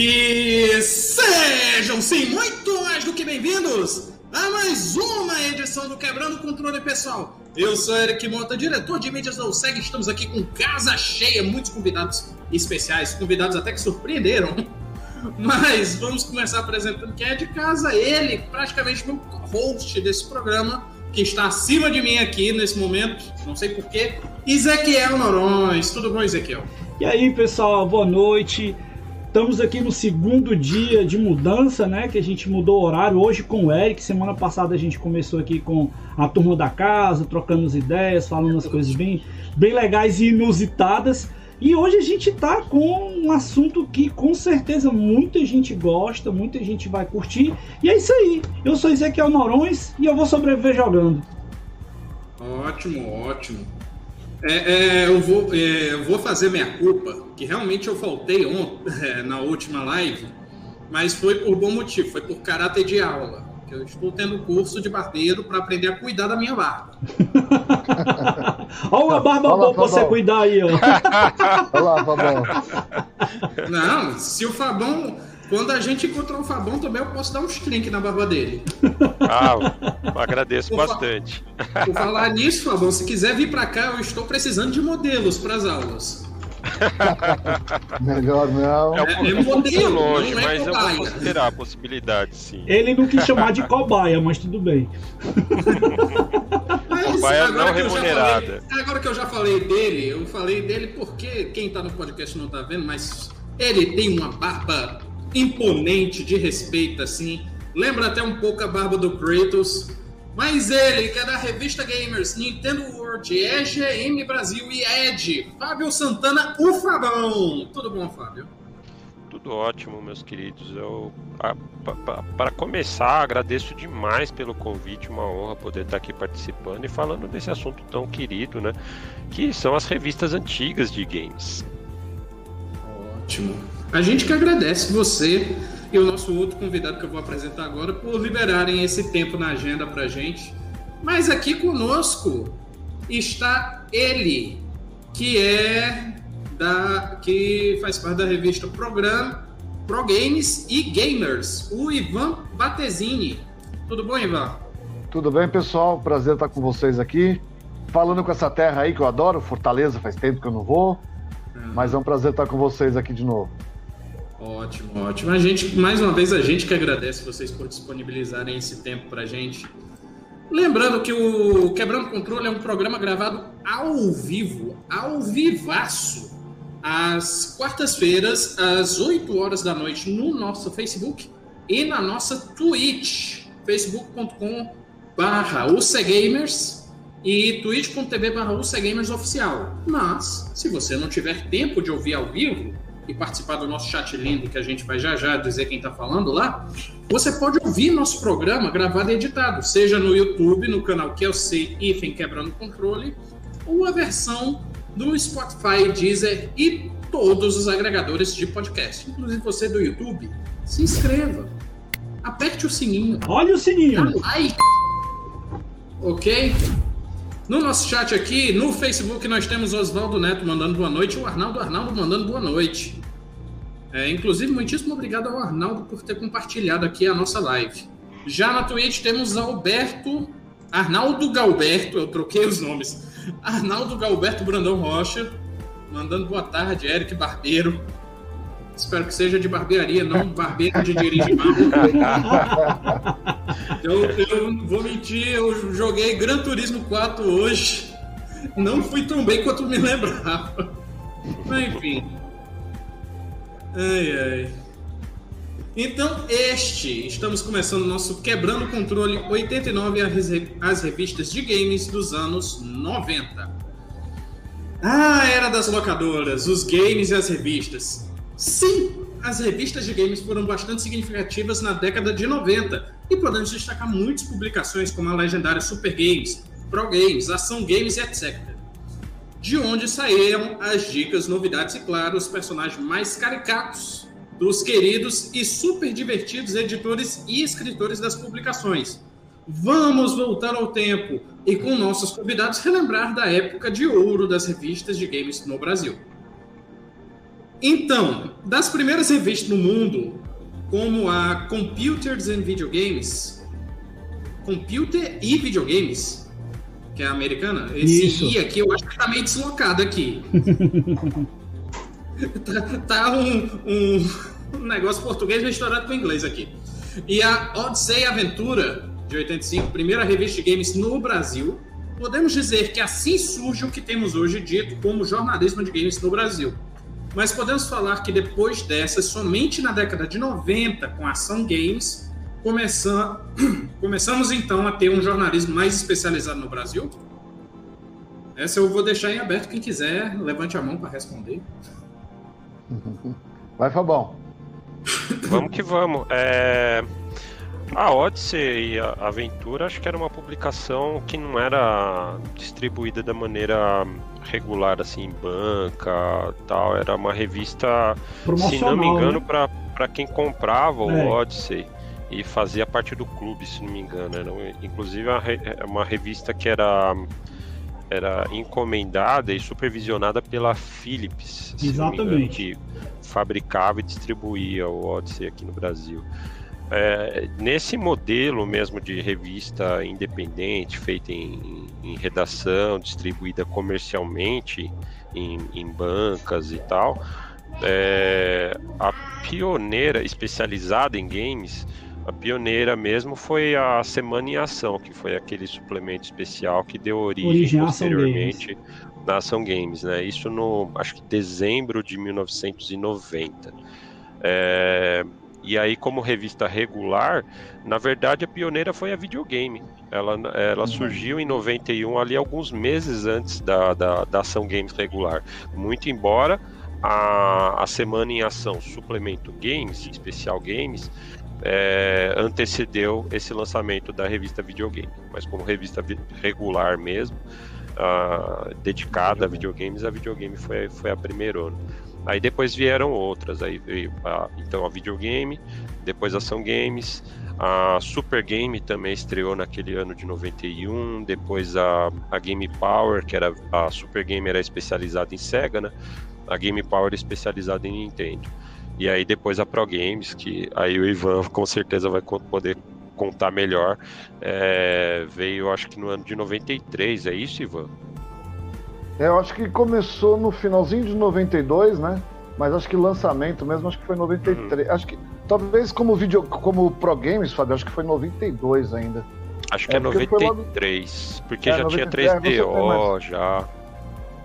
E sejam sim muito mais do que bem-vindos a mais uma edição do Quebrando o Controle Pessoal. Eu sou Eric Mota, diretor de mídias da USEG. Estamos aqui com casa cheia, muitos convidados especiais, convidados até que surpreenderam. Mas vamos começar apresentando quem é de casa, ele, praticamente meu host desse programa, que está acima de mim aqui nesse momento, não sei porquê, Ezequiel Norões. Tudo bom, Ezequiel? E aí, pessoal, boa noite. Estamos aqui no segundo dia de mudança, né? Que a gente mudou o horário hoje com o Eric. Semana passada a gente começou aqui com a turma da casa, trocando as ideias, falando umas coisas bem, bem legais e inusitadas. E hoje a gente tá com um assunto que com certeza muita gente gosta, muita gente vai curtir. E é isso aí. Eu sou Ezequiel Norões e eu vou sobreviver jogando. Ótimo, ótimo. É, é, eu, vou, é, eu vou fazer minha culpa, que realmente eu faltei ontem, é, na última live, mas foi por bom motivo, foi por caráter de aula. Que eu estou tendo curso de barbeiro para aprender a cuidar da minha barba. Olha uma barba boa pra você cuidar aí, ó. Olá, Fabão. Não, se o Fabão quando a gente encontrar o Fabão também, eu posso dar uns trinques na barba dele. Ah, eu agradeço por bastante. Fa por falar nisso, Fabão, se quiser vir para cá, eu estou precisando de modelos para as aulas. Melhor não. É, um, é, é modelo, longe, não é mas cobaia. eu vou considerar a possibilidade, sim. Ele não quis chamar de cobaia, mas tudo bem. Mas, cobaia não remunerada. Falei, agora que eu já falei dele, eu falei dele porque quem tá no podcast não tá vendo, mas ele tem uma barba imponente, de respeito, assim. Lembra até um pouco a barba do Kratos. Mas ele, que é da revista Gamers, Nintendo World, EGM Brasil e Ed, Fábio Santana, o Fabão. Tudo bom, Fábio? Tudo ótimo, meus queridos. Eu, para começar, agradeço demais pelo convite, uma honra poder estar aqui participando e falando desse assunto tão querido, né? Que são as revistas antigas de games. Ótimo. A gente que agradece você e o nosso outro convidado que eu vou apresentar agora por liberarem esse tempo na agenda para gente. Mas aqui conosco está ele, que é da que faz parte da revista Program, Pro Games e Gamers, o Ivan Batesini. Tudo bom, Ivan? Tudo bem, pessoal? Prazer estar com vocês aqui. Falando com essa terra aí que eu adoro, Fortaleza, faz tempo que eu não vou. Mas é um prazer estar com vocês aqui de novo. Ótimo, ótimo. A gente, mais uma vez, a gente que agradece vocês por disponibilizarem esse tempo para gente. Lembrando que o Quebrando Controle é um programa gravado ao vivo, ao vivaço, às quartas-feiras, às 8 horas da noite, no nosso Facebook e na nossa Twitch, facebook.com barra e twitch.tv barra oficial. Mas, se você não tiver tempo de ouvir ao vivo, e participar do nosso chat lindo, que a gente vai já já dizer quem está falando lá, você pode ouvir nosso programa gravado e editado, seja no YouTube, no canal que eu sei, Ifen Quebrando Controle, ou a versão do Spotify, Deezer e todos os agregadores de podcast. Inclusive você do YouTube, se inscreva, aperte o sininho. Olha o sininho. Dá like. Ok? No nosso chat aqui, no Facebook, nós temos o Oswaldo Neto mandando boa noite e o Arnaldo Arnaldo mandando boa noite. É, inclusive, muitíssimo obrigado ao Arnaldo por ter compartilhado aqui a nossa live. Já na Twitch temos Alberto, Arnaldo Galberto, eu troquei os nomes. Arnaldo Galberto Brandão Rocha, mandando boa tarde, Eric Barbeiro. Espero que seja de barbearia, não barbeiro de dirigir mal. eu, eu vou mentir, eu joguei Gran Turismo 4 hoje. Não fui tão bem quanto me lembrava. Mas enfim. Ai, ai. Então, este, estamos começando o nosso Quebrando o Controle 89, as revistas de games dos anos 90. Ah, era das locadoras, os games e as revistas. Sim, as revistas de games foram bastante significativas na década de 90 e podemos destacar muitas publicações como a legendária Super Games, Pro Games, Ação Games e etc. De onde saíram as dicas, novidades e, claro, os personagens mais caricatos dos queridos e super divertidos editores e escritores das publicações. Vamos voltar ao tempo e, com nossos convidados, relembrar da época de ouro das revistas de games no Brasil. Então, das primeiras revistas no mundo, como a Computers and Videogames, Computer e Videogames, que é a americana, esse Isso. I aqui eu acho que tá meio deslocado aqui. tá tá um, um negócio português misturado com inglês aqui. E a Odyssey Aventura, de 85, primeira revista de games no Brasil. Podemos dizer que assim surge o que temos hoje dito como jornalismo de games no Brasil. Mas podemos falar que depois dessa, somente na década de 90, com a Ação Games, começam- começamos então a ter um jornalismo mais especializado no Brasil? Essa eu vou deixar em aberto. Quem quiser, levante a mão para responder. Vai, Fabão. Vamos que vamos. É, A Odyssey e a Aventura, acho que era uma publicação que não era distribuída da maneira regular, assim, em banca tal. Era uma revista, se não me engano, né? para quem comprava o É. Odyssey e fazia parte do clube, se não me engano. Era, inclusive, uma, re- uma revista que era. Era encomendada e supervisionada pela Philips, me engano, Exatamente. que fabricava e distribuía o Odyssey aqui no Brasil. É, nesse modelo mesmo de revista independente, feita em, em redação, distribuída comercialmente em, em bancas e tal, é, a pioneira especializada em games, a pioneira mesmo foi a Semana em Ação, que foi aquele suplemento especial que deu origem, Origem posteriormente na Ação Games, né? Isso no acho que dezembro de 1990. É, e aí, como revista regular, na verdade a pioneira foi a videogame. Ela, ela surgiu em 91, ali alguns meses antes da, da, da Ação Games regular. Muito embora a, a Semana em Ação Suplemento Games, Especial Games, é, antecedeu esse lançamento da revista videogame. Mas como revista vi- regular mesmo, ah, dedicada a videogames, a videogame foi, foi a primeira. Aí depois vieram outras, aí veio a, então a videogame, depois Ação Games, a Super Game também estreou naquele ano de 91, depois a, a Game Power, que era a Super Game era especializada em Sega, né? A Game Power especializada em Nintendo. E aí depois a Pro Games, que aí o Ivan com certeza vai poder contar melhor, é, veio acho que no ano de 93, é isso, Ivan? É, Eu acho que começou no finalzinho de 92, né? Mas acho que lançamento mesmo, acho que foi 93. Acho que talvez como vídeo, como Pro Games, Fábio, acho que foi 92 ainda. Acho que É, é, porque foi logo- 93, porque É, já tinha 93, você tem 3DO, mais. já.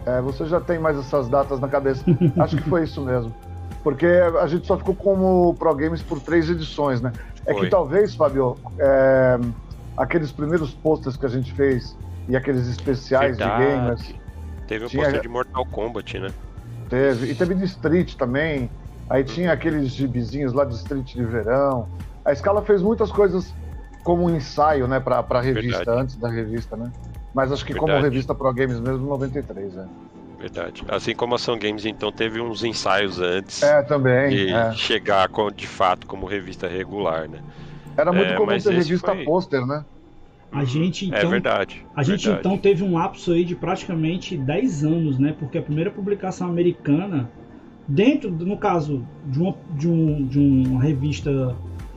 É, você já tem mais essas datas na cabeça. acho que foi isso mesmo. Porque a gente só ficou como Pro Games por três edições, né? É Foi. que talvez, Fábio, é, aqueles primeiros posters que a gente fez e aqueles especiais de gamers, Teve o Tinha- pôster de Mortal Kombat, né? Teve. E teve de Street também. Aí tinha aqueles gibizinhos lá de Street de verão. A Scala fez muitas coisas como um ensaio, né, pra, pra revista, Verdade. antes da revista, né? Mas acho que como Verdade. revista Pro Games mesmo, 93, é. Verdade. Assim como a Ação Games, então, teve uns ensaios antes É, também. de é. chegar com- de fato como revista regular, né? Era muito É, comum ter revista foi- pôster, né? A gente, É então, verdade. A gente verdade. então teve um lapso aí de praticamente 10 anos, né? Porque a primeira publicação americana, dentro, do- no caso, de uma, de um, de uma revista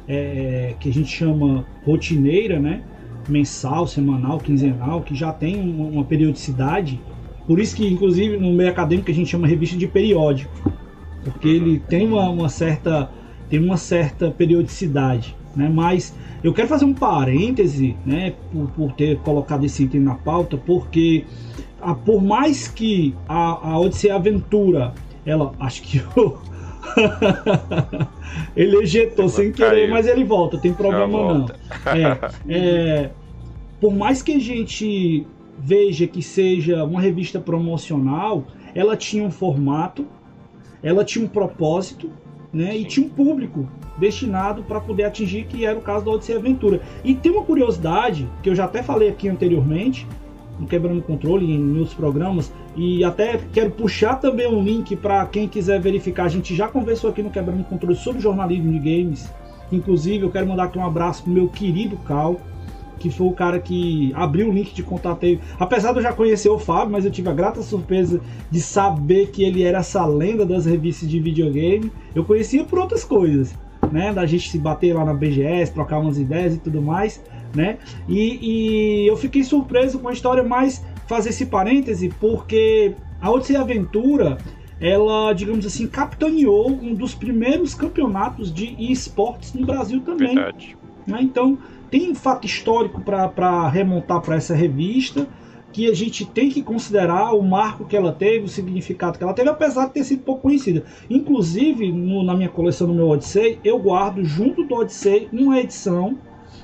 é, que a gente chama rotineira, né? Mensal, semanal, quinzenal, que já tem uma, uma periodicidade. Por isso que, inclusive, no meio acadêmico a gente chama revista de periódico. Porque ele tem uma, uma certa tem uma certa periodicidade, né? Mas eu quero fazer um parêntese, né, por, por ter colocado esse item na pauta, porque a, por mais que a, a Odyssey Aventura, ela, acho que eu, ele ejetou sem querer, Caiu. mas ele volta, tem problema não. volta. É, é, por mais que a gente veja que seja uma revista promocional, ela tinha um formato, ela tinha um propósito, né, e tinha um público destinado para poder atingir, que era o caso da Odyssey Aventura. E tem uma curiosidade, que eu já até falei aqui anteriormente, no Quebrando Controle, em outros programas, e até quero puxar também um link para quem quiser verificar. A gente já conversou aqui no Quebrando Controle sobre jornalismo de games. Inclusive, eu quero mandar aqui um abraço pro meu querido Cal, que foi o cara que abriu o link de contato aí. Apesar de eu já conhecer o Fábio, mas eu tive a grata surpresa de saber que ele era essa lenda das revistas de videogame. Eu conhecia por outras coisas, né? Da gente se bater lá na BGS, trocar umas ideias e tudo mais, né? E, e eu fiquei surpreso com a história, mas fazer esse parêntese, porque a Odyssey Aventura ela, digamos assim, capitaneou um dos primeiros campeonatos de esportes no Brasil também. Verdade. Né? Então, tem um fato histórico para remontar para essa revista que a gente tem que considerar o marco que ela teve, o significado que ela teve, apesar de ter sido pouco conhecida. Inclusive, no, na minha coleção, no meu Odyssey, eu guardo junto do Odyssey uma edição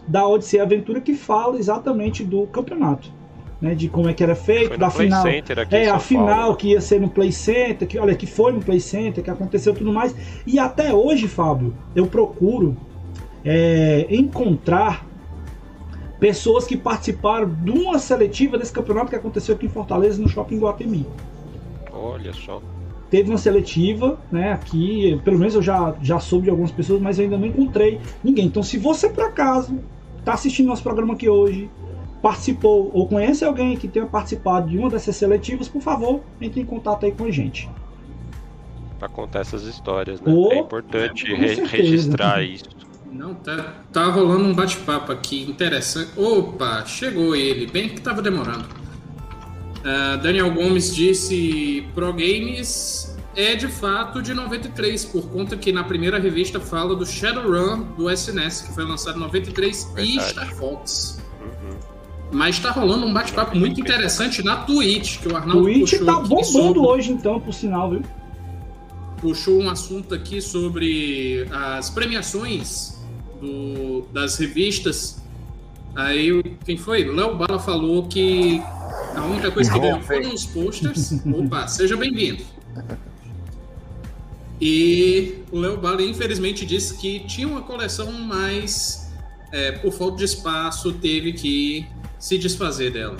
da Odyssey Aventura que fala exatamente do campeonato. Né, de como é que era feito, da Play final. É, a final que ia ser no Play Center, que olha, que foi no Play Center, que aconteceu tudo mais. E até hoje, Fábio, eu procuro é, encontrar pessoas que participaram de uma seletiva desse campeonato que aconteceu aqui em Fortaleza, no Shopping Guatemi. Olha só. Teve uma seletiva, né, aqui, pelo menos eu já, já soube de algumas pessoas, mas eu ainda não encontrei ninguém. Então, se você por acaso está assistindo nosso programa aqui hoje, participou ou conhece alguém que tenha participado de uma dessas seletivas, por favor, entre em contato aí com a gente. Pra contar essas histórias, né? Oh, é importante re- certeza. registrar isso. Não, tá, tá rolando um bate-papo aqui interessante. Opa, chegou ele, bem que tava demorando. Ah, Daniel Gomes disse: Pro Games é de fato de 93, por conta que na primeira revista fala do Shadowrun do SNES, que foi lançado em 93, e Verdade. Star Fox. Uhum. Mas tá rolando um bate-papo muito interessante na Twitch, que o Arnaldo Twitch puxou tá aqui bombando sobre- hoje, então, por sinal, viu? puxou um assunto aqui sobre as premiações do- das revistas. Aí, quem foi? Léo Bala falou que a única coisa que ganhou foram os posters. Opa, seja bem-vindo. E o Léo Bala, infelizmente, disse que tinha uma coleção, mas é, por falta de espaço teve que se desfazer dela.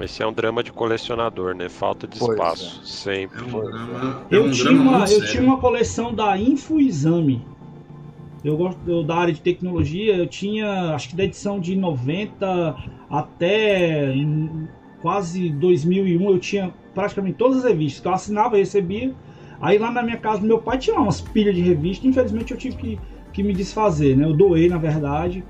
Esse é um drama de colecionador, né? Falta de Pois espaço. É Sempre. um drama, é Eu, um tinha uma, eu sério. tinha uma coleção da InfoExame. Eu gosto eu, da área de tecnologia. Eu tinha, acho que da edição de 90 até em quase 2001, eu tinha praticamente todas as revistas que eu assinava e recebia. Aí lá na minha casa, meu pai tinha umas pilhas de revista. Infelizmente, eu tive que, que me desfazer, né? Eu doei, na verdade.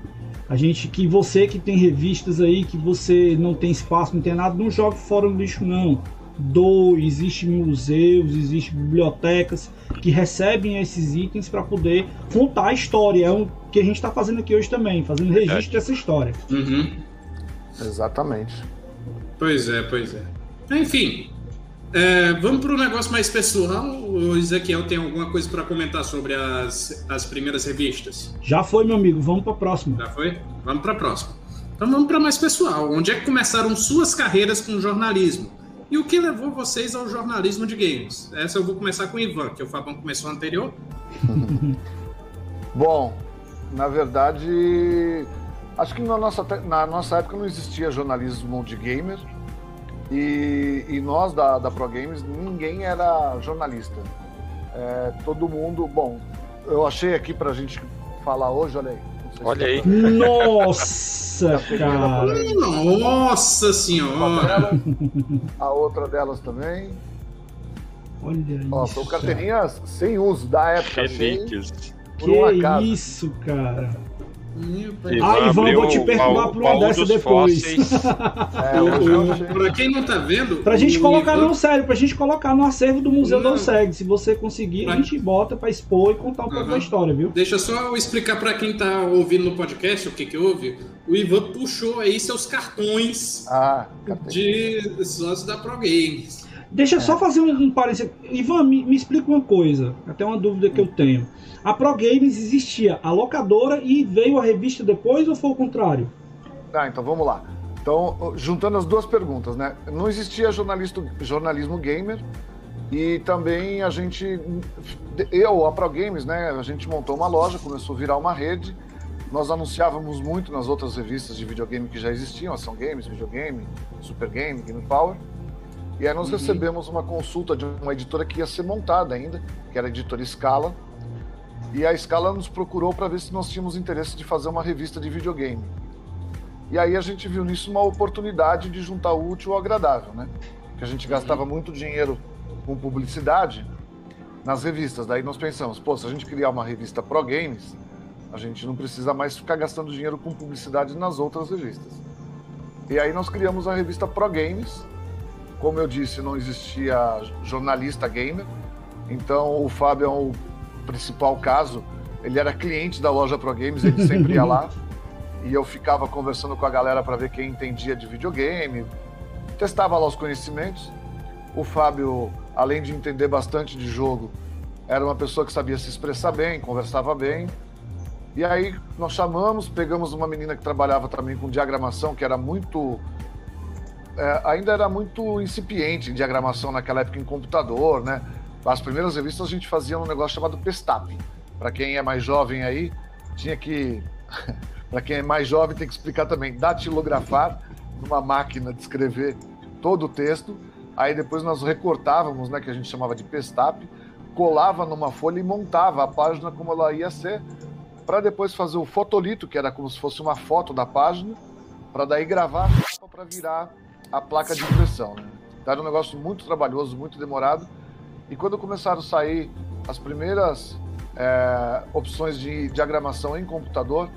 A gente, que você que tem revistas aí, que você não tem espaço, não tem nada, não jogue fora no lixo, não doe, existem museus, existem bibliotecas que recebem esses itens para poder contar a história. É o que a gente está fazendo aqui hoje também, fazendo registro dessa história. Uhum. Exatamente. Pois é, pois é. Enfim, é, vamos para o negócio mais pessoal. O Ezequiel tem alguma coisa para comentar sobre as, as primeiras revistas? Já foi, meu amigo, vamos para a próxima. Já foi? Vamos para a próxima. Então vamos para mais pessoal. Onde é que começaram suas carreiras com jornalismo? E o que levou vocês ao jornalismo de games? Essa eu vou começar com o Ivan, que o Fabão começou anterior. Bom, na verdade, acho que na nossa, na nossa época não existia jornalismo de gamer. E, e nós da, da Pro Games, ninguém era jornalista. É, todo mundo. Bom, eu achei aqui pra gente falar hoje, olha aí. Olha aí. Nossa, cara. Nossa senhora! a outra delas também. Olha Ó, isso. são carteirinhas sem uso da época. Um Que acaso. isso, cara. Ah, Ivan, vou te perturbar por uma dessa depois. É, O-. Pra quem não tá vendo. Pra gente colocar, Ivan- não, sério, pra gente colocar no acervo do Museu Não. do Seg. Se você conseguir, a Vai. gente bota pra expor e contar um pouco Aham. da história, viu? Deixa só eu explicar para quem tá ouvindo no podcast o que que houve. O Ivan puxou aí seus cartões Ah, de sócio da Pro Games. Deixa eu É. só fazer um, um parênteses. Ivan, me, me explica uma coisa. Até uma dúvida que eu tenho. A Pro Games existia a locadora e veio a revista depois ou foi o contrário? Tá, então vamos lá. Então, juntando as duas perguntas, né? Não existia jornalista, jornalismo gamer e também a gente, eu, a Pro Games, né? A gente montou uma loja, começou a virar uma rede. Nós anunciávamos muito nas outras revistas de videogame que já existiam, Ação Games, Videogame, Super Game, Game Power. E aí nós Uhum. recebemos uma consulta de uma editora que ia ser montada ainda, que era a editora Scala. E a Scala nos procurou para ver se nós tínhamos interesse de fazer uma revista de videogame. E aí a gente viu nisso uma oportunidade de juntar o útil ao agradável, né? Que a gente gastava muito dinheiro com publicidade nas revistas. Daí nós pensamos, pô, se a gente criar uma revista Pro Games, a gente não precisa mais ficar gastando dinheiro com publicidade nas outras revistas. E aí nós criamos a revista Pro Games. Como eu disse, não existia jornalista gamer. Então o Fábio é o principal caso. Ele era cliente da loja Pro Games, ele sempre ia lá. e eu ficava conversando com a galera para ver quem entendia de videogame, testava lá os conhecimentos. O Fábio, além de entender bastante de jogo, era uma pessoa que sabia se expressar bem, conversava bem. E aí nós chamamos, pegamos uma menina que trabalhava também com diagramação, que era muito. É, ainda era muito incipiente em diagramação naquela época em computador, né? As primeiras revistas a gente fazia um negócio chamado Pestap. Para quem é mais jovem aí, tinha que Para quem é mais jovem, tem que explicar também. Datilografar numa máquina de escrever todo o texto. Aí depois nós recortávamos, né, que a gente chamava de pestap, colava numa folha e montava a página como ela ia ser, para depois fazer o fotolito, que era como se fosse uma foto da página, para daí gravar para virar a placa de impressão. Né? Então era um negócio muito trabalhoso, muito demorado. E quando começaram a sair as primeiras é, opções de diagramação em computador,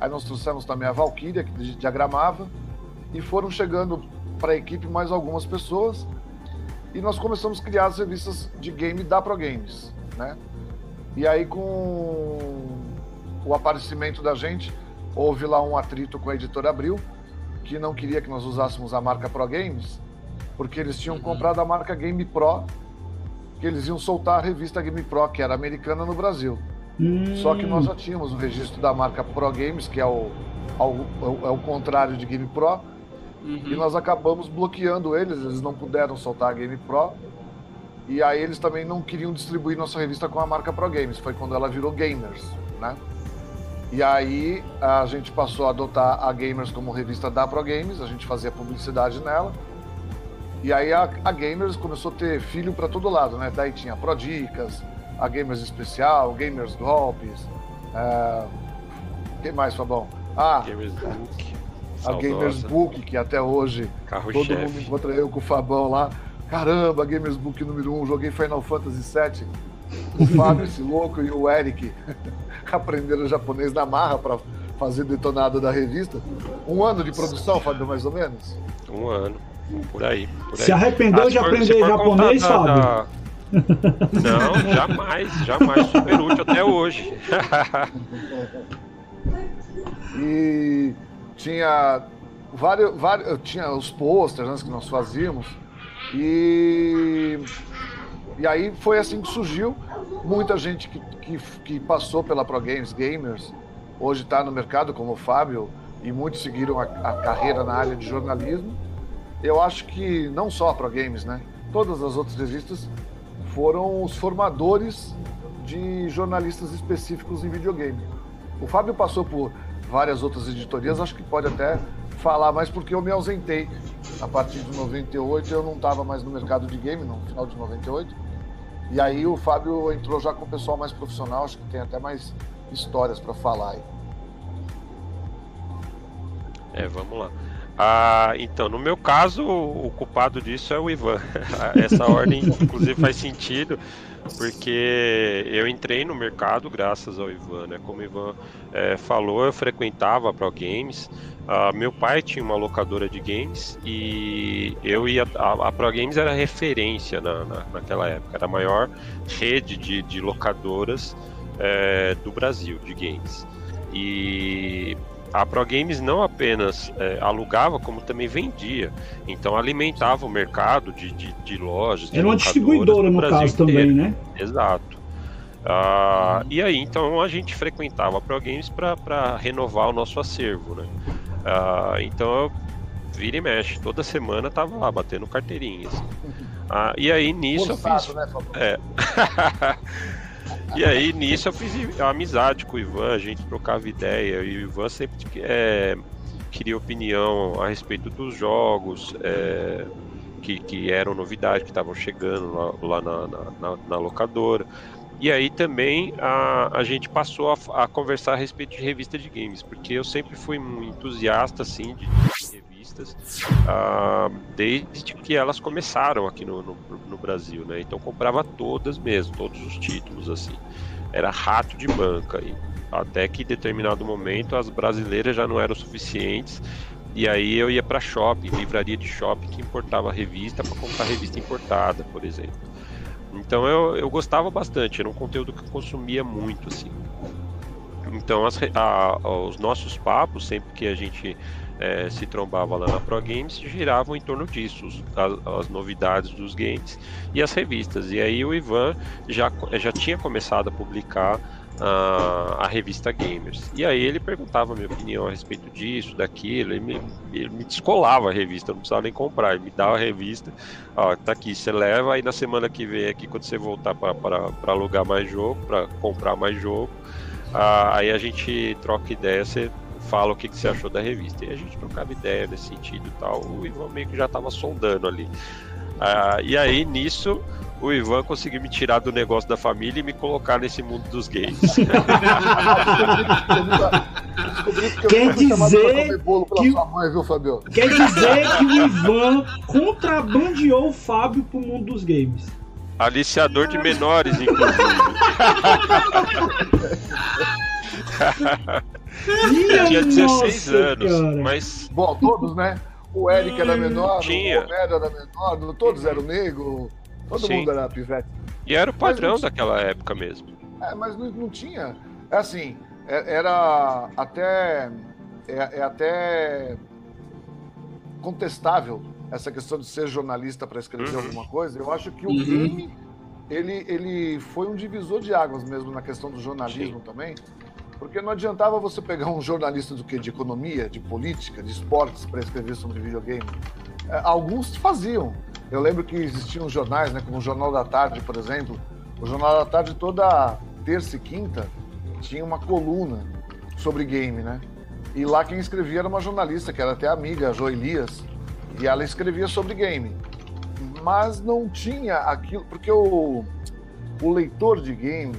Aí nós trouxemos também a Valkyria, que diagramava, e foram chegando para a equipe mais algumas pessoas. E nós começamos a criar as revistas de game da Pro Games, né? E aí com o aparecimento da gente, houve lá um atrito com a editora Abril, que não queria que nós usássemos a marca Pro Games, porque eles tinham uhum. comprado a marca Game Pro, que eles iam soltar a revista Game Pro, que era americana no Brasil. Hum. Só que nós já tínhamos o registro da marca Pro Games, que é o, é o, é o contrário de Game Pro, uhum. e nós acabamos bloqueando eles, eles não puderam soltar a Game Pro. E aí eles também não queriam distribuir nossa revista com a marca Pro Games, foi quando ela virou Gamers, né? E aí a gente passou a adotar a Gamers como revista da Pro Games, a gente fazia publicidade nela. E aí a, a Gamers começou a ter filho para todo lado, né? Daí tinha Pro Dicas, a Gamers Especial, Gamers Golpes. Uh, que mais, Fabão? Ah, Gamers Book. A Gamers Book, que até hoje Carro todo chefe. mundo encontra eu com o Fabão lá. Caramba, Gamers Book número 1, um, joguei Final Fantasy VII. O Fábio, esse louco, e o Eric aprenderam japonês na marra para fazer detonado da revista. Um ano de produção, Fábio, mais ou menos? Um ano, por aí. Por aí. Se arrependeu ah, de aprender japonês, Fábio? Da, não, jamais, jamais. Super útil até hoje. e tinha vários, vários tinha os posters né, que nós fazíamos e e aí foi assim que surgiu muita gente que, que, que passou pela Pro Games Gamers hoje está no mercado como o Fábio e muitos seguiram a, a, carreira na área de jornalismo eu acho que não só a Pro Games né todas as outras revistas foram os formadores de jornalistas específicos em videogame. O Fábio passou por várias outras editorias, acho que pode até falar mais porque eu me ausentei. A partir de 98 eu não estava mais no mercado de game, no final de 98. E aí o Fábio entrou já com o pessoal mais profissional, acho que tem até mais histórias para falar aí. É, vamos lá. Ah, então, no meu caso, o culpado disso é o Ivan. Essa ordem, inclusive, faz sentido, porque eu entrei no mercado graças ao Ivan, né? Como o Ivan é, falou, eu frequentava Pro Games. Ah, meu pai tinha uma locadora de games e eu ia. A, a Pro Games era referência na, na, naquela época, era a maior rede de, de locadoras é, do Brasil de games. E a Pro Games não apenas é, alugava, como também vendia. Então alimentava o mercado de, de, de lojas. Era uma distribuidora no caso inteiro. também, né? Exato. Ah, e aí, então a gente frequentava a Pro Games para renovar o nosso acervo, né? Ah, então eu vira e mexe, toda semana tava lá batendo carteirinhas. Ah, e aí nisso Forçado, eu fiz. Né, é. E aí, nisso, eu fiz amizade com o Ivan, a gente trocava ideia, e o Ivan sempre é, queria opinião a respeito dos jogos é, que, que eram novidades, que estavam chegando lá, lá na, na, na, locadora. E aí também a, a gente passou a, a, conversar a respeito de revista de games, porque eu sempre fui um entusiasta assim de revistas, uh, desde que elas começaram aqui no, no, no, Brasil, né? Então comprava todas mesmo, todos os títulos assim. Era rato de banca e até que em determinado momento as brasileiras já não eram suficientes e aí eu ia para shopping, livraria de shopping que importava revista para comprar revista importada, por exemplo. Então eu, eu gostava bastante, era um conteúdo que eu consumia muito, assim. Então as, a, os nossos papos, sempre que a gente é, se trombava lá na Pro Games, giravam em torno disso, as, as, novidades dos games e as revistas. E aí o Ivan já, já tinha começado a publicar a, a, revista Gamers. E aí ele perguntava a minha opinião a respeito disso, daquilo, ele me, ele me descolava a revista, não precisava nem comprar, ele me dava a revista, ó, tá aqui, você leva, aí na semana que vem aqui, quando você voltar para alugar mais jogo, para comprar mais jogo, ah, aí a gente troca ideia, você fala o que, que você achou da revista. E a gente trocava ideia nesse sentido e tal, o Ivan meio que já estava sondando ali. Ah, e aí, nisso, o Ivan conseguiu me tirar do negócio da família e me colocar nesse mundo dos gays. Quer dizer que mãe, viu, Fabio? Quer dizer que o Ivan contrabandeou o Fábio pro mundo dos games. Aliciador de menores, inclusive. Eu tinha 16 Nossa, anos, cara. mas. Bom, todos, né? O Eric era menor, tinha. o Romero era menor, todos eram negros. Todo Sim. mundo era pivete. E era o padrão daquela época mesmo. É, mas não, não tinha. É assim, é, era até. É, é, até contestável essa questão de ser jornalista para escrever uhum. alguma coisa. Eu acho que o uhum. game ele, ele foi um divisor de águas mesmo na questão do jornalismo Sim. também. Porque não adiantava você pegar um jornalista do que? De economia, de política, de esportes para escrever sobre videogame. É, alguns faziam, eu lembro que existiam jornais, né, como o Jornal da Tarde, por exemplo. O Jornal da Tarde toda terça e quinta tinha uma coluna sobre game, né? E lá quem escrevia era uma jornalista, que era até amiga, a Jo Elias, e ela escrevia sobre game. Mas não tinha aquilo, porque o, o leitor de game,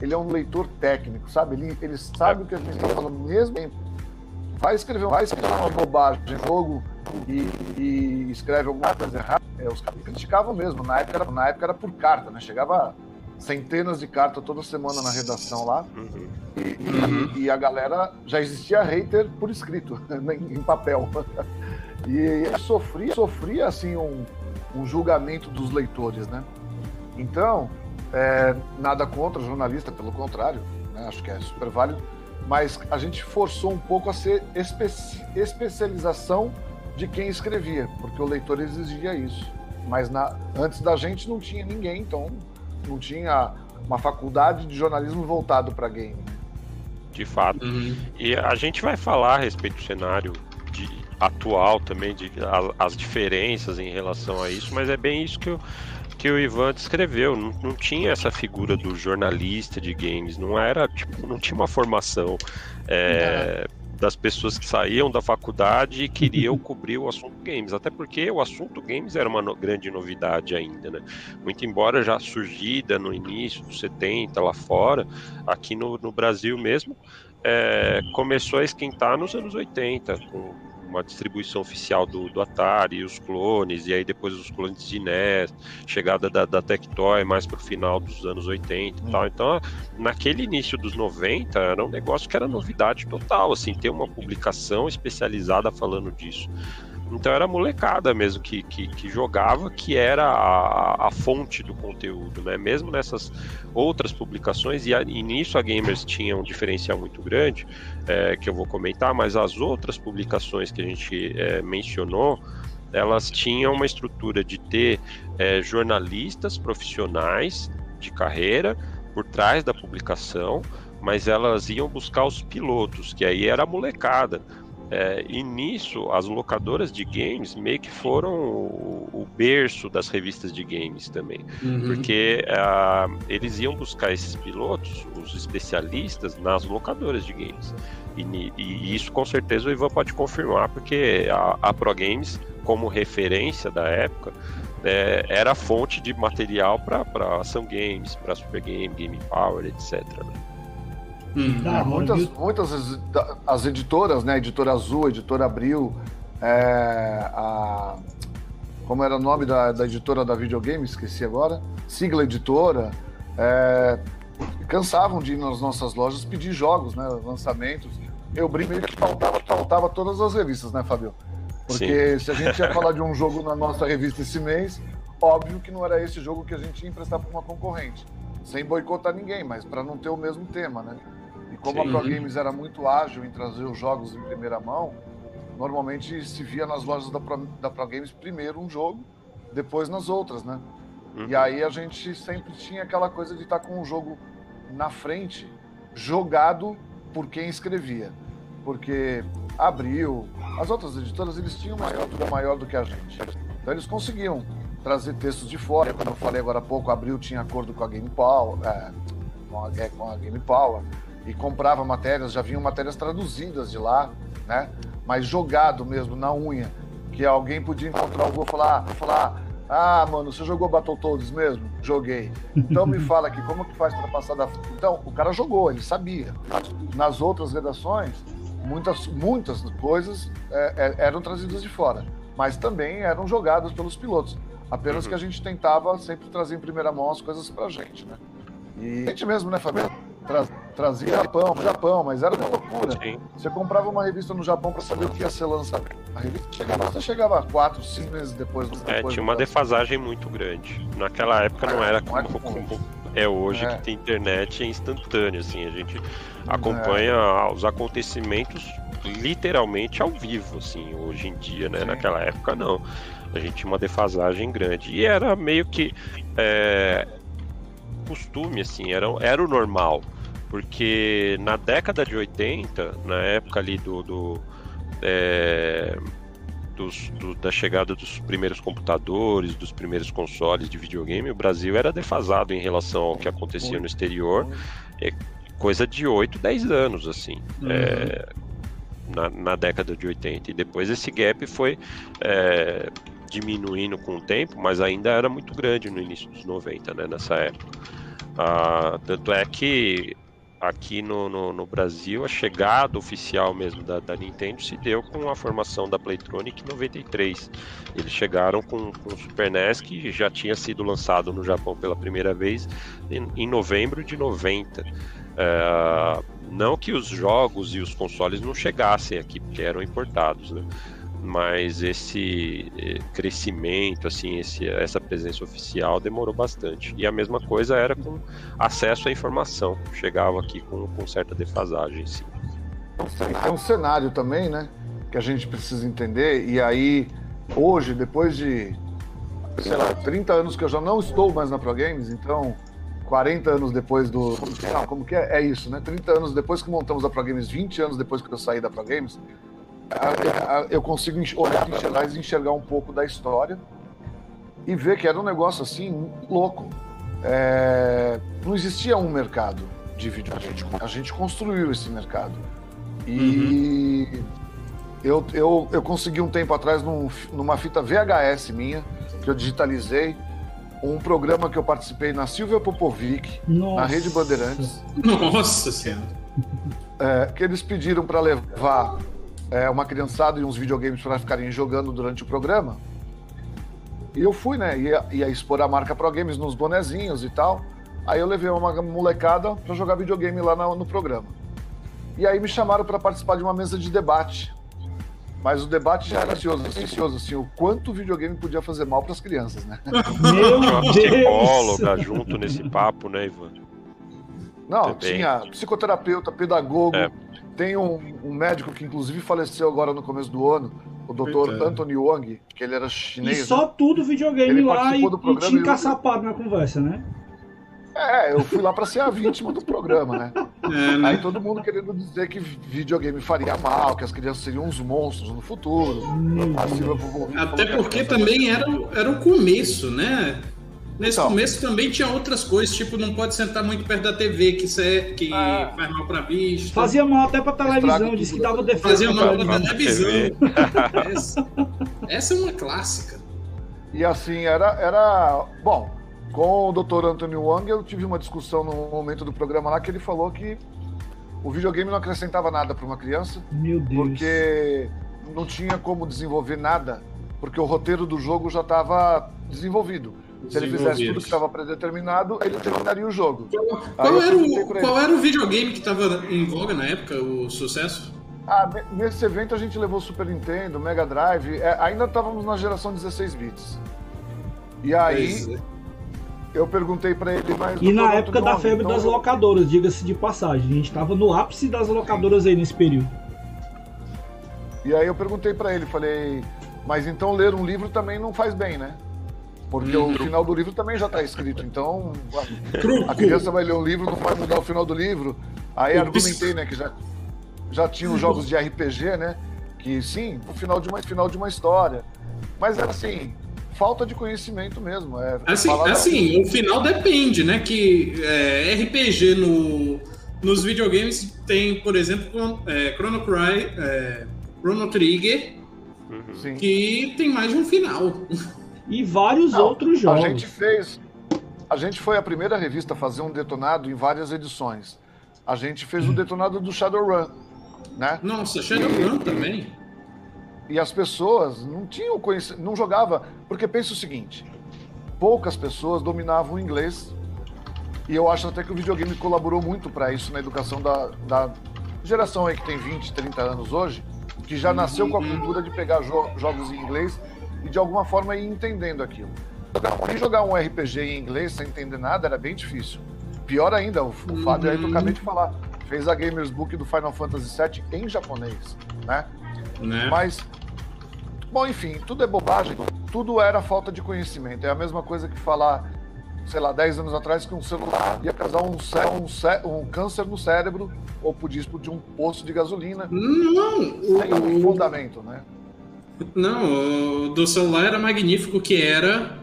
ele é um leitor técnico, sabe? Ele, ele sabe o que a gente está falando mesmo tempo. Vai escrever, vai escrever uma bobagem, jogo, e, e escreve alguma coisa errada, é, os caras criticavam mesmo. Na época, era, na época era por carta, né? Chegava centenas de cartas toda semana na redação lá. Uhum. E, uhum. e, a galera já existia hater por escrito, em, papel. E sofria, sofria assim um, um julgamento dos leitores, né? Então, é, nada contra jornalista, pelo contrário, né? acho que é super válido, mas a gente forçou um pouco a ser especi especialização de quem escrevia, porque o leitor exigia isso. Mas na, antes da gente não tinha ninguém, então não tinha uma faculdade de jornalismo voltado para game. De fato. Uhum. E a gente vai falar a respeito do cenário de, atual também, de a, as diferenças em relação a isso, mas é bem isso que eu, que o Ivan descreveu. Não, não tinha essa figura do jornalista de games, não era, tipo, não tinha uma formação. É, das pessoas que saíam da faculdade e queriam cobrir o assunto games, até porque o assunto games era uma no grande novidade ainda, né? Muito embora já surgida no início dos 70 lá fora, aqui no, no Brasil mesmo, é, começou a esquentar nos anos 80, com uma distribuição oficial do, do Atari, os clones, e aí depois os clones de NES, chegada da, da Tectoy mais pro final dos anos 80 e tal. Hum. Então, naquele início dos 90, era um negócio que era novidade total, assim, ter uma publicação especializada falando disso. Então era a molecada mesmo que, que, que jogava, que era a, a, fonte do conteúdo, né? Mesmo nessas outras publicações, e, a, e nisso a Gamers tinha um diferencial muito grande, é, que eu vou comentar, mas as outras publicações que a gente é, mencionou, elas tinham uma estrutura de ter é, jornalistas profissionais de carreira por trás da publicação, mas elas iam buscar os pilotos, que aí era a molecada é, e nisso, as locadoras de games meio que foram o, o berço das revistas de games também. Uhum. Porque uh, eles iam buscar esses pilotos, os especialistas, nas locadoras de games. E, e, isso com certeza o Ivan pode confirmar, porque a, a Pro Games, como referência da época, é, era fonte de material para Ação Games, para Super Game, Game Power, etc. Né? Hum, é, muitas, muitas as, as, editoras, né? Editora Azul, Editora Abril, é, a, como era o nome da, da, editora da videogame, esqueci agora, Sigla Editora, é, cansavam de ir nas nossas lojas pedir jogos, né? Lançamentos. Eu brinco que faltava, faltava todas as revistas, né, Fabio? Porque Sim. se a gente ia falar de um jogo na nossa revista esse mês, óbvio que não era esse jogo que a gente ia emprestar para uma concorrente. Sem boicotar ninguém, mas para não ter o mesmo tema, né? E como Sim. a Pro Games era muito ágil em trazer os jogos em primeira mão, normalmente se via nas lojas da Pro, da Pro Games primeiro um jogo, depois nas outras, né? Uhum. E aí a gente sempre tinha aquela coisa de estar tá com um jogo na frente, jogado por quem escrevia. Porque Abril, as outras editoras, eles tinham uma estrutura maior do que a gente. Então eles conseguiam trazer textos de fora. Como eu falei agora há pouco, Abril tinha acordo com a Game Power, é, com, a, é, com a Game Power, e comprava matérias, já vinham matérias traduzidas de lá, né? Mas jogado mesmo, na unha. Que alguém podia encontrar o vou falar, falar, ah, mano, você jogou Battletoads mesmo? Joguei. Então me fala aqui, como que faz para passar da. Então, o cara jogou, ele sabia. Nas outras redações, muitas, muitas coisas é, é, eram trazidas de fora, mas também eram jogadas pelos pilotos. Apenas uhum. que a gente tentava sempre trazer em primeira mão as coisas pra gente, né? E a gente mesmo, né, Fabiano? Tra trazia Japão, Japão, mas era uma loucura. Sim. Você comprava uma revista no Japão para saber o que ia ser lançado. A revista chegava, você chegava quatro, cinco meses depois. do É, tinha uma defasagem muito grande. Naquela época não era como, como é hoje, é. que tem internet é instantâneo, assim, a gente acompanha é. os acontecimentos literalmente ao vivo, assim, hoje em dia, né? Sim. Naquela época não. A gente tinha uma defasagem grande. E era meio que é, costume, assim, era, era o normal. Porque na década de 80, na época ali do. do é, dos, do, da chegada dos primeiros computadores, dos primeiros consoles de videogame, o Brasil era defasado em relação ao que acontecia no exterior. É coisa de 8, 10 anos, assim. Uhum. É, na, na, década de 80. E depois esse gap foi é, diminuindo com o tempo, mas ainda era muito grande no início dos 90, né, nessa época. Ah, tanto é que aqui no, no, no, Brasil, a chegada oficial mesmo da, da, Nintendo se deu com a formação da Playtronic em 93. Eles chegaram com, com o Super NES, que já tinha sido lançado no Japão pela primeira vez em, em novembro de 90. É, não que os jogos e os consoles não chegassem aqui, porque eram importados, né? Mas esse eh, crescimento, assim, esse, essa presença oficial demorou bastante. E a mesma coisa era com acesso à informação, chegava aqui com, com certa defasagem, sim. É um cenário também, né, que a gente precisa entender, e aí, hoje, depois de, sei lá, 30 anos que eu já não estou mais na Pro Games, então 40 anos depois do. Não, como que é? É isso, né? 30 anos depois que montamos a Pro Games, 20 anos depois que eu saí da Pro Games, eu consigo olhar para trás e enxergar um pouco da história e ver que era um negócio assim louco. É... Não existia um mercado de vídeo. A gente, a gente construiu esse mercado. E uhum. eu, eu, eu consegui um tempo atrás num, numa fita VHS minha, que eu digitalizei, um programa que eu participei na Silvia Popovic, Nossa. na Rede Bandeirantes. Nossa Senhora! É, que eles pediram para levar é, uma criançada e uns videogames para ficarem jogando durante o programa. E eu fui, né? Ia, ia expor a marca Pro Games nos bonezinhos e tal. Aí eu levei uma molecada para jogar videogame lá no, no programa. E aí me chamaram para participar de uma mesa de debate. Mas o debate já era ansioso, ansioso assim, o quanto o videogame podia fazer mal para as crianças, né? Meu Deus! psicóloga junto nesse papo, né, Ivan? Não, Também. tinha psicoterapeuta, pedagogo, é. Tem um, um, médico que inclusive faleceu agora no começo do ano, o Dr. Anthony Wong, que ele era chinês. E só né? tudo videogame ele lá e, e te encaçapado na conversa, né? É, eu fui lá para ser a vítima do programa, né? É, né? Aí todo mundo querendo dizer que videogame faria mal, que as crianças seriam uns monstros no futuro. Até porque também era, era o começo, né? Nesse então, começo também tinha outras coisas, tipo, não pode sentar muito perto da TV, que, isso é, que ah, faz mal pra vista. Fazia mal até pra televisão, disse que dava defesa. Fazia mal pra televisão. essa, essa é uma clássica. E assim, era, era. Bom, com o Dr. Anthony Wang, eu tive uma discussão no momento do programa lá que ele falou que o videogame não acrescentava nada para uma criança. Meu Deus. Porque não tinha como desenvolver nada, porque o roteiro do jogo já estava desenvolvido. Se ele fizesse tudo que estava predeterminado, ele terminaria o jogo. Qual, era o, qual era o videogame que estava em voga na época, o sucesso? Ah, nesse evento a gente levou Super Nintendo, Mega Drive, é, ainda estávamos na geração 16 bits. E aí eu perguntei para ele, mas E na época da febre então... das locadoras, diga-se de passagem, a gente estava no ápice das locadoras aí nesse período. E aí eu perguntei para ele, falei, mas então ler um livro também não faz bem, né? Porque o final do livro também já está escrito. Então, a criança vai ler um livro, não vai mudar o final do livro. Aí argumentei, né, que já, já tinha os jogos de RPG, né? Que sim, o final de uma, final de uma história. Mas era assim, falta de conhecimento mesmo. É, assim, assim o final depende, né? Que é, RPG no, nos videogames tem, por exemplo, é, Chrono, Cry, é, Chrono Trigger, uhum. que tem mais de um final. E vários Não, outros jogos. A gente fez. A gente foi a primeira revista a fazer um detonado em várias edições. A gente fez o detonado do Shadowrun, né? Nossa, Shadowrun e, também. E as pessoas não tinham conhecimento, não jogava, porque pensa o seguinte: poucas pessoas dominavam o inglês. E eu acho até que o videogame colaborou muito para isso na educação da, da geração aí que tem 20, 30 anos hoje, que já nasceu com a cultura de pegar jo jogos em inglês e de alguma forma ir entendendo aquilo. E jogar um RPG em inglês sem entender nada era bem difícil. Pior ainda, o, o Fábio aí eu acabei de falar, fez a Gamers Book do Final Fantasy VII em japonês, né? né? Mas, bom, enfim, tudo é bobagem, tudo era falta de conhecimento. É a mesma coisa que falar, sei lá, 10 anos atrás que um celular ia causar um, um, um câncer no cérebro ou podia explodir um poço de gasolina. Não, sem um fundamento, né? Não, o do celular era magnífico que era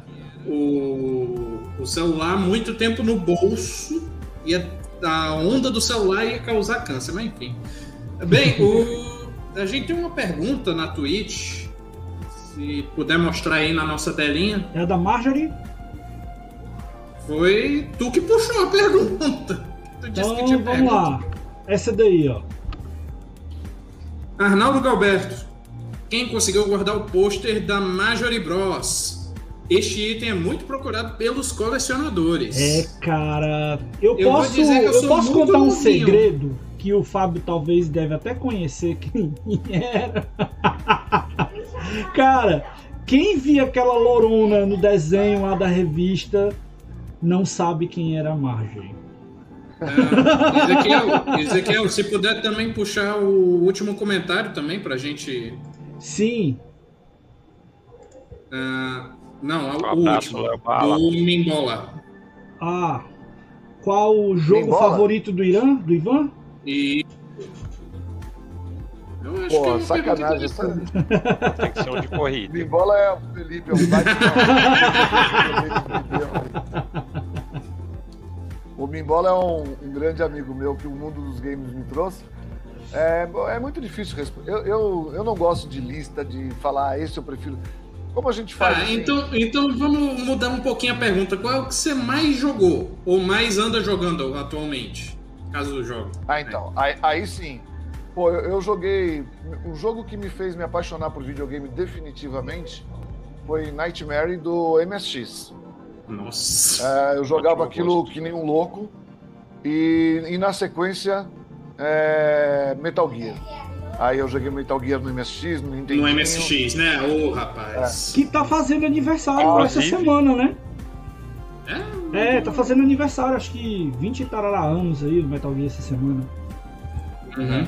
o, o celular muito tempo no bolso e a, a onda do celular ia causar câncer, mas enfim. Bem, o, a gente tem uma pergunta na Twitch, se puder mostrar aí na nossa telinha. É da Marjorie? Foi tu que puxou a pergunta. Tu disse então, que tinha vamos pergunta. lá. Essa daí, ó. Arnaldo Galberto quem conseguiu guardar o pôster da Majori Bros. Este item é muito procurado pelos colecionadores. É, cara. Eu, eu posso, eu, eu posso contar um segredo que o Fábio talvez deve até conhecer quem era. cara, quem via aquela lorona no desenho lá da revista não sabe quem era a Marjorie. É, Ezequiel, Ezequiel, se puder também puxar o último comentário também pra gente Sim. Uh, não, um o abraço, último. Do Mimbola. Ah. Qual o jogo Mimbola? favorito do Irã? Do Ivan? E. Eu acho Pô, que é sacanagem. Essa... Tem que ser um de corrida. Mimbola é o Felipe, é o O Mimbola é um, um grande amigo meu que o mundo dos games me trouxe. É, é muito difícil responder. Eu, eu, eu não gosto de lista, de falar ah, esse eu prefiro. Como a gente faz? Ah, assim? então, então vamos mudar um pouquinho a pergunta. Qual é o que você mais jogou ou mais anda jogando atualmente? Caso jogo. Ah, então. É. Aí, aí, sim. Pô, eu, eu, joguei. O jogo que me fez me apaixonar por videogame definitivamente foi Nightmare do MSX. Nossa. É, eu jogava aquilo que nem um louco. E, e na sequência é, Metal Gear. Aí eu joguei Metal Gear no MSX, no Nintendo. No MSX, né? Ô, oh, rapaz. É. Que tá fazendo aniversário ah, essa semana, né? É? É, tá fazendo aniversário, acho que 20 tarará anos aí o Metal Gear essa semana. Uhum.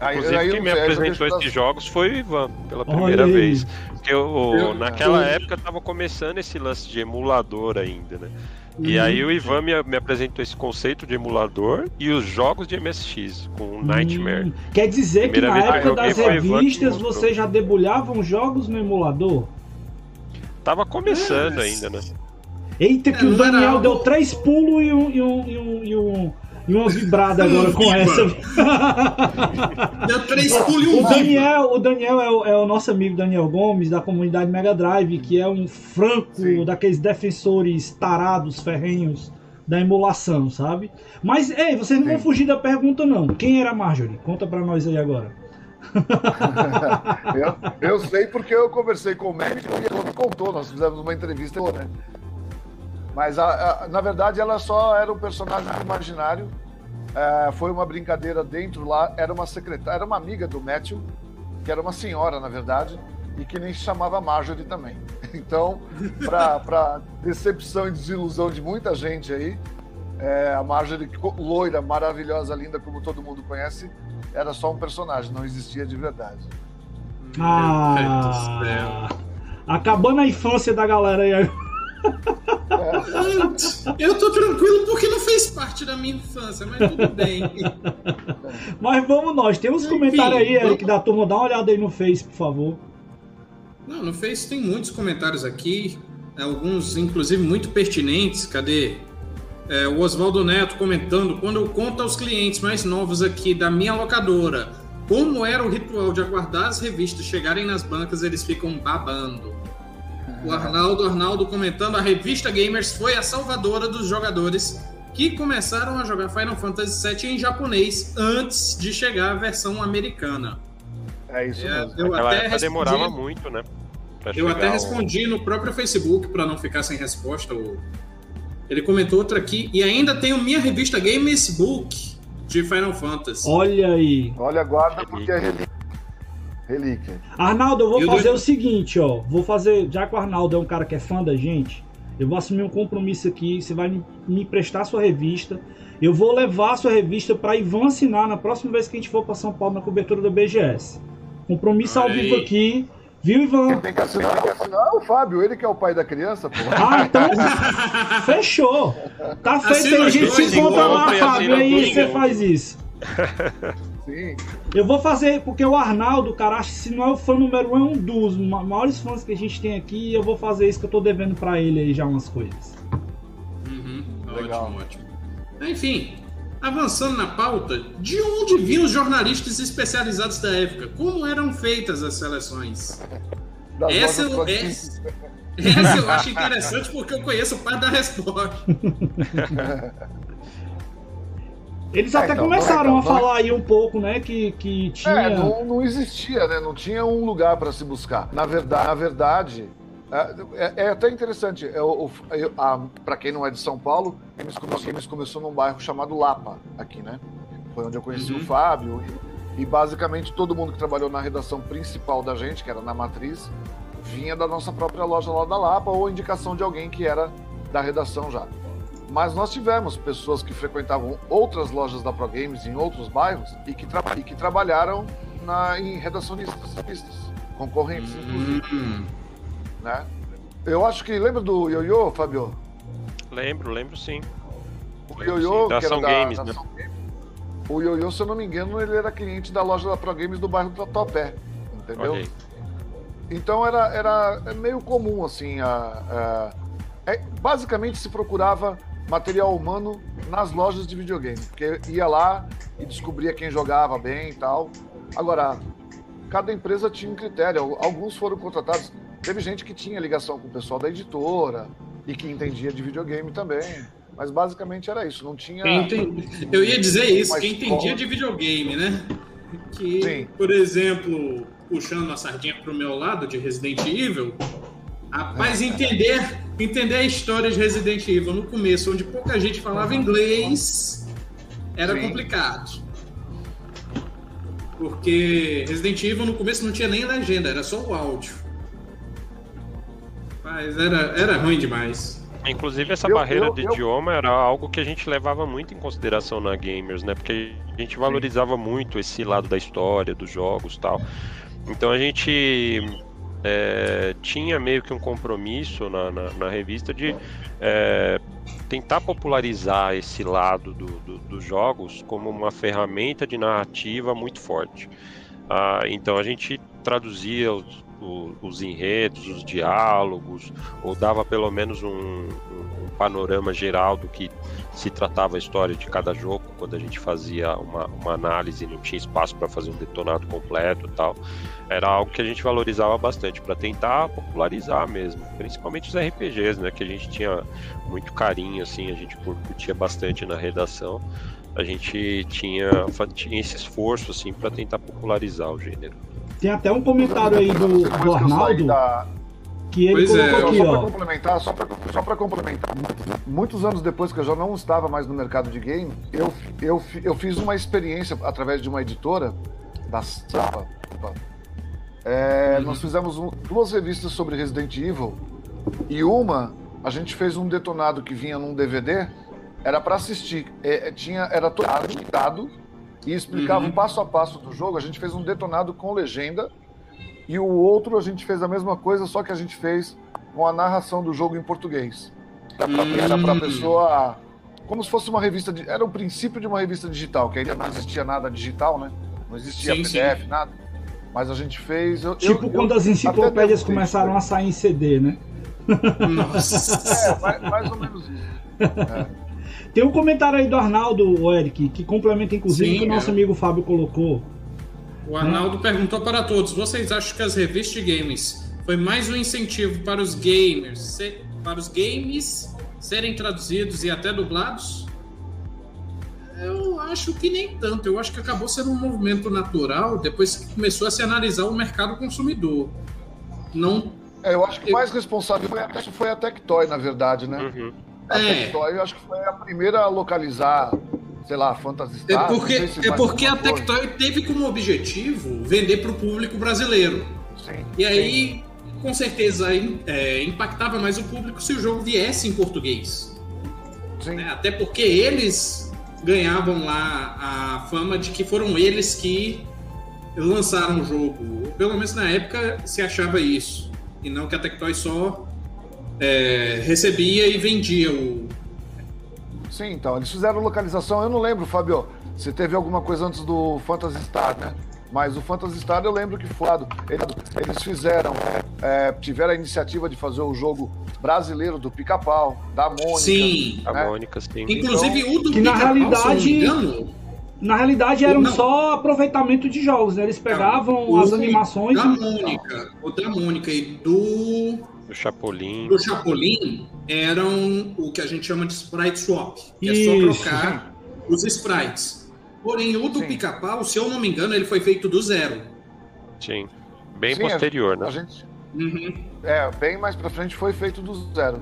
Aí, Inclusive, aí, quem me apresentou esses jogos foi o Ivan, pela primeira vez. Porque eu, eu, naquela eu... época tava começando esse lance de emulador ainda, né? E uhum. aí o Ivan me, me, apresentou esse conceito de emulador e os jogos de MSX com Nightmare. Hum, quer dizer que na época das revistas você já debulhava jogos no emulador? Tava começando é. ainda, né? Eita, que é, o Daniel deu três pulos e um, e um, e um, e um e uma vibrada agora com essa. Deu três pulos e um O Daniel, o Daniel é o, é o nosso amigo Daniel Gomes, da comunidade Mega Drive, que é um franco Sim. daqueles defensores tarados, ferrenhos da emulação, sabe? Mas, ei, vocês não vão Sim. fugir da pergunta, não. Quem era a Marjorie? Conta pra nós aí agora. eu, eu sei porque eu conversei com o médico e ele me contou, nós fizemos uma entrevista, né? Mas, a- a- na verdade, ela só era um personagem imaginário. É, foi uma brincadeira dentro lá. Era uma secretária, era uma amiga do Matthew, que era uma senhora, na verdade, e que nem se chamava Marjorie também. Então, para decepção e desilusão de muita gente aí, é, a Marjorie, loira, maravilhosa, linda, como todo mundo conhece, era só um personagem, não existia de verdade. Ah, acabando a infância da galera aí. Eu tô tranquilo porque não fez parte da minha infância, mas tudo bem. Mas vamos nós. Tem uns Enfim, comentários aí, Eric, vamos- da turma. Dá uma olhada aí no Face, por favor. Não, no Face tem muitos comentários aqui, alguns inclusive muito pertinentes. Cadê? É, o Oswaldo Neto comentando: quando eu conto aos clientes mais novos aqui da minha locadora como era o ritual de aguardar as revistas chegarem nas bancas, eles ficam babando. O Arnaldo Arnaldo comentando: a revista Gamers foi a salvadora dos jogadores que começaram a jogar Final Fantasy VII em japonês antes de chegar a versão americana. É isso É, mesmo. eu até respondi- demorava muito, né? Eu até ao- respondi no próprio Facebook para não ficar sem resposta. Ele comentou outra aqui. E ainda tenho minha revista Games Book de Final Fantasy. Olha aí. Olha, guarda porque é relíquia. Relíquia. Arnaldo, eu vou E fazer dois- o seguinte, ó. Vou fazer. Já que o Arnaldo é um cara que é fã da gente, eu vou assumir um compromisso aqui. Você vai me, me emprestar sua revista. Eu vou levar a sua revista para Ivan assinar na próxima vez que a gente for para São Paulo na cobertura da BGS. Compromisso ao Olha vivo aí. aqui. Viu, Ivan? Tem que assinar, tem que assinar o Fábio, ele que é o pai da criança, pô. Ah, então fechou. Tá feito Assina aí, a gente se encontra lá, Fábio. Aí você faz isso. Sim. Eu vou fazer, porque o Arnaldo, cara, acho que se não é o fã número um, é um dos ma- maiores fãs que a gente tem aqui. E eu vou fazer isso que eu tô devendo pra ele aí já umas coisas. Uhum, Legal. Ótimo, ótimo. Enfim, avançando na pauta, de onde vinham os jornalistas especializados da época? Como eram feitas as seleções? Das Essa, eu- essa, essa eu acho interessante porque eu conheço parte da resposta. Eles É, até então, começaram é- a é- falar aí um pouco, né? Que, que tinha. É, não, não existia, né? Não tinha um lugar para se buscar. Na verdade, na verdade é, é- é até interessante. É, para quem não é de São Paulo, Games começou, Games começou num bairro chamado Lapa, aqui, né? Foi onde eu conheci Uhum. o Fábio. E, e basicamente todo mundo que trabalhou na redação principal da gente, que era na Matriz, vinha da nossa própria loja lá da Lapa ou indicação de alguém que era da redação já. Mas nós tivemos pessoas que frequentavam outras lojas da Pro Games em outros bairros e que, tra- e que trabalharam na, em redacionistas, revistas, concorrentes, inclusive, Hum, né? Eu acho que lembra do Ioiô, Fabio? Lembro, lembro sim. O Ioiô, Sim, que era da, Games, da né? Games. O Ioiô, se eu não me engano, ele era cliente da loja da Pro Games do bairro do Tatuapé, entendeu? Aí. Então era, era é meio comum, assim, a, a- é, basicamente se procurava material humano nas lojas de videogame, porque ia lá e descobria quem jogava bem e tal. Agora, cada empresa tinha um critério, alguns foram contratados, teve gente que tinha ligação com o pessoal da editora e que entendia de videogame também, mas basicamente era isso, não tinha... Eu ia dizer isso, quem escola. entendia de videogame, né? Que, Sim. por exemplo, puxando a sardinha pro meu lado de Resident Evil, rapaz, entender, entender a história de Resident Evil no começo, onde pouca gente falava inglês, era Sim. complicado. Porque Resident Evil no começo não tinha nem legenda, era só o áudio. Mas era, era ruim demais. Inclusive, essa Eu- barreira eu- de eu- idioma era algo que a gente levava muito em consideração na Gamers, né? Porque a gente valorizava muito esse lado da história, dos jogos tal. Então a gente é, tinha meio que um compromisso na, na, na revista de é, tentar popularizar esse lado do, do- dos jogos como uma ferramenta de narrativa muito forte. Ah, então a gente traduzia os, o- os enredos, os diálogos, ou dava pelo menos um- um panorama geral do que se tratava a história de cada jogo, quando a gente fazia uma, uma análise, não tinha espaço para fazer um detonado completo e tal. Era algo que a gente valorizava bastante para tentar popularizar mesmo, principalmente os RPGs, né, que a gente tinha muito carinho assim, a gente curtia bastante na redação. A gente tinha, tinha esse esforço assim para tentar popularizar o gênero. Tem até um comentário aí do, do Arnaldo. Da que ele pois colocou é. aqui, só ó. Pra complementar, só para só complementar, muitos anos depois que eu já não estava mais no mercado de game, eu, eu, eu fiz uma experiência através de uma editora da Sapa. É, uhum. Nós fizemos um, duas revistas sobre Resident Evil e uma a gente fez um detonado que vinha num DVD, era para assistir, é, é, tinha era todo editado e explicava uhum. o passo a passo do jogo. A gente fez um detonado com legenda e o outro a gente fez a mesma coisa, só que a gente fez com a narração do jogo em português. Era para a hum. pessoa. Como se fosse uma revista. De, era o princípio de uma revista digital, que ainda não existia nada digital, né? Não existia sim, PDF, sim. nada. Mas a gente fez. Eu, tipo eu, quando eu, as enciclopédias começaram a sair em CD, né? Nossa. É, mais, mais ou menos isso. É. Tem um comentário aí do Arnaldo, Eric, que complementa inclusive o que o nosso é. amigo Fábio colocou. O Arnaldo hum. perguntou para todos: vocês acham que as revistas de games foi mais um incentivo para os gamers, ser, para os games serem traduzidos e até dublados? Eu acho que nem tanto. Eu acho que acabou sendo um movimento natural depois que começou a se analisar o mercado consumidor. Não. É, eu acho que o mais responsável foi a, foi a Tectoy, na verdade, né? Uhum. A é. Tectoy, eu acho que foi a primeira a localizar sei lá, Phantasy Star. É porque, se é porque a Tectoy teve como objetivo vender para o público brasileiro. Sim, e aí, sim. com certeza, é, impactava mais o público se o jogo viesse em português. Né? Até porque eles ganhavam lá a fama de que foram eles que lançaram o jogo. Pelo menos na época se achava isso. E não que a Tectoy só é, recebia e vendia o, Sim, então, eles fizeram localização, eu não lembro, Fabio, se teve alguma coisa antes do Phantasy Star, né? Mas o Phantasy Star eu lembro que foi. Eles fizeram, é, tiveram a iniciativa de fazer o jogo brasileiro do Pica-Pau, da Mônica. Sim, né? da Mônica, sim. Inclusive então, o do que na realidade, na realidade era só aproveitamento de jogos, né? Eles pegavam as animações. Da Mônica, o da Mônica e do do Chapolin. Do Chapolin eram o que a gente chama de sprite swap, que Isso. é só trocar os sprites. Porém, o do pica-pau, se eu não me engano, ele foi feito do zero. Sim. Bem Sim, posterior, a, né? A gente, uhum. É, bem mais pra frente foi feito do zero.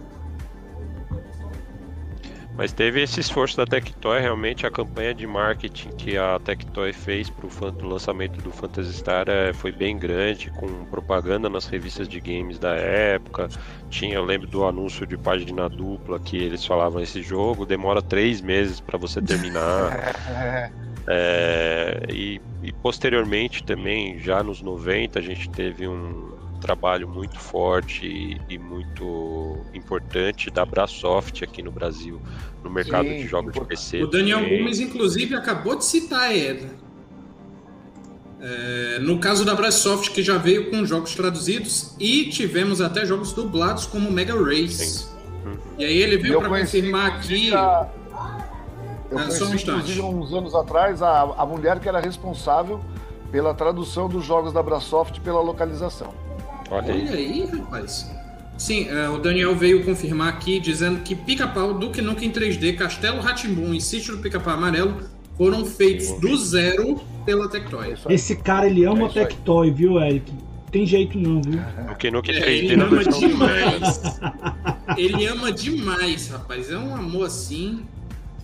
Mas teve esse esforço da Tectoy, realmente a campanha de marketing que a Tectoy fez para o lançamento do Phantasy Star é, foi bem grande, com propaganda nas revistas de games da época. Tinha, eu lembro do anúncio de página dupla que eles falavam esse jogo demora três meses para você terminar. é, e, e posteriormente também, já nos 90, a gente teve um, trabalho muito forte e, e muito importante da Brasoft aqui no Brasil, no mercado Sim, de jogos de PC. O Daniel também. Gomes, inclusive, acabou de citar ele. É, no caso da Brasoft, que já veio com jogos traduzidos e tivemos até jogos dublados como Mega Race. Uhum. E aí ele veio para confirmar aqui. A... Eu é, conheci, um inclusive, uns anos atrás, a, a mulher que era responsável pela tradução dos jogos da Brasoft pela localização. Olha, Olha aí. rapaz. Sim, uh, o Daniel veio confirmar aqui dizendo que Pica-Pau, Duke Nukem 3D, Castelo Ratimbun e Sítio do Pica-Pau Amarelo foram feitos do zero pela Tectoy. Esse cara, ele ama é Tectoy, viu, Eric? Tem jeito não, viu? Duke Nukem 3D é, ele ama demais. ele ama demais, rapaz. É um amor assim.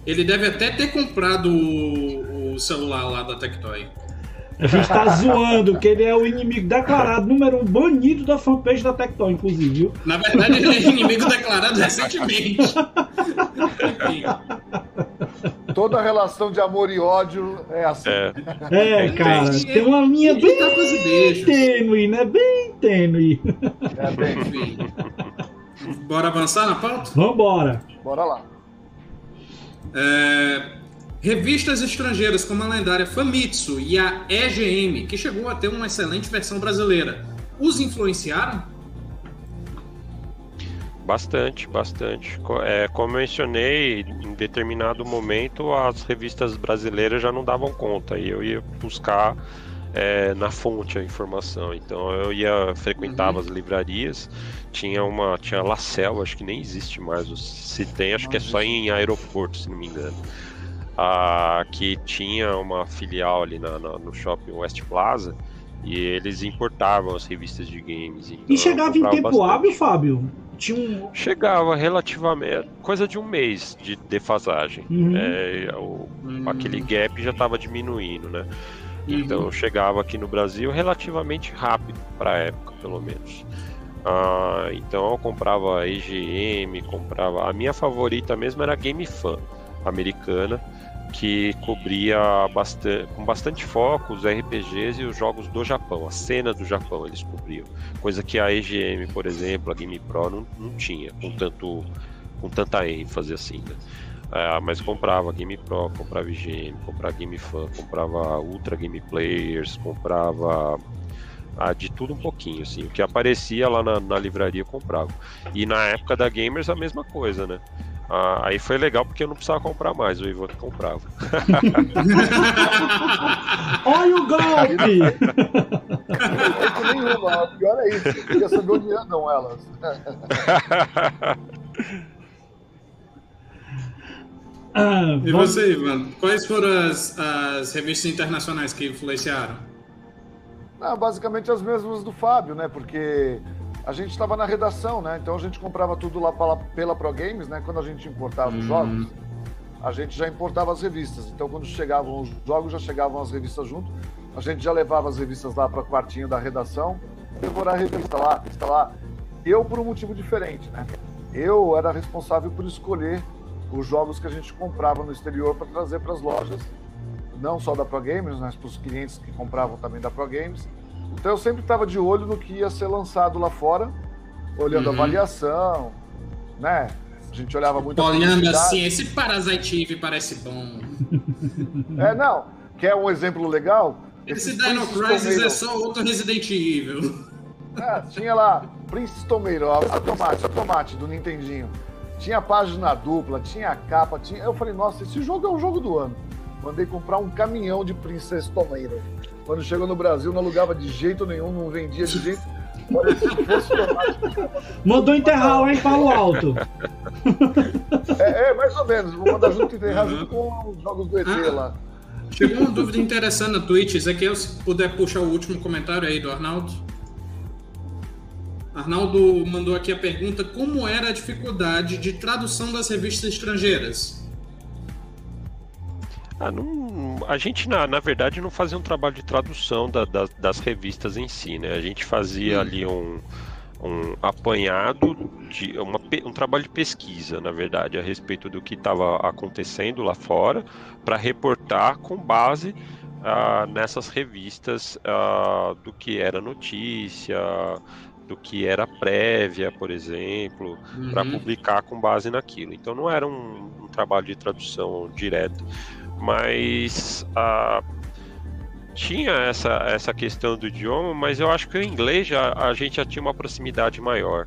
Ele deve até ter comprado o, o celular lá da Tectoy. A gente tá zoando que ele é o inimigo declarado, número um, banido da fanpage da Tecton, inclusive, viu? Na verdade, ele é inimigo declarado recentemente. Toda relação de amor e ódio é assim. É, é cara, tem uma linha bem tá tênue, né? Bem tênue. É bem. Bora avançar na pauta? Vambora. Bora lá. É, Revistas estrangeiras como a lendária Famitsu e a EGM, que chegou a ter uma excelente versão brasileira, os influenciaram? Bastante, bastante. É, como eu mencionei, em determinado momento as revistas brasileiras já não davam conta e eu ia buscar é, na fonte a informação. Então eu ia frequentava uhum. as livrarias, tinha uma tinha Lacel, acho que nem existe mais. Se tem, acho que é só em aeroporto, se não me engano. Ah, que tinha uma filial ali na, na, no shopping West Plaza e eles importavam as revistas de games. Então e chegava em tempo bastante. hábil, Fábio? Tinha um... Chegava relativamente. coisa de um mês de defasagem. Uhum. É, o, uhum. Aquele gap já estava diminuindo, né? Uhum. Então chegava aqui no Brasil relativamente rápido, para a época, pelo menos. Ah, então eu comprava EGM, comprava. A minha favorita mesmo era Game Fan americana que cobria bastante, com bastante foco os RPGs e os jogos do Japão, a cena do Japão eles cobriam, coisa que a EGM, por exemplo, a Game Pro não, não tinha com tanto com tanta ênfase assim, né? É, mas comprava Game Pro, comprava EGM, comprava Game Fan, comprava Ultra Game Players, comprava ah, de tudo um pouquinho, assim. O que aparecia lá na, na livraria eu comprava. E na época da Gamers a mesma coisa, né? Ah, aí foi legal porque eu não precisava comprar mais, o Ivan comprava. Olha o golpe! Não tem nenhuma, pior é isso, eu queria saber onde andam elas. Ah, e você, Ivan, quais foram as, as revistas internacionais que influenciaram? Ah, basicamente as mesmas do Fábio, né? Porque a gente estava na redação, né? Então a gente comprava tudo lá pela, pela Pro Games, né? Quando a gente importava os uhum. jogos, a gente já importava as revistas. Então quando chegavam os jogos, já chegavam as revistas junto. A gente já levava as revistas lá para o quartinho da redação, devorar a revista lá, revista lá. Eu por um motivo diferente, né? Eu era responsável por escolher os jogos que a gente comprava no exterior para trazer para as lojas, não só da Pro Games, mas para os clientes que compravam também da Pro Games então eu sempre estava de olho no que ia ser lançado lá fora, olhando uhum. a avaliação, né? A gente olhava muito Olhando assim, esse Parasite Eve parece bom. É, não. Quer um exemplo legal? Esse, Dino Crisis é só outro Resident Evil. É, tinha lá Prince Tomeiro, a tomate, a tomate do Nintendinho. Tinha página dupla, tinha capa, tinha. Eu falei, nossa, esse jogo é o jogo do ano. Mandei comprar um caminhão de Princess Tomeiro. Quando chegou no Brasil, não alugava de jeito nenhum, não vendia de jeito. Mandou enterrar em Palo Alto. É, é, mais ou menos. Vou mandar junto enterrar junto com os jogos do ET ah, lá. Chegou uma dúvida interessante na Twitch. Ezequiel, se puder puxar o último comentário aí do Arnaldo. Arnaldo mandou aqui a pergunta: como era a dificuldade de tradução das revistas estrangeiras? Ah, não, a gente, na, na verdade, não fazia um trabalho de tradução da, da, das revistas em si, né? A gente fazia hum. ali um, um apanhado, de uma, um trabalho de pesquisa, na verdade, a respeito do que estava acontecendo lá fora, para reportar com base ah, nessas revistas ah, do que era notícia, do que era prévia, por exemplo, uhum. para publicar com base naquilo. Então não era um, um trabalho de tradução direto mas a, tinha essa, essa questão do idioma, mas eu acho que o inglês já, a gente já tinha uma proximidade maior,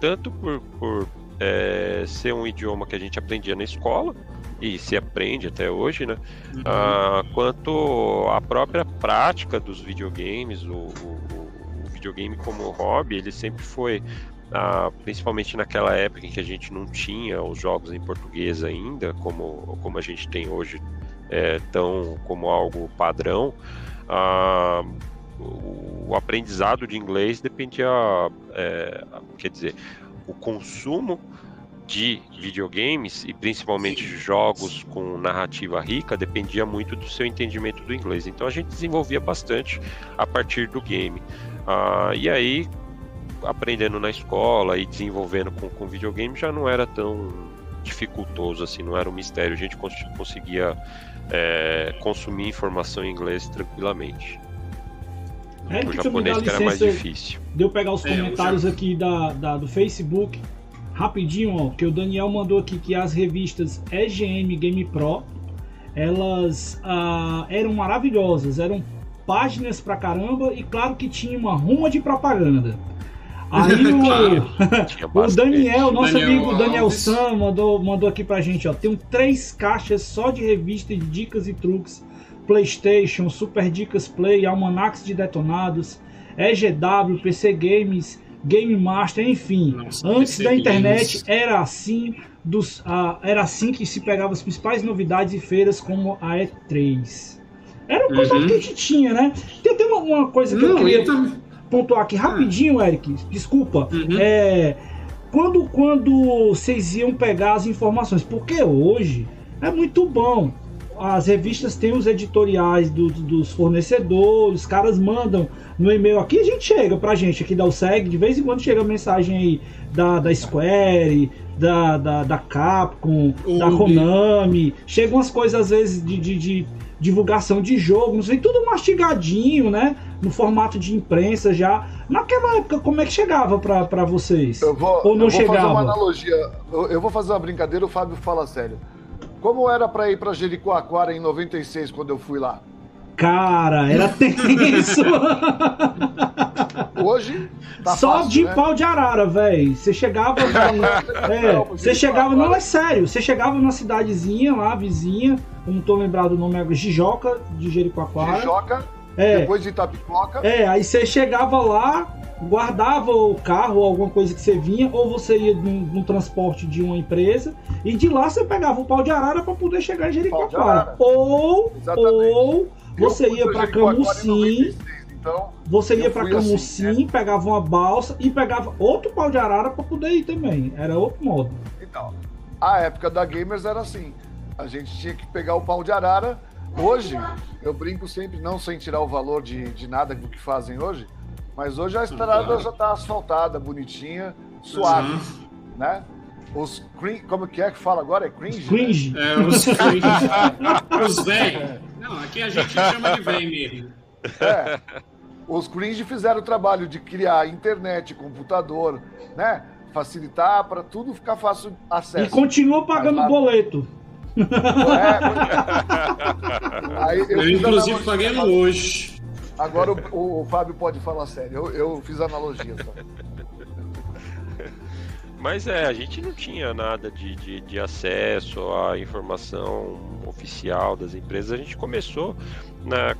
tanto por, por é, ser um idioma que a gente aprendia na escola, e se aprende até hoje, né? Uhum. Ah, quanto a própria prática dos videogames, o, o, o videogame como hobby, ele sempre foi ah, principalmente naquela época em que a gente não tinha os jogos em português ainda, como, como a gente tem hoje, é, tão como algo padrão, ah, o aprendizado de inglês dependia, é, quer dizer, o consumo de videogames e principalmente jogos com narrativa rica dependia muito do seu entendimento do inglês. Então a gente desenvolvia bastante a partir do game. Ah, e aí aprendendo na escola e desenvolvendo com, com videogame já não era tão dificultoso assim, não era um mistério, a gente cons conseguia é, consumir informação em inglês tranquilamente. É, o japonês que era mais difícil. Deu pegar os é, comentários já... aqui da, da, do Facebook rapidinho, ó, que o Daniel mandou aqui que as revistas EGM Game Pro elas ah, eram maravilhosas, eram páginas pra caramba e claro que tinha uma ruma de propaganda. Aí o, Tinha o. Daniel, nosso Daniel amigo Daniel Alves. Sam, mandou, mandou aqui pra gente, ó. Tem três caixas só de revista de dicas e truques. Playstation, Super Dicas Play, Almanacs de Detonados, EGW, PC Games, Game Master, enfim. Nossa, Antes PC da internet Games. era assim, dos, ah, era assim que se pegava as principais novidades e feiras como a E3. Era o contato Uhum. que a gente tinha, né? Tem até uma, uma coisa que eu Não, queria e também. Pontuar aqui rapidinho, Eric. Desculpa. Uhum. É, quando, quando vocês iam pegar as informações, porque hoje é muito bom. As revistas têm os editoriais do- do- dos fornecedores, os caras mandam no e-mail aqui, a gente chega pra gente aqui da USEG, de vez em quando chega mensagem aí da, da Square, da, da, da Capcom, da. Konami, chegam umas coisas às vezes de, de, de divulgação de jogo, não sei, tudo mastigadinho, né? No formato de imprensa já. Naquela época, como é que chegava pra, pra vocês? Eu vou, Ou não eu vou fazer chegava? uma analogia. Eu, eu vou fazer uma brincadeira, o Fábio fala sério. Como era pra ir pra Jericoacoara em 96, quando eu fui lá? Cara, era tenso. Hoje, tá Só fácil, de né? pau de arara, velho. Você chegava. é, Não, você chegava. Não, é sério. Você chegava numa cidadezinha lá, vizinha. Eu não tô lembrado o nome agora. Gijoca, de Jericoacoara. Jijoca, É. depois de Itapipoca. É, aí você chegava lá, guardava o carro ou alguma coisa que você vinha, ou você ia num, num transporte de uma empresa, e de lá você pegava o pau de arara para poder chegar em Jericoacoara. Ou, Exatamente. ou você ia para Camusim, 96, Então, você ia para assim, Camusim, pegava uma balsa e pegava outro pau de arara para poder ir também. Era outro modo. Então, a época da Gamers era assim. A gente tinha que pegar o pau de arara. Hoje, eu brinco sempre, não sem tirar o valor de, de nada do que fazem hoje, mas hoje a estrada já está asfaltada, bonitinha, suave, Uhum. né? Os cringe, como que é que fala agora? É cringe? né? Cringe. É, os cringe. os velhos. Não, aqui a gente chama de velho mesmo. É. Os cringe fizeram o trabalho de criar internet, computador, né? Facilitar para tudo ficar fácil E acesso. continua pagando Mas lá- boleto. É, aí eu Eu, inclusive, analogia- paguei no hoje. Agora o, o- o Fábio pode falar sério. Eu, eu fiz analogia só. Mas é, a gente não tinha nada de, de, de acesso à informação oficial das empresas. A gente começou, na,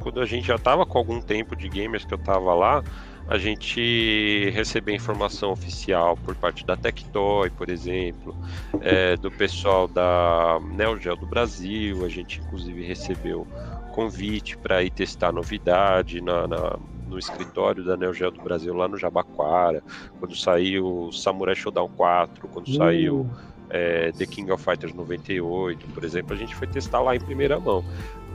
quando a gente já estava com algum tempo de gamers que eu estava lá, a gente recebeu informação oficial por parte da Tectoy, por exemplo, é, do pessoal da Neo Geo do Brasil. A gente, inclusive, recebeu convite para ir testar novidade na, na- no escritório da Neo Geo do Brasil, lá no Jabaquara quando saiu Samurai Shodown 4, quando saiu Uh, é, The King of Fighters 98, por exemplo, a gente foi testar lá em primeira mão.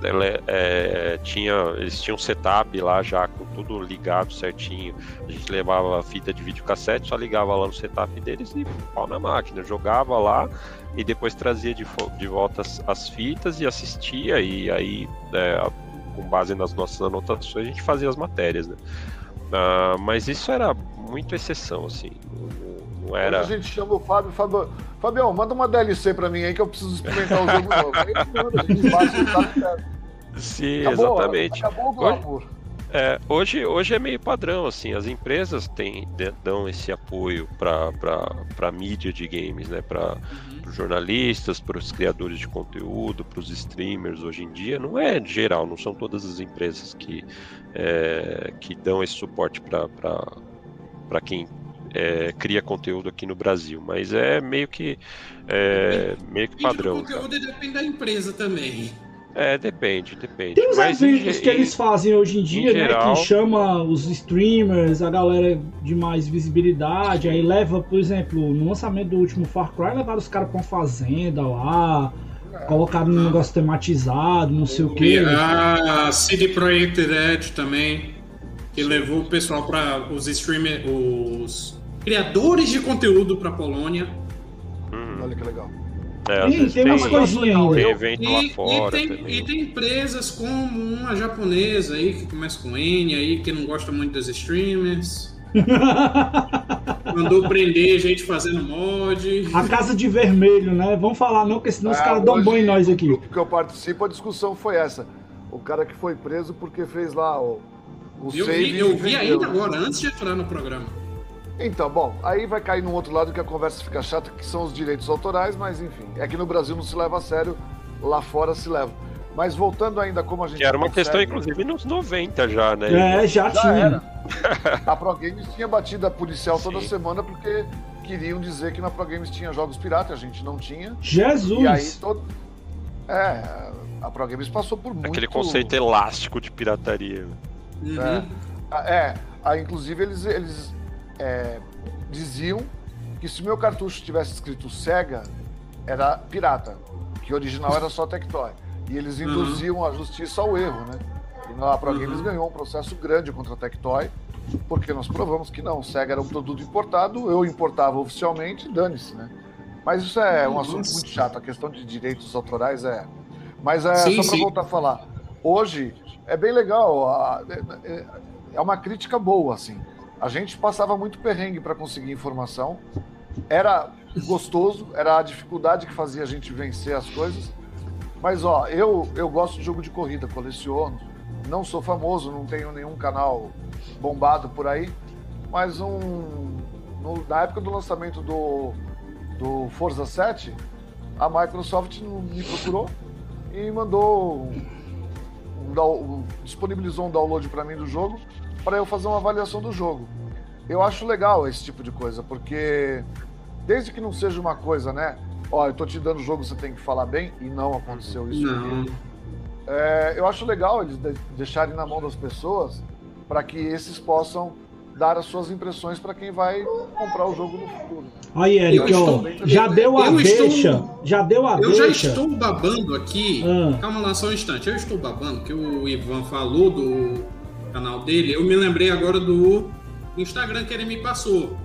Ela, é, é, tinha, eles tinham setup lá já com tudo ligado certinho. A gente levava a fita de videocassete, só ligava lá no setup deles e pau na máquina. Jogava lá e depois trazia de, de volta as, as fitas e assistia. E aí, é, com base nas nossas anotações, a gente fazia as matérias. Né? Ah, mas isso era muito exceção, assim. Não, não- era. A gente chama o Fábio, Fábio. Fabião, manda uma DLC pra mim aí que eu preciso experimentar o jogo novo. Aí manda, a gente baixa tá. Sim, Acabou, exatamente. Acabou o glamour. É, hoje, hoje é meio padrão, assim, as empresas têm, dão esse apoio para a mídia de games, né? Para os jornalistas, para os criadores de conteúdo, para os streamers hoje em dia. Não é geral, não são todas as empresas que, é, que dão esse suporte para quem é, cria conteúdo aqui no Brasil, mas é meio que, é, meio que padrão. do conteúdo depende da empresa também. É, depende, depende. Tem uns Mas em eventos ge- que eles fazem hoje em dia, né? geral- Que chama os streamers, a galera de mais visibilidade, aí leva, por exemplo, no lançamento do último Far Cry, levaram os caras pra uma fazenda lá, colocaram um negócio tematizado, não sei o que. E a CD Projekt Red também, que levou o pessoal para os streamers, os criadores de conteúdo para Polônia. Olha que legal. É, Tem, umas coisinhas ainda. Evento lá E, fora e tem, também. e tem empresas como uma japonesa aí, que começa com N aí, que não gosta muito dos streamers. Mandou prender gente fazendo mod. A Casa de Vermelho, né? Vamos falar não, porque senão os Ah, caras dão banho em nós aqui. grupo que eu participo, a discussão foi essa. O cara que foi preso porque fez lá o, o Eu save vi, eu vi ainda agora, antes de entrar no programa. Então, bom, aí vai cair num outro lado que a conversa fica chata, que são os direitos autorais, mas enfim, é que no Brasil não se leva a sério, lá fora se leva. Mas voltando ainda como a gente. Que era uma consegue- questão, inclusive, nos 90 já, né? É, já, Já tinha. era. A Pro Games tinha batida policial toda Sim. semana porque queriam dizer que na Pro Games tinha jogos piratas, a gente não tinha. Jesus! E aí todo. É, a Pro Games passou por muito. Aquele conceito elástico de pirataria. Uhum. É. É, aí, inclusive eles, eles é, diziam que se meu cartucho tivesse escrito Sega, era pirata, que o original era só Tectoy. E eles Uhum. induziam a justiça ao erro, né? E a Pro Games ganhou um processo grande contra a Tectoy, porque nós provamos que não, o Sega era um produto importado, eu importava oficialmente, dane-se, né? Mas isso é um assunto Nossa. muito chato, a questão de direitos autorais é. Mas é Sim, só para voltar a falar. Hoje é bem legal, a- é- é uma crítica boa, assim. A gente passava muito perrengue para conseguir informação. Era gostoso, era a dificuldade que fazia a gente vencer as coisas. Mas ó, eu, eu gosto de jogo de corrida, coleciono. Não sou famoso, não tenho nenhum canal bombado por aí. Mas um. no- na época do lançamento do, do Forza 7, a Microsoft me procurou e mandou um, um um- disponibilizou um download para mim do jogo para eu fazer uma avaliação do jogo. Eu acho legal esse tipo de coisa, porque desde que não seja uma coisa, né? Ó, eu tô te dando o jogo, você tem que falar bem, e não aconteceu isso. Não. É, eu acho legal eles de- deixarem na mão das pessoas para que esses possam dar as suas impressões para quem vai comprar o jogo no futuro. Aí, Eric, Eu ó, já deu a eu estou- deixa. Já deu a Eu já deixa. estou babando aqui. Ah. Calma lá só um instante. Eu estou babando, que o Ivan falou do canal dele. Eu me lembrei agora do Instagram que ele me passou.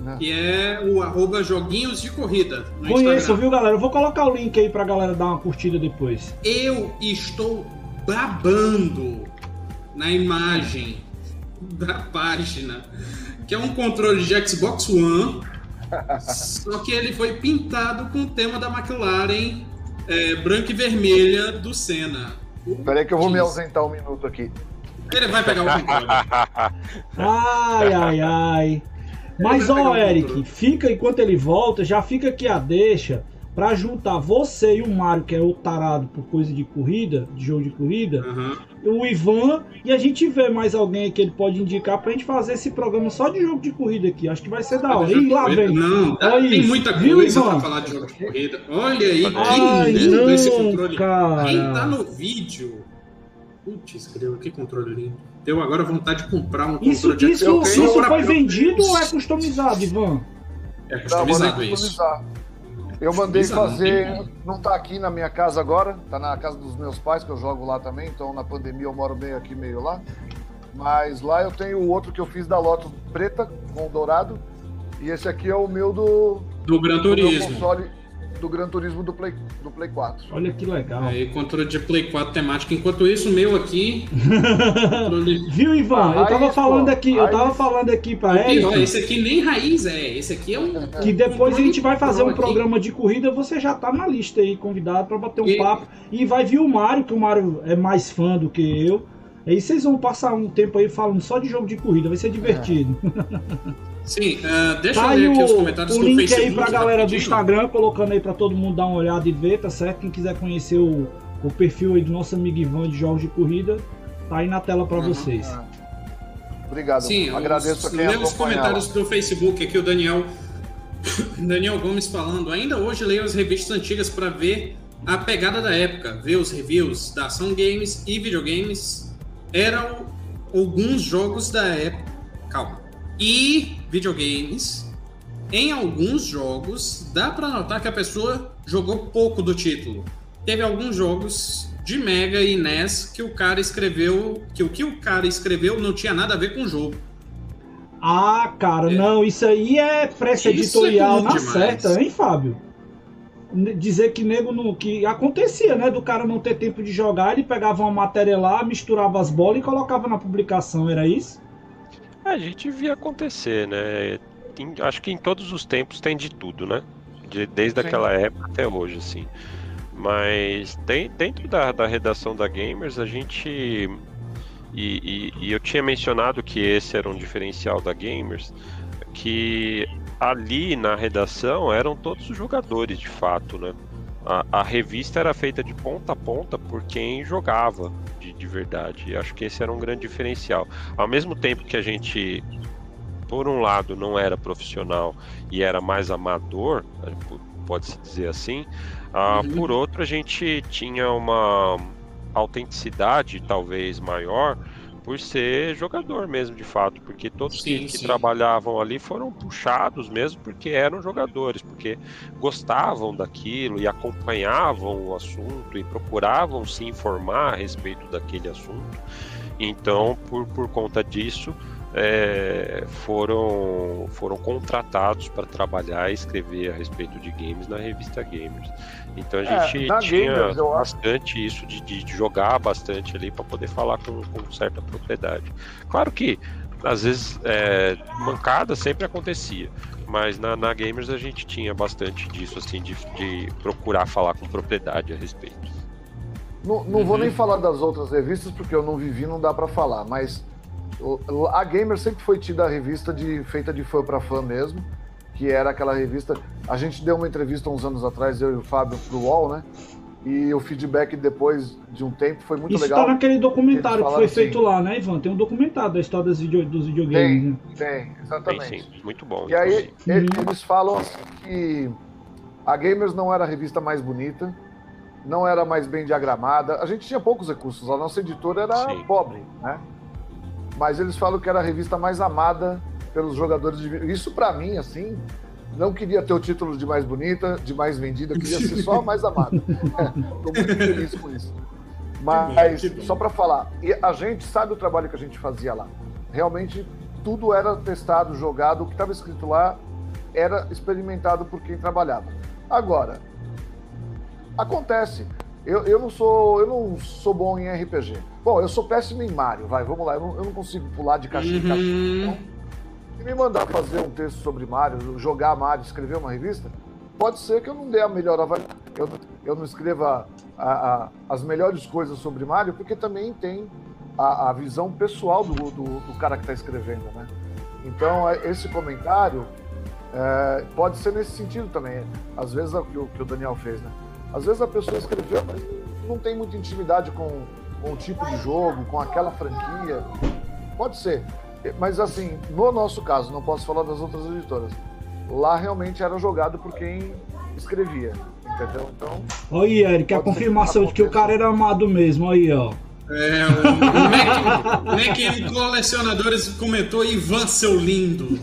Né? Que é o arroba joguinhos de corrida. Conheço, Instagram. viu, galera? Eu vou colocar o link aí pra galera dar uma curtida depois. Eu estou babando na imagem da página, que é um controle de Xbox One, só que ele foi pintado com o tema da McLaren é, branca e vermelha do Senna. Peraí que eu vou me ausentar um minuto aqui. Ele vai pegar o controle. Ai, ai, ai. Mas, ó, Eric, fica enquanto ele volta, já fica aqui a deixa pra juntar você e o Mário, que é o tarado por coisa de corrida, de jogo de corrida, Aham. o Ivan, e a gente vê mais alguém que ele pode indicar pra gente fazer esse programa só de jogo de corrida aqui. Acho que vai ser da hora. Ih, lá vem. Não, dá- Olha tem isso. muita Viu, coisa Ivan? pra falar de jogo de corrida. Olha aí, Ai, que lindo não, esse controle. cara. Quem tá no vídeo. Putz, grilo, que controle lindo. Deu agora vontade de comprar um Isso, controle de isso, Eu tenho isso pra- foi vendido ou é customizado, Ivan? É customizado isso. customizar. Eu mandei fazer. Não tá aqui na minha casa agora, tá na casa dos meus pais, que eu jogo lá também, então na pandemia eu moro meio aqui, meio lá. Mas lá eu tenho o outro que eu fiz da Lotus preta com dourado. E esse aqui é o meu do, Do Gran do meu Turismo. console do Gran Turismo do Play, do Play 4. Olha que legal. Aí, controle de Play 4 temático. Enquanto isso, o meu aqui. controle... Viu, Ivan? Eu tava raiz, falando aqui, eu tava raiz. falando aqui pra Eric esse aqui nem raiz é. Esse aqui é um. que depois a gente vai fazer um aqui. programa de corrida, você já tá na lista aí, convidado pra bater um E- papo. E vai vir o Mário, que o Mário é mais fã do que eu. Aí vocês vão passar um tempo aí falando só de jogo de corrida, vai ser divertido. Sim, ah, deixa Tá eu aí ler aqui os o, comentários o do link Facebook. aí pra galera do rapidinho. Instagram, colocando aí pra todo mundo dar uma olhada e ver, tá certo? Quem quiser conhecer o, o perfil aí do nosso amigo Ivan de jogos de corrida, tá aí na tela pra Uhum. vocês. Obrigado. Sim, Agradeço os, a quem lê os comentários do Facebook aqui, o Daniel Daniel Gomes falando. Ainda hoje leio as revistas antigas para ver a pegada da época, ver os reviews da ação games e videogames. Eram alguns jogos da época. Calma. E videogames. Em alguns jogos, dá para notar que a pessoa jogou pouco do título. Teve alguns jogos de Mega e NES que o cara escreveu, que o que o cara escreveu não tinha nada a ver com o jogo. Ah, cara, É. não, isso aí é pressa Isso editorial é na demais. certa, hein, Fábio? Dizer que nego não. que acontecia, né? Do cara não ter tempo de jogar, ele pegava uma matéria lá, misturava as bolas e colocava na publicação, era isso? A gente via acontecer, né? Tem- acho que em todos os tempos tem de tudo, né? De- desde Sim. aquela época até hoje, assim. Mas tem, dentro da, da redação da Gamers, a gente. E, e- e eu tinha mencionado que esse era um diferencial da Gamers. que ali na redação eram todos os jogadores de fato, né? A, a revista era feita de ponta a ponta por quem jogava de, de verdade. E acho que esse era um grande diferencial. Ao mesmo tempo que a gente, por um lado, não era profissional e era mais amador, pode-se dizer assim, uh, uhum. por outro, a gente tinha uma autenticidade talvez maior por ser jogador mesmo, de fato, porque todos sim, que, que trabalhavam ali foram puxados mesmo porque eram jogadores, porque gostavam daquilo e acompanhavam o assunto e procuravam se informar a respeito daquele assunto. Então, por, por conta disso, é, foram, foram contratados para trabalhar e escrever a respeito de games na revista Gamers. Então a é, gente tinha Gamers, bastante isso de, de, jogar bastante ali para poder falar com, com, certa propriedade. Claro que às vezes é, mancada sempre acontecia, mas na, na, Gamers a gente tinha bastante disso, assim, de, de procurar falar com propriedade a respeito. Não, não uhum. vou nem falar das outras revistas porque eu não vivi, não dá para falar, mas a Gamer sempre foi tida a revista de, feita de fã para fã mesmo, que era aquela revista. A gente deu uma entrevista uns anos atrás, eu e o Fábio, pro UOL, né? E o feedback depois de um tempo foi muito Isso legal. Isso tá naquele documentário que foi assim, feito lá, né, Ivan? Tem um documentário da história dos, video, dos videogames. Tem, né? tem, exatamente. Tem, sim. Muito bom. E aí, eles falam assim que a Gamers não era a revista mais bonita, não era mais bem diagramada. A gente tinha poucos recursos, a nossa editora era sim. pobre, né? mas eles falam que era a revista mais amada pelos jogadores de Isso para mim, assim, não queria ter o título de mais bonita, de mais vendida, queria ser só a mais amada. Estou muito feliz com isso. Mas, só para falar, a gente sabe o trabalho que a gente fazia lá. Realmente, tudo era testado, jogado, o que estava escrito lá era experimentado por quem trabalhava. Agora, acontece. Eu, eu, não sou, eu não sou bom em RPG. Bom, eu sou péssimo em Mario, vai, vamos lá. Eu não, eu não consigo pular de caixinha em caixinha. Então, me mandar fazer um texto sobre Mario, jogar Mario, escrever uma revista, pode ser que eu não dê a melhor avaliação. Eu, eu não escreva a, a, as melhores coisas sobre Mario, porque também tem a, a visão pessoal do, do, do cara que está escrevendo, né? Então, é, esse comentário é, pode ser nesse sentido também. Às vezes, é o que o, que o Daniel fez, né? Às vezes a pessoa escreveu, mas não tem muita intimidade com, com o tipo de jogo, com aquela franquia. Pode ser. Mas assim, no nosso caso, não posso falar das outras editoras. Lá realmente era jogado por quem escrevia. Entendeu? Então. Oi, Eric, a confirmação de que o cara era amado mesmo, aí, ó. É, o, o Mac, Mac Colecionadores comentou Ivan, seu lindo.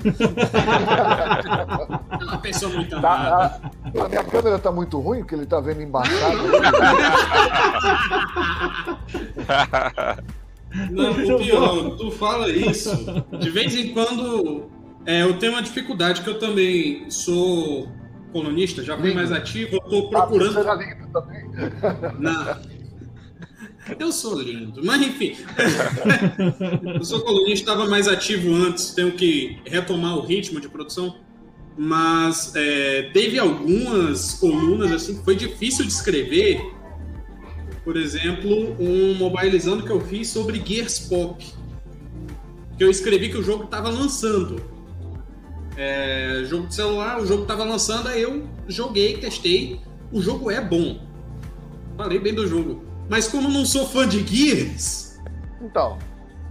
é uma pessoa muito tá, amada. Tá, a, a, minha câmera tá muito ruim, porque ele tá vendo embaixado. Não, o pior, tu fala isso. De vez em quando é, eu tenho uma dificuldade que eu também sou colunista, já fui mais ativo, eu tô ah, procurando. Ah, lindo também. Não. Eu sou lindo, mas enfim. eu sou colunista, estava mais ativo antes, tenho que retomar o ritmo de produção. Mas é, teve algumas colunas assim que foi difícil de escrever. Por exemplo, um mobilizando que eu fiz sobre Gears Pop. Que eu escrevi que o jogo estava lançando. É, jogo de celular, o jogo estava lançando, aí eu joguei, testei. O jogo é bom. Falei bem do jogo. Mas como não sou fã de Gears, então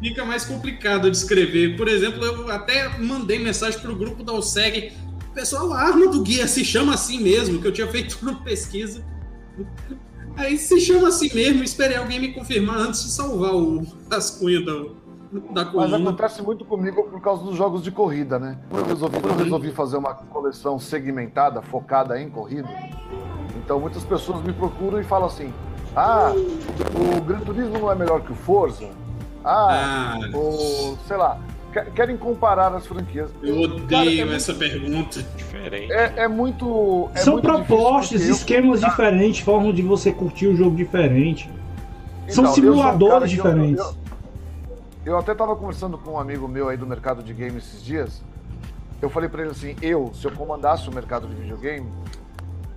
fica mais complicado de escrever. Por exemplo, eu até mandei mensagem pro grupo da OSEG. Pessoal, a arma do Gear se chama assim mesmo, que eu tinha feito uma pesquisa. Aí se chama assim mesmo, esperei alguém me confirmar antes de salvar o rascunho da, da coluna. Mas acontece muito comigo por causa dos jogos de corrida, né? Eu resolvi, eu resolvi fazer uma coleção segmentada, focada em corrida. Então muitas pessoas me procuram e falam assim: ah, o Gran Turismo não é melhor que o Forza? Ah, ah. o. sei lá. Querem comparar as franquias. Eu odeio Cara, é essa muito, pergunta. Diferente. É, é muito. É São muito propostas, esquemas eu... diferentes, formas de você curtir o jogo diferente. Então, São simuladores um diferentes. Eu, eu, eu, até estava conversando com um amigo meu aí do mercado de games esses dias. Eu falei para ele assim: eu, se eu comandasse o mercado de videogame,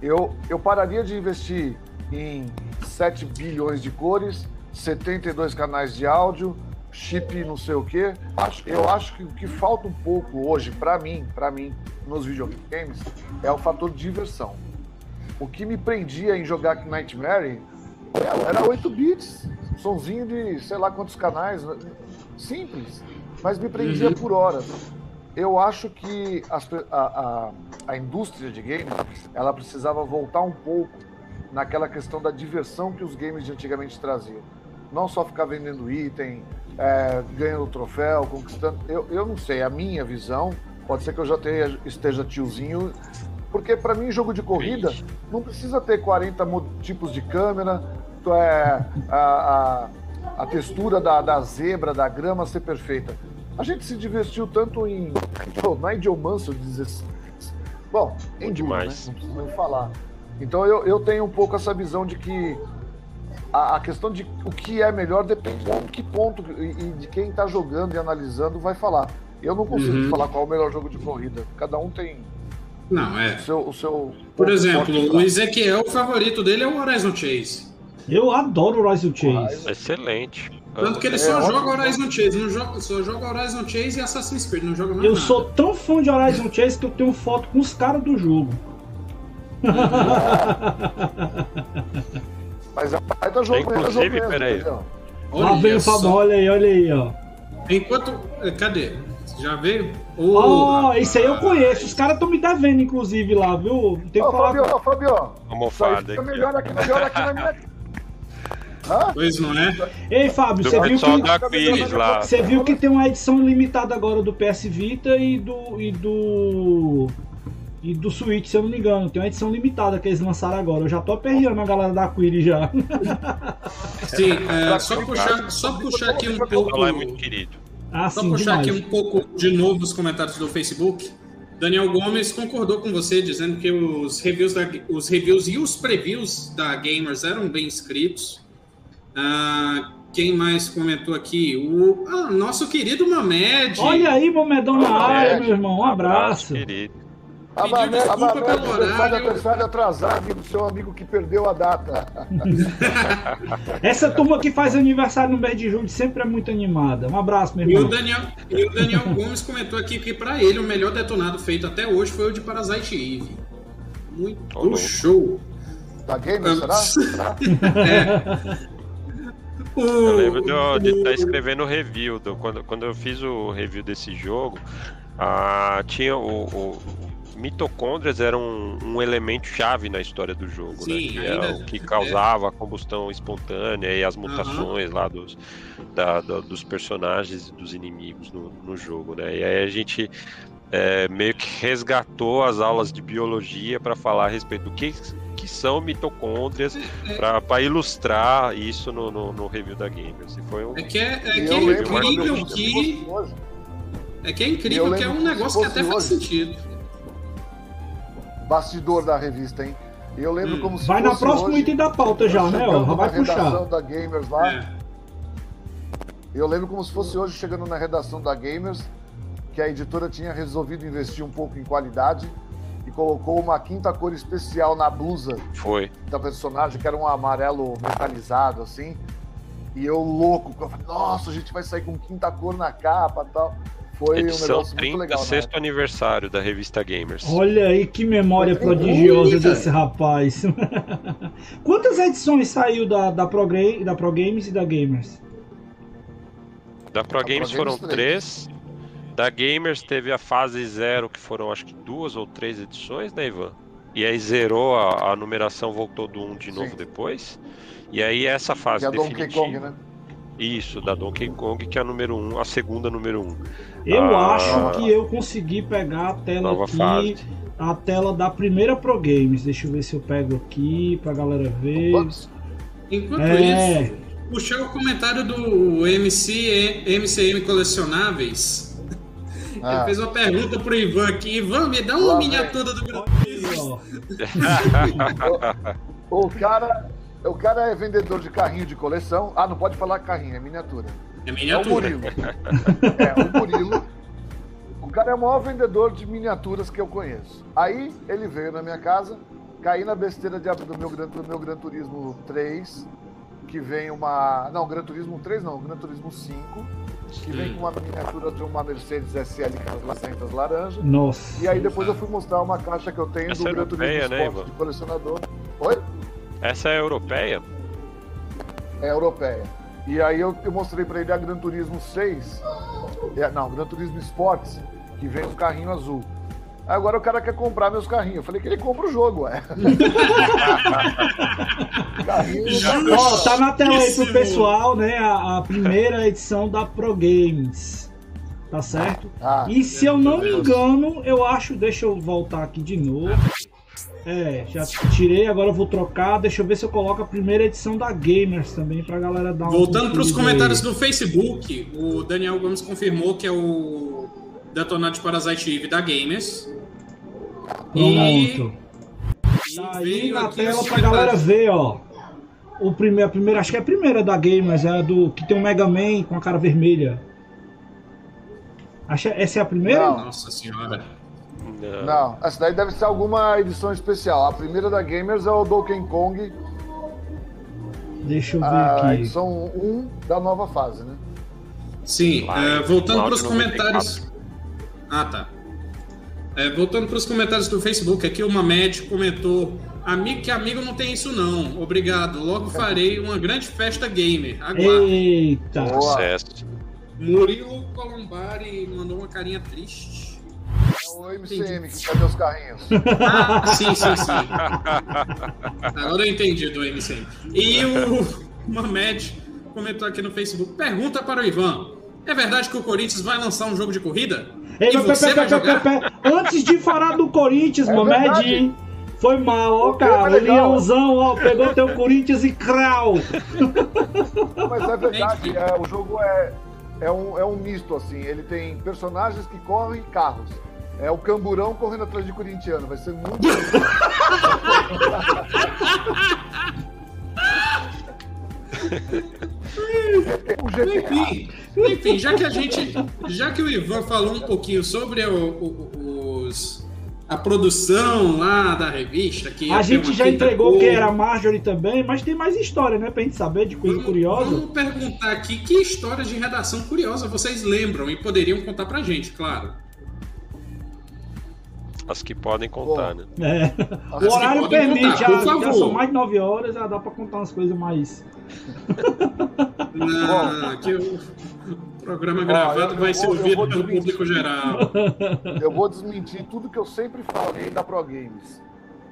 eu, eu pararia de investir em 7 bilhões de cores, 72 canais de áudio, chip não sei o quê. Acho, eu acho que o que falta um pouco hoje, para mim, para mim, nos videogames, é o fator diversão. O que me prendia em jogar Nightmare era 8 bits, sonzinho de sei lá quantos canais, simples, mas me prendia uhum. por horas. Eu acho que a, a, a indústria de games ela precisava voltar um pouco naquela questão da diversão que os games de antigamente traziam. Não só ficar vendendo item, é, ganhando troféu, conquistando. Eu, eu não sei, a minha visão, pode ser que eu já tenha, esteja tiozinho, porque para mim, jogo de corrida não precisa ter 40 tipos de câmera, é, a, a, a textura da, da zebra, da grama ser perfeita. A gente se divertiu tanto em pô, Nigel Mansell, dizer, bom, em demais, né? não preciso nem falar. Então eu, eu tenho um pouco essa visão de que a, a, questão de o que é melhor depende de que ponto e, e de quem está jogando e analisando vai falar. Eu não consigo uhum. falar qual é o melhor jogo de corrida. Cada um tem não, é. o seu. O seu Por exemplo, o Ezequiel, o favorito dele é o Horizon Chase. Eu adoro o Horizon Chase. Excelente. Tanto que ele só é, joga Horizon Chase, não joga, só joga Horizon Chase e Assassin's Creed, não joga mais Eu nada. sou tão fã de Horizon Chase que eu tenho foto com os caras do jogo. Mas a pai tá jogando. Inclusive, peraí. Lá vem o Fabão, olha aí, olha aí, ó. Enquanto. Eh, cadê? Já veio? Oh, isso aí eu conheço. Os caras estão me devendo, inclusive, lá, viu? Tem que oh, falar. Fabio, Fabio. Almofada. Fica melhor aqui, melhor aqui na minha. Hã? Pois não é? Ei, Fábio, você viu que. lá. Você viu que tem uma edição limitada agora do PS Vita e do. e do. E do Switch, se eu não me engano. Tem uma edição limitada que eles lançaram agora. Eu já tô aperreando a galera da Query já. Sim, é, só, puxar, só puxar aqui um pouco. É muito querido. Ah, Só sim, puxar demais. aqui um pouco de novo os comentários do Facebook. Daniel Gomes concordou com você, dizendo que os reviews, da, os reviews e os previews da Gamers eram bem escritos. Ah, quem mais comentou aqui? O ah, nosso querido Mamed. Olha aí, Mamedão na área, meu irmão. Um abraço. Querido. Pediu desculpa pelo horário. aniversário atrasado do seu amigo que perdeu a data. Essa turma que faz aniversário no mês de julho sempre é muito animada. Um abraço, meu irmão. E o Daniel, e o Daniel Gomes comentou aqui que para ele o melhor detonado feito até hoje foi o de Parasite Eve. Muito oh, show. Da Gamer, será? é. Eu lembro de estar tá escrevendo review. Do, quando, quando eu fiz o review desse jogo, ah, tinha o, o mitocôndrias eram um, um elemento chave na história do jogo, né? Sim, né? Que é o que é. causava é. a combustão espontânea e as mutações uhum. lá dos, da, da, dos personagens e dos inimigos no, no jogo, né? E aí a gente é, meio que resgatou as aulas de biologia para falar a respeito do que, que são mitocôndrias é. para ilustrar isso no, no, no, review da Gamer. Assim, foi um, é que é, é, que é incrível que. É que é incrível que é um negócio que até hoje. faz sentido bastidor da revista, hein? E eu lembro hum. como se Vai na próxima hoje, item da pauta já, né? Ó, vai puxar. da Gamers lá. É. Eu lembro como se fosse hoje chegando na redação da Gamers, que a editora tinha resolvido investir um pouco em qualidade e colocou uma quinta cor especial na blusa Foi. da personagem, que era um amarelo metalizado, assim. E eu louco, eu falei, nossa, a gente vai sair com quinta cor na capa e tal. Foi Edição um negócio 30, muito legal. Sexto aniversário da revista Gamers. Olha aí que memória Foi prodigiosa bonita. desse rapaz. Quantas edições saiu da, da, Pro, da Pro Games e da Gamers? Da Pro Games foram três. Da Gamers teve a fase zero, que foram acho que duas ou três edições, né, Ivan? E aí zerou a, a numeração, voltou do 1 um de novo Sim. depois. E aí essa fase e a definitiva. Donkey Kong, né? Isso, da Donkey Kong, que é a número 1, um, a segunda número 1. Um. Eu ah, acho que eu consegui pegar a tela aqui, fase. a tela da primeira Pro Games. Deixa eu ver se eu pego aqui pra galera ver. Enquanto é... isso, puxar o comentário do MC, MCM Colecionáveis. Ah. Ele fez uma pergunta pro Ivan aqui. Ivan, me dá uma Lá miniatura do Gran o cara o cara é vendedor de carrinho de coleção. Ah, não pode falar carrinho, é miniatura. É miniatura. É o Murilo. é, o Murilo. O cara é o maior vendedor de miniaturas que eu conheço. Aí ele veio na minha casa, caí na besteira de, do, meu, do meu Gran Turismo 3, que vem uma. Não, Gran Turismo 3 não, Gran Turismo 5, que vem com uma miniatura de uma Mercedes SL com as lacentas laranja. Nossa. E aí depois eu fui mostrar uma caixa que eu tenho Essa do é Gran Turismo europeia, né, Sport de colecionador. Oi? Essa é europeia? É europeia. E aí eu, eu mostrei pra ele a Gran Turismo 6. É, não, Gran Turismo Sports, que vem um carrinho azul. Agora o cara quer comprar meus carrinhos. Eu falei que ele compra o jogo, ué. carrinho Ó, tá na tela aí pro pessoal, né? A, a primeira edição da Pro Games. Tá certo? Ah, E se eu não me engano, eu acho. Deixa eu voltar aqui de novo. É, já tirei, agora eu vou trocar. Deixa eu ver se eu coloco a primeira edição da Gamers também pra galera dar uma Voltando para os conferida comentários aí. do Facebook, o Daniel Gomes confirmou que é o Detonado Parasite Eve da Gamers. E, Pronto. e Tá aí na tela pra galera ver, ó. O primeiro, a primeira, acho que é a primeira da Gamers, é a do que tem o Mega Man com a cara vermelha. Acha, essa é a primeira? Nossa senhora. Não. Não, essa daí deve ser alguma edição especial. A primeira da Gamers é o Donkey Kong, Deixa eu ver a aqui. edição 1 da nova fase, né? Sim, é, voltando para os comentários. Ah, tá. É, voltando para os comentários do Facebook, aqui o Mamed comentou: Amigo que amigo não tem isso não. Obrigado. Logo farei uma grande festa gamer. Aguarde. Eita! Boa. Sucesso. Murilo Colombari mandou uma carinha triste. É o MCM que cadê os carrinhos? Ah, sim, sim, sim. Agora eu entendi do MCM. E o Mamed comentou aqui no Facebook: pergunta para o Ivan. É verdade que o Corinthians vai lançar um jogo de corrida? Ei, e pé, você pé, vai jogar? pé, pé. Antes de falar do Corinthians, É Mamed, foi mal, ó, é cara. O legal. Leãozão, ó, pegou teu Corinthians e crau. Mas é verdade, é, o jogo é, é, um, é um misto, assim. Ele tem personagens que correm e carros. É o camburão correndo atrás de corintiano. Vai ser muito. Enfim, enfim, já que a gente. Já que o Ivan falou um pouquinho sobre o- o- os, a produção lá da revista, que A gente já entregou cor. que era a Marjorie também, mas tem mais história, né? Pra gente saber de coisa Vamos- curiosa. Vamos perguntar aqui que história de redação curiosa vocês lembram e poderiam contar pra gente, claro. As que podem contar, né? É. O horário permite, contar, já, já são mais de 9 horas, já dá pra contar umas coisas mais. Na, que o programa gravado eu- vai ser ouvido pelo público geral. Eu vou desmentir tudo que eu sempre falei da Pro Games.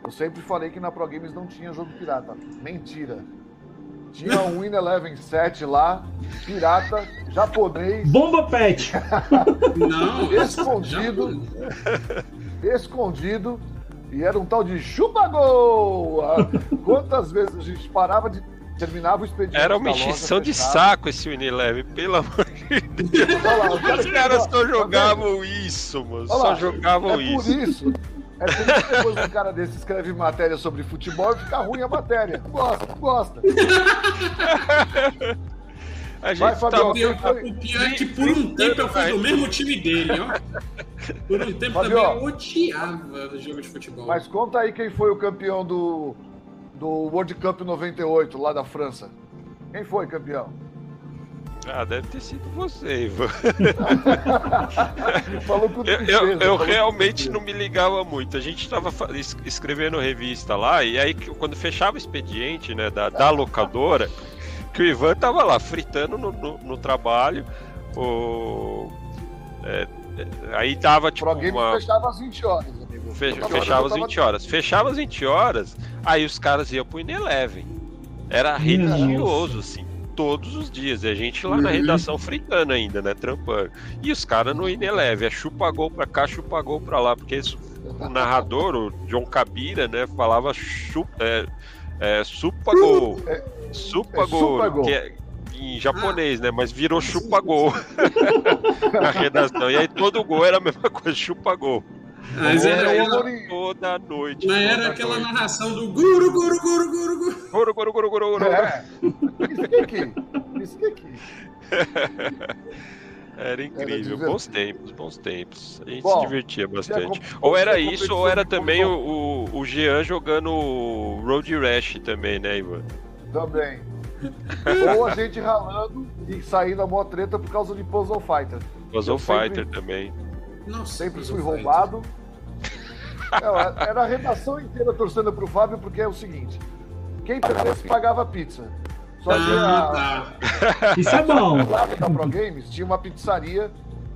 Eu sempre falei que na Pro Games não tinha jogo pirata. Mentira. Tinha um Win Eleven 7 lá, pirata, japonês, Bomba Pet! Não, Escondido. Escondido, e era um tal de chupa-gol! Quantas vezes a gente parava de. terminava o expediente. Era uma encheção de saco esse Unilever, pelo amor de Deus. Lá, Os caras tá só vendo? jogavam isso, mano. Olha Só lá, jogavam É por isso. isso. É por isso que depois um cara desse escreve matéria sobre futebol e fica ruim a matéria. Gosta, gosta. A gente Vai, Fabião, quem O pior é que por um tempo eu fui do mesmo time dele, ó. Por um tempo Fabio. também eu odiava o jogo de futebol. Mas conta aí quem foi o campeão do, do World Cup 98, lá da França. Quem foi campeão? Ah, deve ter sido você, Ivan. Falou com Eu, eu- tristeza, eu falou com realmente não me ligava muito. A gente tava fa- es- escrevendo revista lá, e aí quando fechava o expediente, né, da, da locadora, que o Ivan tava lá fritando no, no- no trabalho, o... é, é, aí dava tipo Pro uma... fechava às 20 horas, amigo. Tava- fechava às tava- 20 horas. Fechava às 20 horas, aí os caras iam pro Ineleven. Era religioso, assim, todos os dias. E a gente lá na Uhum. redação fritando ainda, né? Trampando. E os caras no Ineleven, é chupa gol pra cá, chupa gol pra lá. Porque isso- o narrador, o John Cabira, né, falava chupa, é, é, supa gol. É, Supa é que é em japonês, né? Mas virou chupa gol na redação. E aí todo gol era a mesma coisa, chupa gol. Mas era, é era. Toda noite. mas toda era aquela noite. narração do guru, guru, guru, guru, guru. Goro, goro, goro, goro, goro. É. Isso que aqui. Isso que aqui. Era incrível. divertido. bons tempos, bons tempos. A gente Bom, se divertia bastante. Ou era isso, ou era também o, o, Jean jogando Road Rash também, né, Ivan? Também. Ou a gente ralando e saindo a mó treta por causa de Puzzle Fighter. Puzzle Eu sempre- Fighter também. Nossa, Sempre fui Fighter. roubado. Não, era a redação inteira torcendo pro Fábio, porque é o seguinte: quem perdesse pagava pizza. Só Ah, tá. Isso é bom. lá da Pro Games tinha uma pizzaria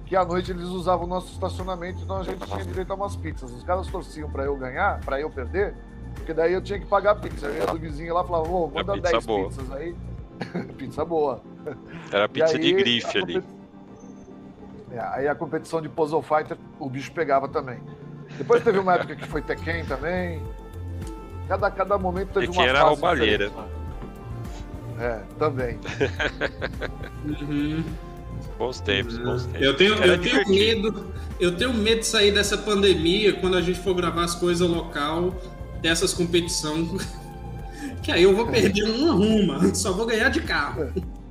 que à noite eles usavam o nosso estacionamento, então a gente tinha direito a umas pizzas. Os caras torciam pra eu ganhar, pra eu perder, porque daí eu tinha que pagar a pizza. Eu ia do vizinho lá e falava, ô, manda A pizza 10 boa. pizzas aí. pizza boa. Era pizza de aí, grife a ali. É, aí a competição de Puzzle Fighter, o bicho pegava também. Depois teve uma época que foi Tekken também. Cada, cada momento teve Tekken uma era fase roubalheira. diferente. É, também. Uhum. Bons tempos, bons tempos. Eu tenho, Era eu tenho medo. Eu tenho medo de sair dessa pandemia quando a gente for gravar as coisas local dessas competições. Que aí eu vou perder uma ruma, só vou ganhar de carro.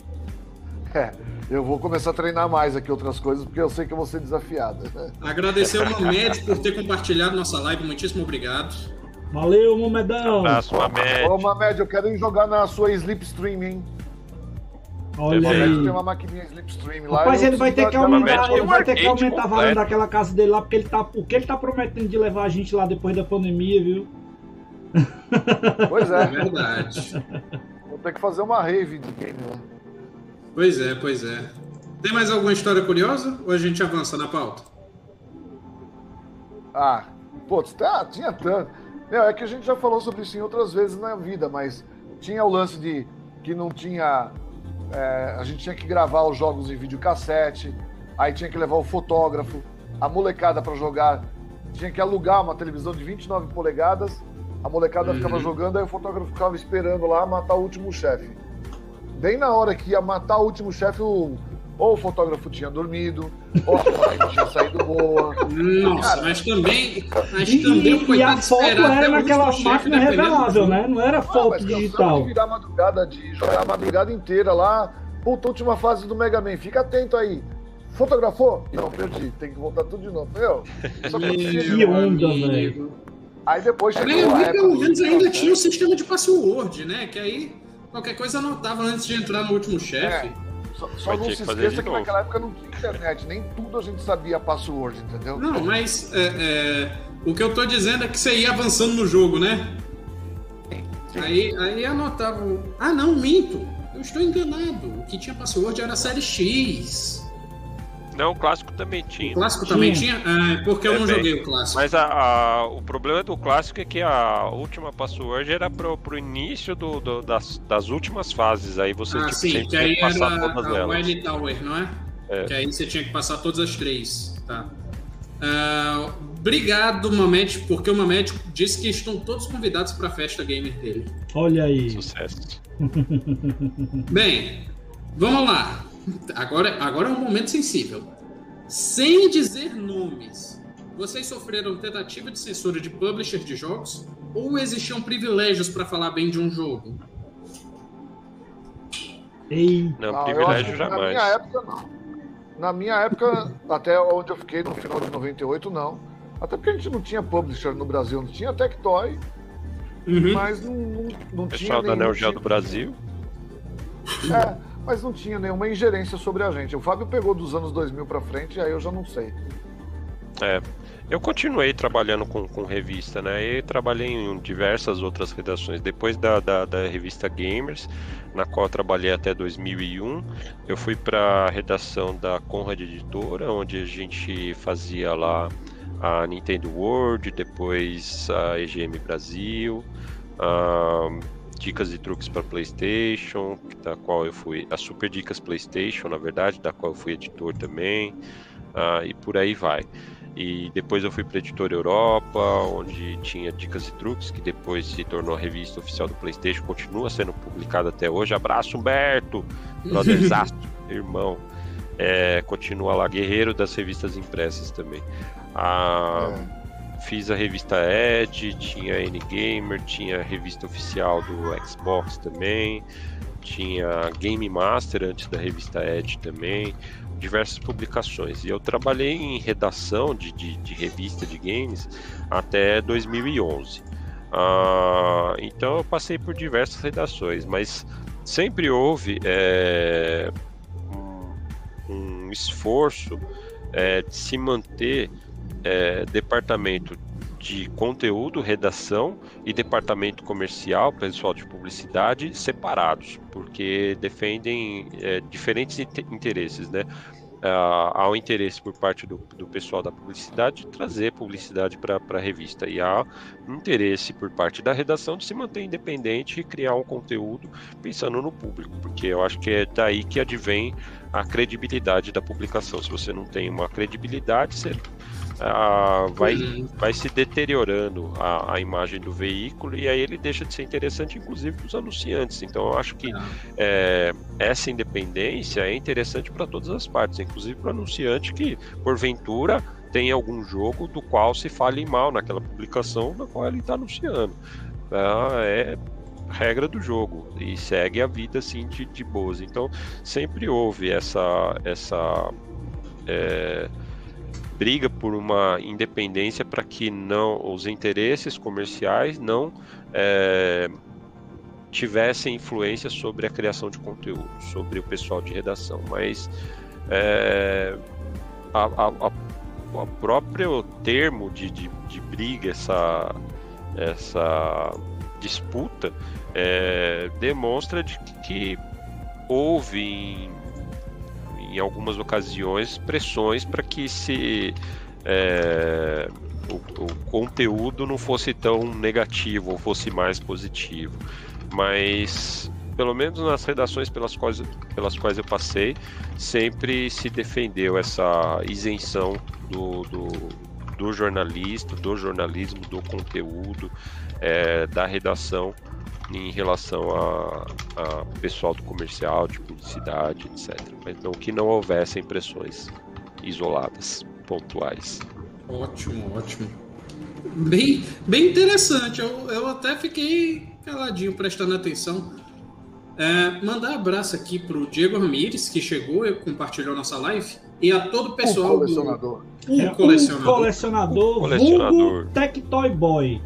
É, eu vou começar a treinar mais aqui outras coisas, porque eu sei que eu vou ser desafiado. Agradecer ao Mamed por ter compartilhado nossa live, muitíssimo obrigado. Valeu, Momedão. Abraço, Mamed. Ô, Mamed, eu quero ir jogar na sua Slipstream, hein? Olha Mamed aí. tem uma maquininha Slipstream lá. Rapaz, ele vai ter que aumentar, ele vai ter que aumentar a valor daquela casa dele lá, porque ele tá, o que ele tá prometendo de levar a gente lá depois da pandemia, viu? Pois É é, verdade. vou ter que fazer uma rave de game lá. Pois é, pois é. Tem mais alguma história curiosa ou a gente avança na pauta? Ah, pô, tá, tinha tanto. É que a gente já falou sobre isso em outras vezes na vida, mas tinha o lance de que não tinha. é, a gente tinha que gravar os jogos em videocassete, aí tinha que levar o fotógrafo, a molecada pra jogar, tinha que alugar uma televisão de 29 polegadas, a molecada Uhum. ficava jogando, aí o fotógrafo ficava esperando lá matar o último chefe. Bem na hora que ia matar o último chefe, o, ou o fotógrafo tinha dormido, ou a foto tinha saído boa. Nossa, Cara, mas também. Mas E, também o e a foto era naquela máquina revelável, né? Não era Ah, foto mas cansamos digital. de virar madrugada, de jogar a madrugada inteira lá. Puta, última fase do Mega Man, fica atento aí. Fotografou? Não, perdi. Tem que voltar tudo de novo. Meu, acontecia. Que Meu onda, velho. Aí depois chegou Bem, ali época pelo menos ainda tinha o sistema de password, né? Que aí qualquer coisa anotava antes de entrar no último chefe. Só, só não se que esqueça que novo. naquela época não tinha internet, nem tudo a gente sabia password, entendeu? Não, mas é, é, o que eu tô dizendo é que você ia avançando no jogo, né? Aí, aí anotava. o- Ah, não, minto. Eu estou enganado. O que tinha password era a série X. Não, o clássico também O tinha. clássico também Tinha. tinha? Ah, é porque eu É, não bem, joguei o clássico. Mas a, a- o problema do clássico é que a última password era pro, pro início do, do- das, das últimas fases. Aí você ah, tipo, sim, que tinha aí que passar era todas a elas. Wily Tower, não é? É. Que aí você tinha que passar todas as três, tá? Ah, obrigado, Mamed, porque o Mamed disse que estão todos convidados para a festa gamer dele. Olha aí. Sucesso. Bem, vamos lá. Agora, agora é um momento sensível. Sem dizer nomes, vocês sofreram tentativa de censura de publisher de jogos ou existiam privilégios para falar bem de um jogo? Ei, Não, Não, privilégio que Na jamais. minha época, não. Na minha época, até onde eu fiquei no final de 98, não. Até porque a gente não tinha publisher no Brasil, não tinha Tectoy, Uhum. mas não, não, não tinha. Pessoal da Neo Geo do tipo- Brasil. É, mas não tinha nenhuma ingerência sobre a gente. O Fábio pegou dos anos 2000 pra frente, aí eu já não sei. É, eu continuei trabalhando com, com revista, né? E trabalhei em diversas outras redações. Depois da, da, da revista Gamers, na qual eu trabalhei até 2001, eu fui para a redação da Conrad Editora, onde a gente fazia lá a Nintendo World, depois a EGM Brasil, a Dicas e Truques para PlayStation, da qual eu fui, a Super Dicas PlayStation, na verdade, da qual eu fui editor também, ah, e por aí vai. E depois eu fui para Editora Europa, onde tinha Dicas e Truques, que depois se tornou a revista oficial do PlayStation, continua sendo publicada até hoje. Abraço, Humberto, brotherzaço, irmão. É, continua lá, guerreiro das revistas impressas também. Ah, Fiz a revista Edge, tinha N-Gamer, tinha a revista oficial do Xbox também, tinha Game Master antes da revista Edge também, diversas publicações. E eu trabalhei em redação de, de, de revista de games até 2011. Ah, então eu passei por diversas redações, mas sempre houve é, um, um, esforço é, de se manter é, departamento de conteúdo, redação e departamento comercial, pessoal de publicidade separados, porque defendem é, diferentes interesses, né? Uh, há um interesse por parte do, do pessoal da publicidade de trazer publicidade para a revista e há um interesse por parte da redação de se manter independente e criar um conteúdo pensando no público, porque eu acho que é daí que advém a credibilidade da publicação. Se você não tem uma credibilidade, você vai, uhum. vai se deteriorando a, a, imagem do veículo e aí ele deixa de ser interessante, inclusive para os anunciantes. Então eu acho que é, essa independência é interessante para todas as partes, inclusive para o anunciante que, porventura, tem algum jogo do qual se fale mal naquela publicação na qual ele está anunciando. É, é regra do jogo e segue a vida assim de, de boas. Então sempre houve essa essa é, briga por uma independência para que não os interesses comerciais não é, tivessem influência sobre a criação de conteúdo, sobre o pessoal de redação, mas é, a, a, a, a, próprio termo de, de, de briga, essa, essa disputa, é, demonstra de que houve em em algumas ocasiões, pressões para que se é, o, o, conteúdo não fosse tão negativo ou fosse mais positivo. Mas, pelo menos nas redações pelas quais, pelas quais eu passei, sempre se defendeu essa isenção do, do, do jornalista, do jornalismo, do conteúdo, é, da redação em relação a, a, pessoal do comercial, de publicidade, etc. Mas não que não houvesse impressões isoladas, pontuais. Ótimo, ótimo. Bem, bem interessante. Eu, eu até fiquei caladinho prestando atenção. É, mandar abraço aqui para o Diego Ramires, que chegou e compartilhou nossa live, e a todo o pessoal. Um colecionador. Do... Um, é, colecionador. Um colecionador. Um colecionador. Tectoy Boy.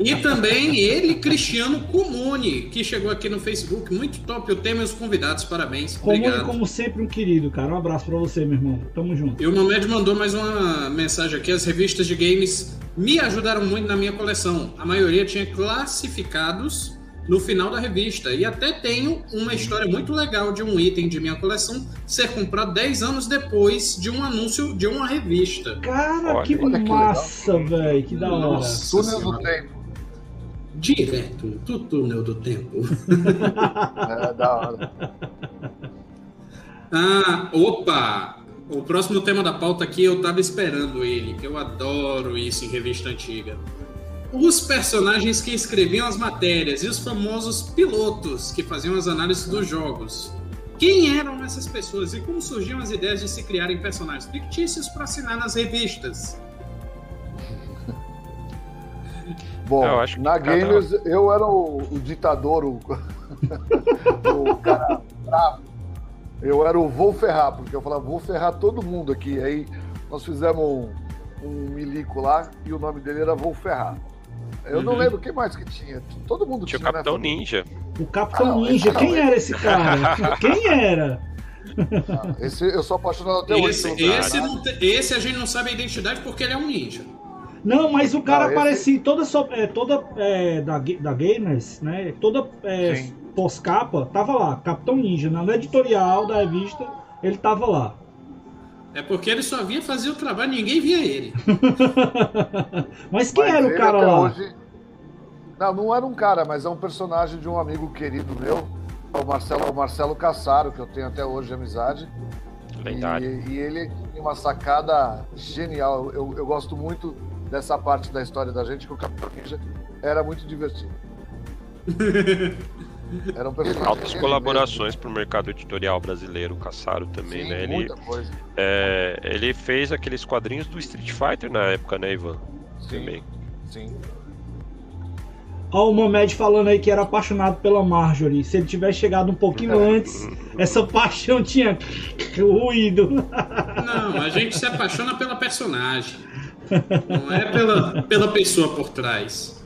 E também ele, Cristiano Comune, que chegou aqui no Facebook. Muito top o tema e os convidados. Parabéns. Comune, Obrigado. como sempre, um querido, cara. Um abraço para você, meu irmão. Tamo junto. E o Mamed mandou mais uma mensagem aqui. As revistas de games me ajudaram muito na minha coleção. A maioria tinha classificados no final da revista. E até tenho uma história muito legal de um item de minha coleção ser comprado 10 anos depois de um anúncio de uma revista. Cara, Olha, que massa, velho. Que da hora. túnel do tempo. Direto do túnel do tempo. é, da hora. Ah, opa! O próximo tema da pauta aqui eu tava esperando ele, que eu adoro isso em revista antiga os personagens que escreviam as matérias e os famosos pilotos que faziam as análises dos jogos. Quem eram essas pessoas e como surgiam as ideias de se criarem personagens fictícios para assinar nas revistas? Bom, na Gamers eu era o, o ditador, o, o cara bravo. Eu era o vou ferrar, porque eu falava, vou ferrar todo mundo aqui. Aí nós fizemos um, um milico lá e o nome dele era Vou Ferrar. Eu uhum. não lembro quem mais que tinha. Todo mundo tinha. Tinha o Capitão né? Ninja. O Capitão ah, Ninja, quem não, era esse cara? quem era? Ah, esse, eu sou apaixonado até esse, hoje. Esse, esse a gente não sabe a identidade porque ele é um ninja. Não, mas o cara aparecia esse... toda, é, toda é, da, da Gamers, né? Toda é, pós-capa, tava lá, Capitão Ninja. Na editorial da revista, ele tava lá. É porque ele só vinha fazer o trabalho, ninguém via ele. mas quem mas era o cara lá? Hoje... Não, não era um cara, mas é um personagem de um amigo querido meu, o Marcelo, o Marcelo Cassaro, que eu tenho até hoje amizade. E, e, ele tem uma sacada genial. Eu, eu gosto muito dessa parte da história da gente, que o Capitão Ninja era muito divertido. Eram Altas colaborações para o mercado editorial brasileiro, o Caçaro também, Sim, né? Ele, muita coisa. É, ele fez aqueles quadrinhos do Street Fighter na época, né, Ivan? Sim. Também. Sim. Olha o Momed falando aí que era apaixonado pela Marjorie. Se ele tivesse chegado um pouquinho antes, essa paixão tinha ruído. Não, a gente se apaixona pela personagem. Não é pela, pela pessoa por trás.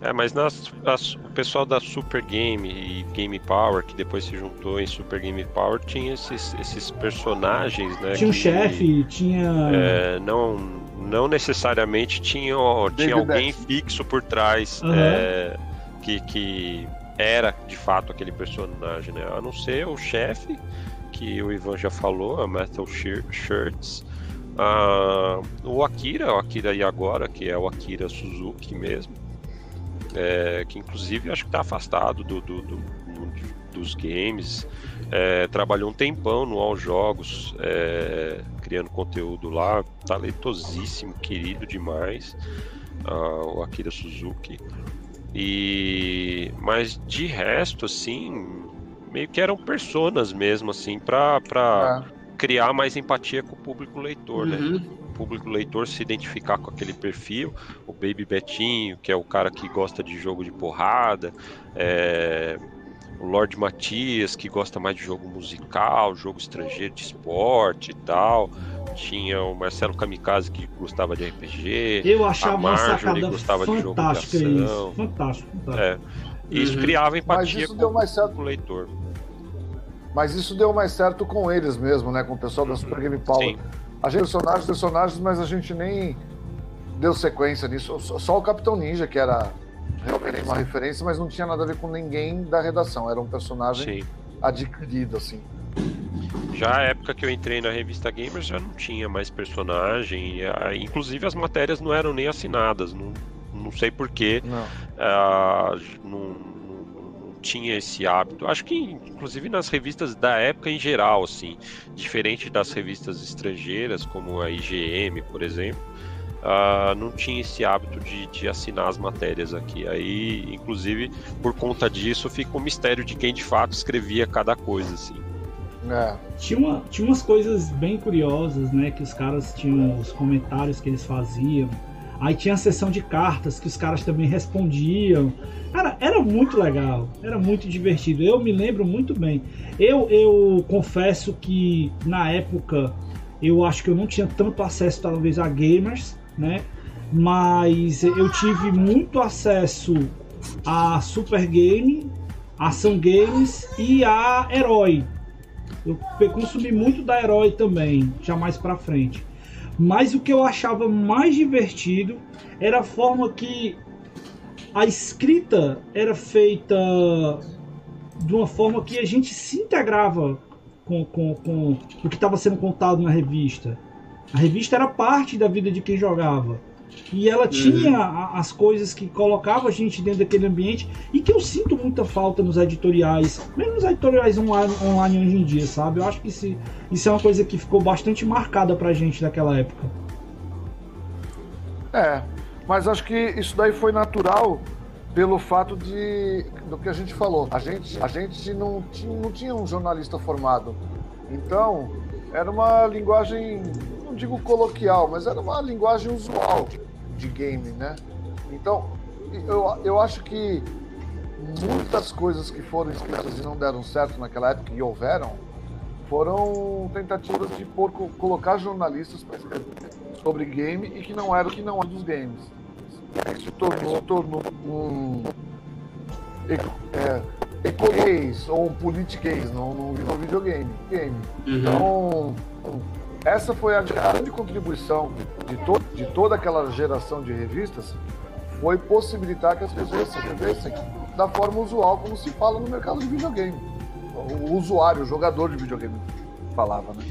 É, mas nas, as, o pessoal da Super Game e Game Power, que depois se juntou em Super Game Power, tinha esses, esses personagens, né? Tinha um que, chefe, tinha. É, não, não necessariamente tinha, tinha alguém fixo por trás Uhum. é, que, que era de fato aquele personagem, né? A não ser o chefe, que o Ivan já falou, a Metal Shir- Shirts. Ah, o Akira, o Akira e agora, que é o Akira Suzuki mesmo, é, que inclusive acho que está afastado do, do- do dos games, é, trabalhou um tempão no All Jogos, é, criando conteúdo lá, talentosíssimo, querido demais, ah, o Akira Suzuki. E mas de resto, assim, meio que eram personas mesmo, assim, para É. criar mais empatia com o público leitor, né? Uhum. o público leitor se identificar com aquele perfil, o Baby Betinho, que é o cara que gosta de jogo de porrada, é, o Lord Matias, que gosta mais de jogo musical, jogo estrangeiro de esporte e tal. Tinha o Marcelo Kamikaze que gostava de RPG. Eu achava a uma Marjorie sacada gostava de jogo de ação. isso. Fantástico, fantástico. É, e isso Uhum. criava Mas empatia isso com, deu mais certo. com o leitor. Mas isso deu mais certo com eles mesmo, né? Com o pessoal da Super Game Power. Sim. A gente personagens, personagens, mas a gente nem deu sequência nisso. Só- o Capitão Ninja, que era realmente uma referência, mas não tinha nada a ver com ninguém da redação. Era um personagem Sim. adquirido, assim. Já a época que eu entrei na revista Gamers já não tinha mais personagem, ah, inclusive as matérias não eram nem assinadas, não, não sei porquê, Não. ah, não tinha esse hábito. Acho que inclusive nas revistas da época em geral, assim, diferente das revistas estrangeiras como a IGM, por exemplo, ah, não tinha esse hábito de, de assinar as matérias aqui. Aí, inclusive, por conta disso, fica um mistério de quem de fato escrevia cada coisa, assim. É. Tinha, uma, tinha umas coisas bem curiosas, né? Que os caras tinham os comentários que eles faziam. Aí tinha a sessão de cartas que os caras também respondiam. Cara, era muito legal, era muito divertido. Eu me lembro muito bem. Eu, eu confesso que na época eu acho que eu não tinha tanto acesso talvez a gamers, né? Mas eu tive muito acesso a Super Game, Ação Games e a Herói. Eu consumi muito da Herói também, já mais pra frente. Mas o que eu achava mais divertido era a forma que a escrita era feita de uma forma que a gente se integrava com, com, com o que estava sendo contado na revista. A revista era parte da vida de quem jogava. E ela tinha a- as coisas que colocavam a gente dentro daquele ambiente e que eu sinto muita falta nos editoriais, mesmo nos editoriais online, online hoje em dia, sabe? Eu acho que isso, isso é uma coisa que ficou bastante marcada pra gente daquela época. É, mas acho que isso daí foi natural pelo fato de do que a gente falou. A gente, a gente não, tinha, não tinha um jornalista formado. Então, era uma linguagem, não digo coloquial, mas era uma linguagem usual de game, né? Então, eu, eu acho que muitas coisas que foram escritas e não deram certo naquela época e houveram, foram tentativas de pôr, colocar jornalistas para escrever sobre game e que não era o que não era dos games. Isso tornou, tornou um é, ecolês ou um politiquês, não, não virou videogame. Game. Uhum. Então, essa foi a grande contribuição de, to de toda aquela geração de revistas, foi possibilitar que as pessoas se escrevessem da forma usual, como se fala no mercado de videogame. O usuário, o jogador de videogame falava, né?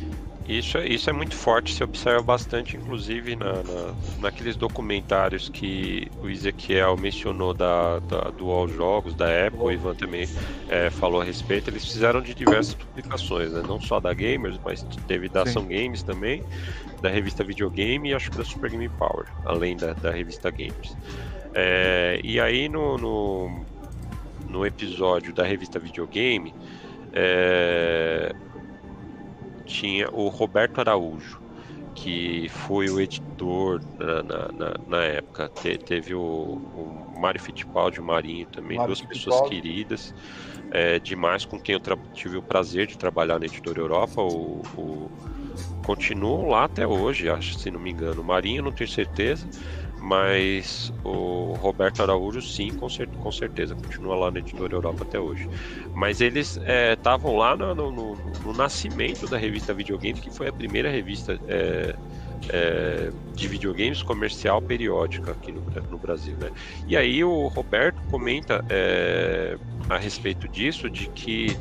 Isso, é- isso é muito forte, se observa bastante, inclusive na, na- naqueles documentários que o Ezequiel mencionou da, da, do All Jogos, da época, o Ivan também é, falou a respeito. Eles fizeram de diversas publicações, né? não só da Gamers, mas teve da Sim. Ação Games também, da revista Videogame e acho que da Super Game Power, além da, da revista Gamers. É, e aí no, no, no episódio da revista Videogame. é, tinha o Roberto Araújo, que foi o editor na, na, na- na época. Te- teve o, o Mário Fittipaldi, o Marinho também, Mário duas pessoas Fittipaldi. queridas, é, demais com quem eu tive o prazer de trabalhar na Editora Europa. O, o- continuam lá até hoje, acho, se não me engano. O Marinho, não tenho certeza. Mas o Roberto Araújo, sim, com, cer com certeza, continua lá na Editora Europa até hoje. Mas eles estavam é, lá no, no, no, nascimento da revista Videogame, que foi a primeira revista é, é, de videogames comercial periódica aqui no, no, Brasil. Né? E aí o Roberto comenta é, a respeito disso, de que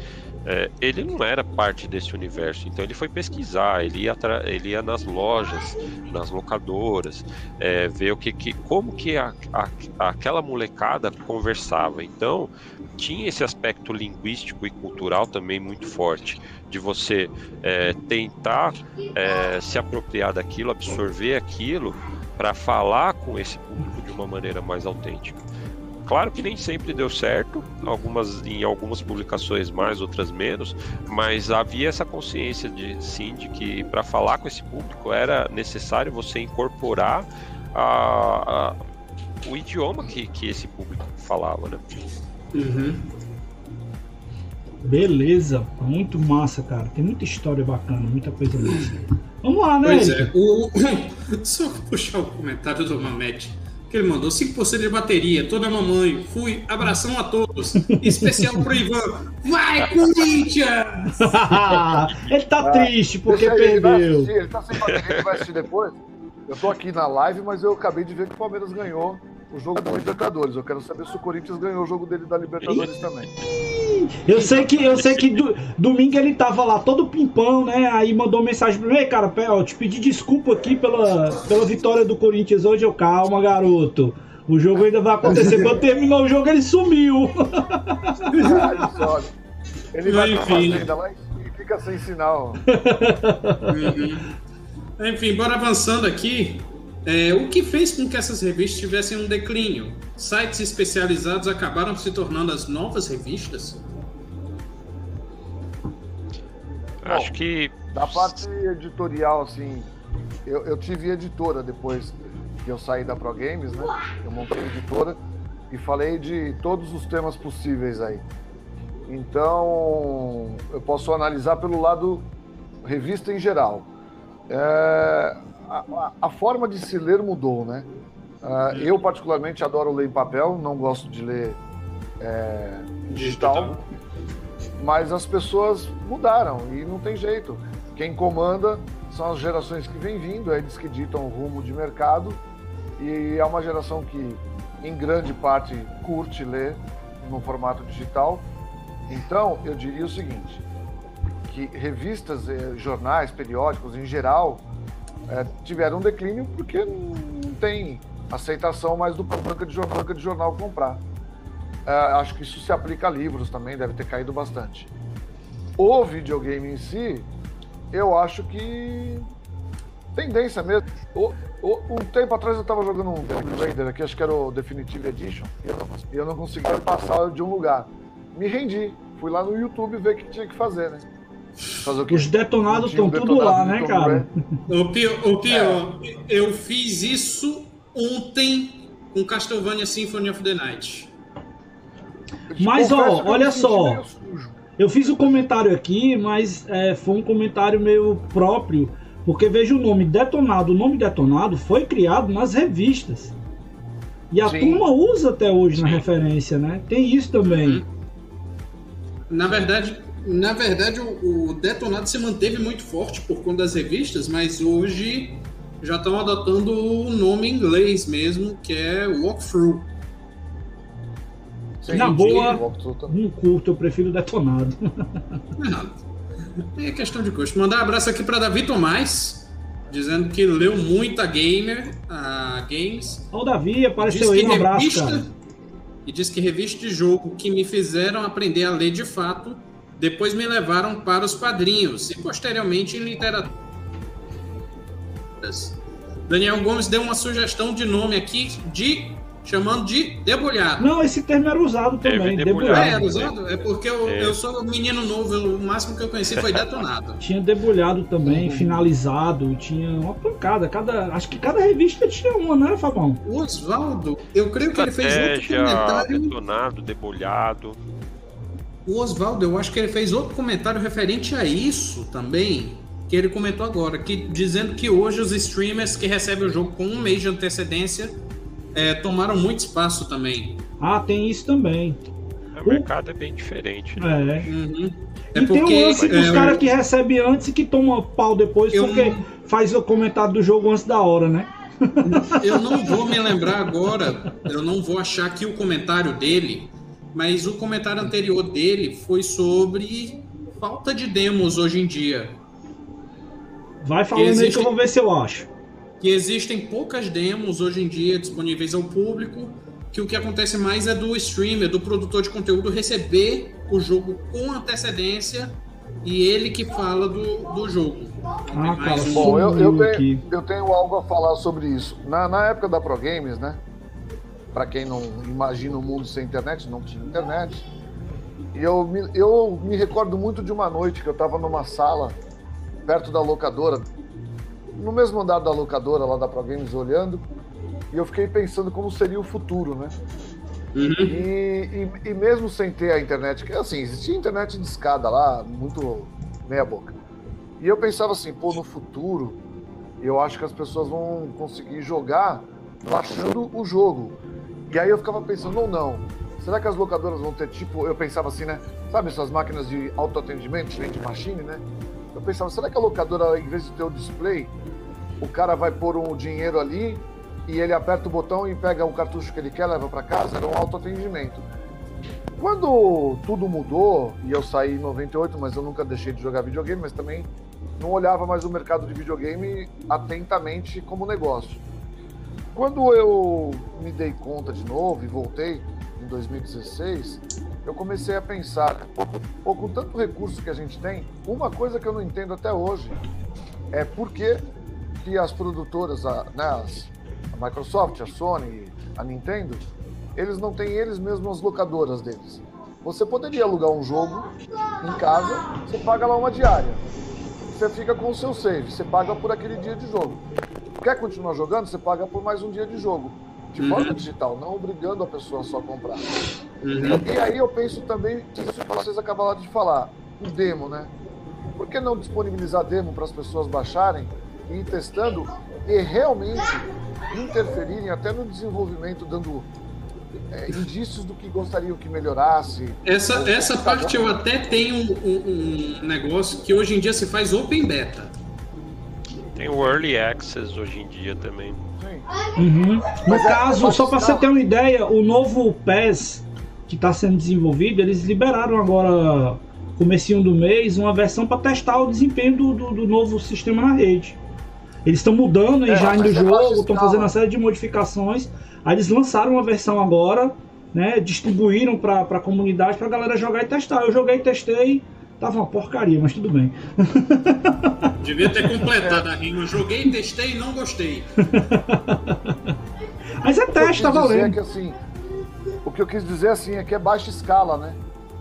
é, ele não era parte desse universo, então ele foi pesquisar, ele ia, ele ia nas lojas, nas locadoras, é, ver o que, que como que a, a, aquela molecada conversava. Então tinha esse aspecto linguístico e cultural também muito forte de você é, tentar é, se apropriar daquilo, absorver aquilo para falar com esse público de uma maneira mais autêntica. Claro que nem sempre deu certo, algumas em algumas publicações mais, outras menos, mas havia essa consciência de sim de que para falar com esse público era necessário você incorporar a, a, o idioma que, que esse público falava, né? Uhum. Beleza, muito massa, cara. Tem muita história bacana, muita coisa massa. Vamos lá, né? Pois é, o... só puxar o comentário do Mamete que ele mandou 5% de bateria, toda mamãe. Fui, abração a todos. Especial pro Ivan. Vai, Corinthians! ele tá ah, triste porque perdeu. Ele, ele tá sem bateria, ele vai assistir depois. Eu tô aqui na live, mas eu acabei de ver que o Palmeiras ganhou o jogo da Libertadores. Eu quero saber se o Corinthians ganhou o jogo dele da Libertadores também. Eu sei que, eu sei que do, domingo ele tava lá todo pimpão, né? Aí mandou mensagem pra mim, cara, ó, te pedi desculpa aqui pela, pela vitória do Corinthians hoje. Eu, calma, garoto. O jogo ainda vai acontecer. Quando terminou o jogo, ele sumiu. ele vai Enfim. pra fazenda lá e fica sem sinal. Enfim, bora avançando aqui. É, o que fez com que essas revistas tivessem um declínio? Sites especializados acabaram se tornando as novas revistas? Acho que. Da parte editorial, assim, eu, eu tive editora depois que eu saí da Pro Games, né? Eu montei editora e falei de todos os temas possíveis aí. Então, eu posso analisar pelo lado revista em geral. É, a, a, forma de se ler mudou, né? Uh, eu, particularmente, adoro ler em papel, não gosto de ler é, digital, mas as pessoas mudaram e não tem jeito. Quem comanda são as gerações que vêm vindo, eles que ditam o rumo de mercado, e é uma geração que, em grande parte, curte ler no formato digital. Então, eu diria o seguinte: que revistas, eh, jornais, periódicos, em geral, é, tiveram um declínio porque não tem aceitação mais do banca de, jornal, banca de jornal comprar. É, acho que isso se aplica a livros também, deve ter caído bastante. O videogame em si, eu acho que tendência mesmo. O, o, um tempo atrás eu estava jogando um Raider aqui, acho que era o Definitive Edition, e eu não conseguia passar de um lugar. Me rendi, fui lá no YouTube ver o que tinha que fazer, né? Os detonados estão tudo lá, né, cara? O pior, o pior é. eu fiz isso ontem com Castlevania Symphony of the Night. Mas, ó, olha só. Eu fiz o um comentário aqui, mas é, foi um comentário meio próprio, porque veja o nome Detonado. O nome Detonado foi criado nas revistas. E a Sim. turma usa até hoje Sim. na referência, né? Tem isso também. Uhum. Na verdade, na verdade, o, o, Detonado se manteve muito forte por conta das revistas, mas hoje já estão adotando o nome em inglês mesmo, que é Walkthrough. Sim, Na boa, não curto, eu prefiro Detonado. É, é questão de gosto. Mandar um abraço aqui para Davi Tomás, dizendo que leu muita gamer, uh, games. Olha o Davi, apareceu aí, um abraço, revista, cara. E diz que revista de jogo que me fizeram aprender a ler de fato depois me levaram para os padrinhos e posteriormente em literatura. Daniel Gomes deu uma sugestão de nome aqui de chamando de debulhado. Não, esse termo era usado também, debulhado. É, era usado? É porque eu, é. eu sou um menino novo, o máximo que eu conheci foi detonado. tinha debulhado também, uhum. finalizado, tinha uma pancada. Cada, acho que cada revista tinha uma, né, Fabão? O Oswaldo, eu creio que ele fez outro comentário. Detonado, debulhado. O Oswaldo, eu acho que ele fez outro comentário referente a isso também, que ele comentou agora, que dizendo que hoje os streamers que recebem o jogo com um mês de antecedência é, tomaram muito espaço também. Ah, tem isso também. O mercado é bem diferente. Né? É. Uhum. É e porque, tem o lance dos é, caras que recebem antes e que tomam pau depois eu porque não... faz o comentário do jogo antes da hora, né? Eu não vou me lembrar agora, eu não vou achar aqui o comentário dele, mas o comentário anterior dele foi sobre falta de demos hoje em dia. Vai falando existem, aí que eu vou ver se eu acho. Que existem poucas demos hoje em dia disponíveis ao público, que o que acontece mais é do streamer, do produtor de conteúdo receber o jogo com antecedência e ele que fala do, do jogo. Ah, cara. Bom, eu, eu, tenho, eu tenho algo a falar sobre isso. Na, na época da Pro Games, né? Para quem não imagina o um mundo sem internet, não tinha internet. E eu me, eu me recordo muito de uma noite que eu estava numa sala perto da locadora, no mesmo andar da locadora lá da Pro Games olhando, e eu fiquei pensando como seria o futuro, né? Uhum. E, e, e, mesmo sem ter a internet, que assim, existia internet de escada lá, muito meia boca. E eu pensava assim, pô, no futuro, eu acho que as pessoas vão conseguir jogar baixando o jogo. E aí eu ficava pensando, ou não, será que as locadoras vão ter tipo, eu pensava assim, né? Sabe essas máquinas de autoatendimento, de machine, né? Eu pensava, será que a locadora, em vez de ter o display, o cara vai pôr um dinheiro ali e ele aperta o botão e pega o cartucho que ele quer, leva para casa? Era um autoatendimento. Quando tudo mudou, e eu saí em 98, mas eu nunca deixei de jogar videogame, mas também não olhava mais o mercado de videogame atentamente como negócio. Quando eu me dei conta de novo e voltei em 2016, eu comecei a pensar, pô, com tanto recurso que a gente tem, uma coisa que eu não entendo até hoje é por que, que as produtoras, a, né, as, a Microsoft, a Sony, a Nintendo, eles não têm eles mesmos as locadoras deles. Você poderia alugar um jogo em casa, você paga lá uma diária. Você fica com o seu save, você paga por aquele dia de jogo. Quer continuar jogando, você paga por mais um dia de jogo de uhum. forma digital, não obrigando a pessoa só a comprar. Uhum. E aí eu penso também, isso que vocês acabaram de falar, o demo, né? Por que não disponibilizar demo para as pessoas baixarem e ir testando e realmente interferirem até no desenvolvimento, dando é, indícios do que gostariam que melhorasse? Essa, essa parte eu até tenho um, um, um negócio que hoje em dia se faz open beta. Tem o Early Access hoje em dia também. Uhum. No é, caso, só para você ter uma ideia, o novo PES que está sendo desenvolvido, eles liberaram agora, comecinho do mês, uma versão para testar o desempenho do, do, do, novo sistema na rede. Eles estão mudando é, já do jogo, estão fazendo uma série de modificações. Aí eles lançaram uma versão agora, né? Distribuíram para a comunidade para a galera jogar e testar. Eu joguei e testei Tava uma porcaria, mas tudo bem. Devia ter completado a rima. Joguei, testei e não gostei. mas é teste, tá valendo. É que, assim, o que eu quis dizer assim é que é baixa escala, né?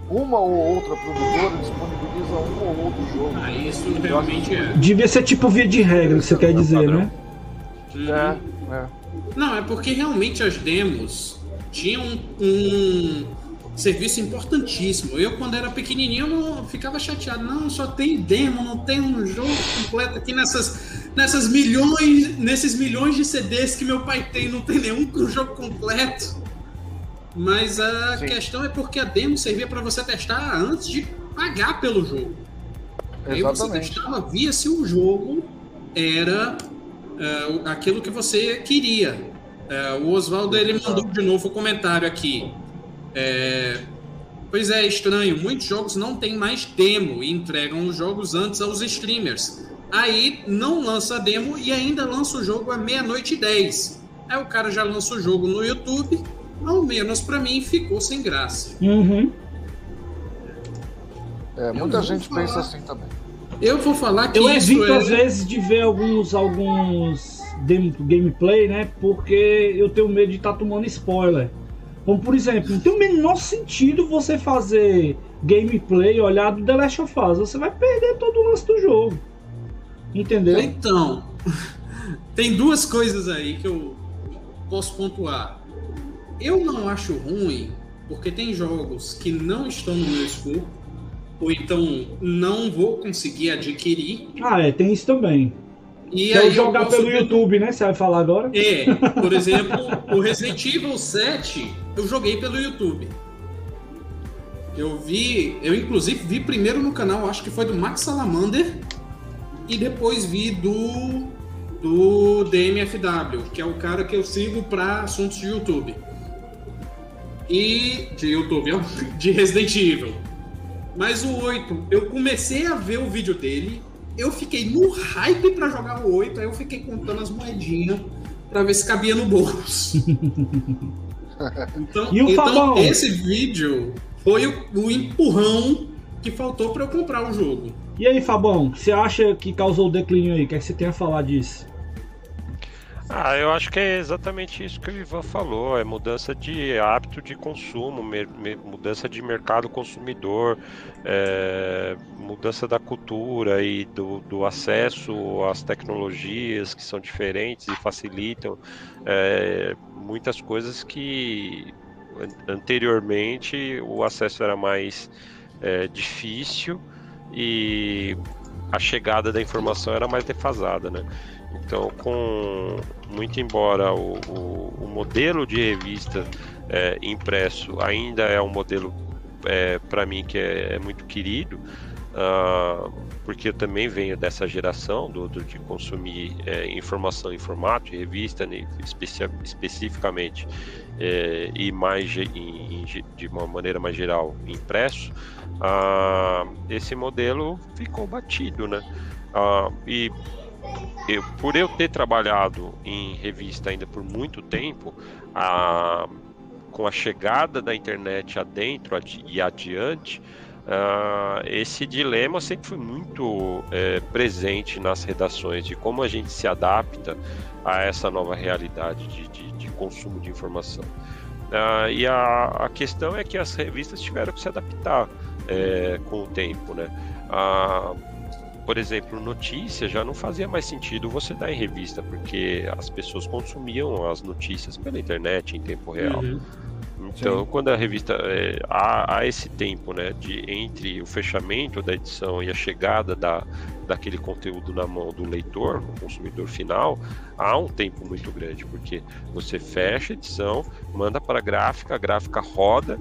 Uma ou outra produtora disponibiliza um ou outro jogo. Ah, isso realmente é. Devia ser tipo via de regra, que você quer dizer, né? Uhum. É, é. Não, é porque realmente as demos tinham um serviço importantíssimo. Eu, quando era pequenininho, não ficava chateado. Não, só tem demo, não tem um jogo completo aqui nessas, nessas milhões, nesses milhões de CDs que meu pai tem, não tem nenhum jogo completo. Mas a Sim. questão é porque a demo servia para você testar antes de pagar pelo jogo. Exatamente. Aí você testava, via se o jogo era uh, aquilo que você queria. Uh, o Oswaldo ele mandou de novo o um comentário aqui. É... Pois é, estranho. Muitos jogos não têm mais demo e entregam os jogos antes aos streamers. Aí não lança demo e ainda lança o jogo à meia-noite e dez. Aí o cara já lança o jogo no YouTube, ao menos para mim ficou sem graça. Uhum. É, muita gente falar... pensa assim também. Eu vou falar que eu evito é... às vezes de ver alguns alguns gameplay, né? Porque eu tenho medo de estar tá tomando spoiler. Como por exemplo, não tem o menor sentido você fazer gameplay olhar do The Last of Us. Você vai perder todo o lance do jogo. Entendeu? Então, tem duas coisas aí que eu posso pontuar. Eu não acho ruim, porque tem jogos que não estão no meu escopo, ou então não vou conseguir adquirir. Ah, é, tem isso também. E é jogar pelo YouTube, né? Você vai falar agora? É, por exemplo, o Resident Evil 7 eu joguei pelo YouTube. Eu vi, eu inclusive vi primeiro no canal, acho que foi do Max Salamander, e depois vi do do DMFW, que é o cara que eu sigo para assuntos de YouTube. E de YouTube, de Resident Evil. Mas o 8, eu comecei a ver o vídeo dele, eu fiquei no hype para jogar o 8, aí eu fiquei contando as moedinhas para ver se cabia no bolso. então, então esse vídeo foi o, o empurrão que faltou para eu comprar o jogo. E aí, Fabão, você acha que causou o declínio aí? O que, é que você tem a falar disso? Ah, eu acho que é exatamente isso que o Ivan falou, é mudança de hábito de consumo, mudança de mercado consumidor, é, mudança da cultura e do, do, acesso às tecnologias que são diferentes e facilitam é, muitas coisas que anteriormente o acesso era mais é, difícil e a chegada da informação era mais defasada, né? Então, com muito embora o, o, o modelo de revista é, impresso ainda é um modelo é, para mim que é, é muito querido, uh, porque eu também venho dessa geração do, do de consumir é, informação em formato de revista, né, especi especificamente é, e mais em, em, de uma maneira mais geral impresso. Uh, esse modelo ficou batido, né? Uh, e eu, por eu ter trabalhado em revista ainda por muito tempo, a, com a chegada da internet adentro e adiante, uh, esse dilema sempre foi muito é, presente nas redações de como a gente se adapta a essa nova realidade de, de, de consumo de informação. Uh, e a, a, questão é que as revistas tiveram que se adaptar é, com o tempo, né? Uh, por exemplo, notícia já não fazia mais sentido você dar em revista, porque as pessoas consumiam as notícias pela internet em tempo real. Uhum. Então, Sim. quando a revista é, há, há, esse tempo, né, de entre o fechamento da edição e a chegada da, daquele conteúdo na mão do leitor, do consumidor final, há um tempo muito grande, porque você fecha a edição, manda para a gráfica, a gráfica roda,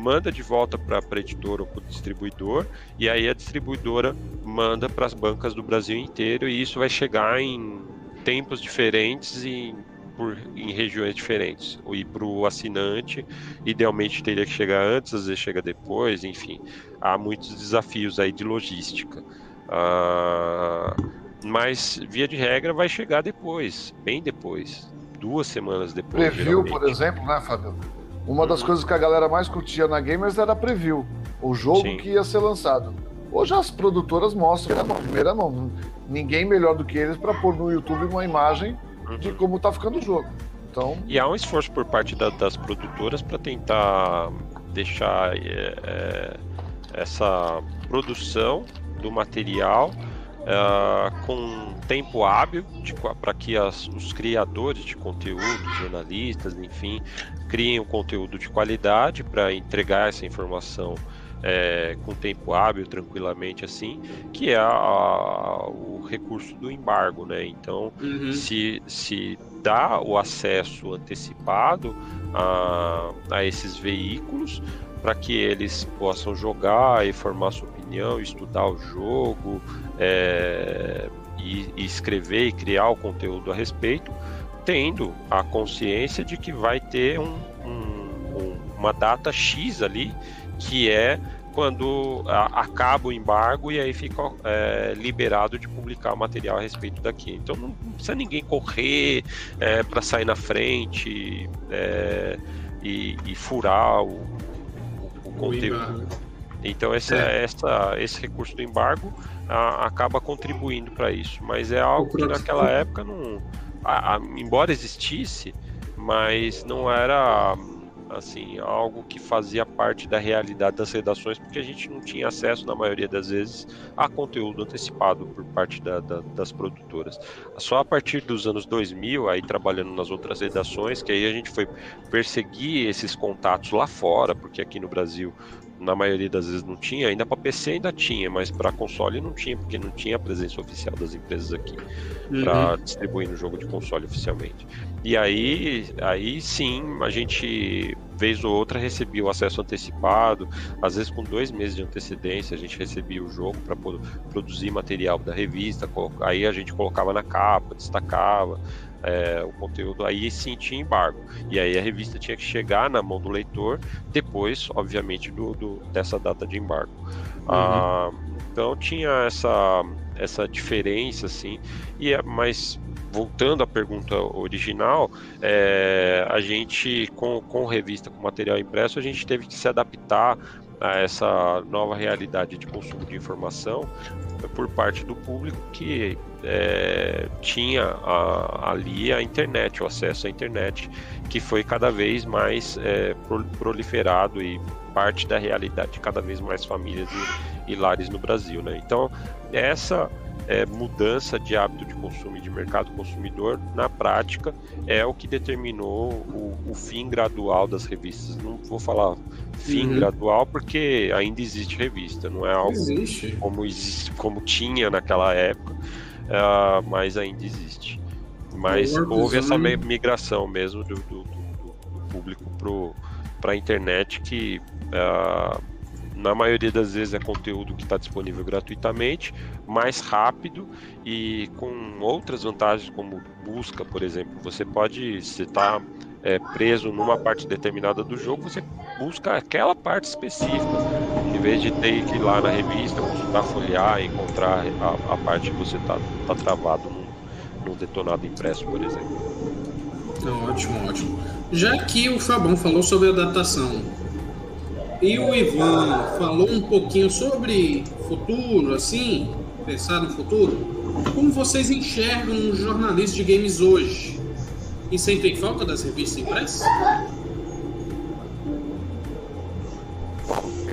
manda de volta para a editora ou para o distribuidor, e aí a distribuidora manda para as bancas do Brasil inteiro, e isso vai chegar em tempos diferentes e por, em regiões diferentes. E para o assinante, idealmente teria que chegar antes, às vezes chega depois, enfim. Há muitos desafios aí de logística. Ah, mas, via de regra, vai chegar depois, bem depois. Duas semanas depois. Preview, geralmente. por exemplo, né, Fábio? Uma das coisas que a galera mais curtia na Gamers era preview, o jogo Sim. que ia ser lançado. Hoje as produtoras mostram na primeira mão. Ninguém melhor do que eles para pôr no YouTube uma imagem uhum. de como tá ficando o jogo. Então... E há um esforço por parte da, das produtoras para tentar deixar é, é, essa produção do material é, com tempo hábil para que as, os criadores de conteúdo, jornalistas, enfim, criem um conteúdo de qualidade para entregar essa informação é, com tempo hábil, tranquilamente assim, que é a, a, o recurso do embargo, né? Então, uhum. se, se dá o acesso antecipado a, a esses veículos para que eles possam jogar e formar sua opinião, estudar o jogo, é, e, e escrever e criar o conteúdo a respeito, tendo a consciência de que vai ter um, um, uma data X ali, que é quando acaba o embargo e aí fica é, liberado de publicar material a respeito daqui. Então não, não precisa ninguém correr é, para sair na frente é, e, e, furar o, o, o conteúdo. Então essa, é. essa, esse recurso do embargo a, acaba contribuindo para isso. Mas é algo que naquela época não. A, a, embora existisse, mas não era assim algo que fazia parte da realidade das redações porque a gente não tinha acesso na maioria das vezes a conteúdo antecipado por parte da, da, das produtoras só a partir dos anos 2000 aí trabalhando nas outras redações que aí a gente foi perseguir esses contatos lá fora porque aqui no Brasil na maioria das vezes não tinha, ainda para PC ainda tinha, mas para console não tinha, porque não tinha a presença oficial das empresas aqui uhum. para distribuir no jogo de console oficialmente. E aí, aí sim, a gente vez ou outra recebia o acesso antecipado, às vezes com dois meses de antecedência a gente recebia o jogo para produzir material da revista, aí a gente colocava na capa, destacava é, o conteúdo, aí sim tinha embargo. E aí a revista tinha que chegar na mão do leitor depois, obviamente, do, do dessa data de embargo. Uhum. Ah, então tinha essa, essa diferença, assim, e é, mas voltando à pergunta original, é, a gente, com, com revista, com material impresso, a gente teve que se adaptar a essa nova realidade de consumo de informação por parte do público que é, tinha a, ali a internet, o acesso à internet, que foi cada vez mais é, proliferado e parte da realidade de cada vez mais famílias e, e lares no Brasil. Né? Então, essa é, mudança de hábito de consumo e de mercado consumidor, na prática, é o que determinou o, o fim gradual das revistas. Não vou falar fim uhum. gradual porque ainda existe revista, não é algo existe. como, existe, como tinha naquela época, uh, mas ainda existe. Mas houve essa migração mesmo do, do, do, do público para a internet que uh, na maioria das vezes é conteúdo que está disponível gratuitamente, mais rápido e com outras vantagens como busca, por exemplo. Você pode, se está é, preso numa parte determinada do jogo, você busca aquela parte específica, em vez de ter que ir lá na revista, consultar, folhear, encontrar a, a parte que você está tá travado no, no detonado impresso, por exemplo. ótimo, ótimo. Já que o Fabão falou sobre a datação, e o Ivan falou um pouquinho sobre futuro, assim, pensar no futuro. Como vocês enxergam o jornalismo de games hoje? E sentem falta das revistas impressas?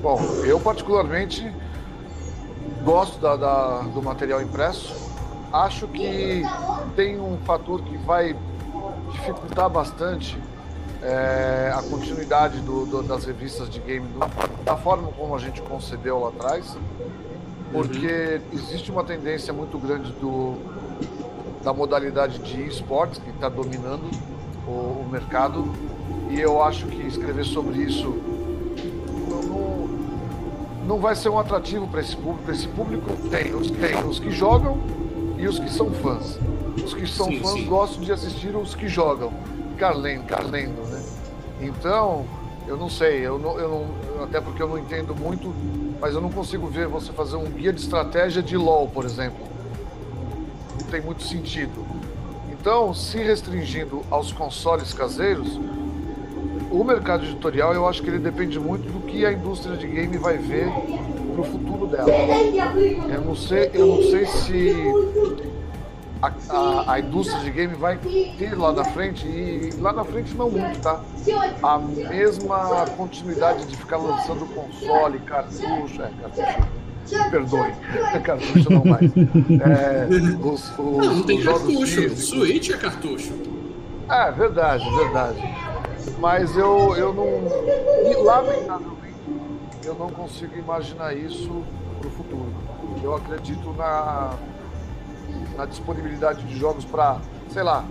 Bom, eu particularmente gosto da, da, do material impresso. Acho que tem um fator que vai dificultar bastante é, a continuidade do, do, das revistas de game do, da forma como a gente concebeu lá atrás, porque uhum. existe uma tendência muito grande do, da modalidade de esportes que está dominando o, o, mercado e eu acho que escrever sobre isso não, não, não vai ser um atrativo para esse público. Esse público tem os, tem os que jogam e os que são fãs. Os que são sim, fãs sim. gostam de assistir os que jogam ficar lendo, ficar lendo, né? Então, eu não sei, eu não, eu não, até porque eu não entendo muito, mas eu não consigo ver você fazer um guia de estratégia de LoL, por exemplo. Não tem muito sentido. Então, se restringindo aos consoles caseiros, o mercado editorial eu acho que ele depende muito do que a indústria de game vai ver pro futuro dela. Eu não sei, eu não sei se a, a, a, indústria de game vai ter lá na frente, e lá na frente não muito, tá? A mesma continuidade de ficar lançando console, cartucho, é, cartucho. Perdoe, cartucho não mais. É, os, os, não, não tem cartucho, físicos. Switch é cartucho. É, verdade, verdade. Mas eu, eu não. Lamentavelmente, eu não consigo imaginar isso pro futuro. Eu acredito na na disponibilidade de jogos para, sei lá,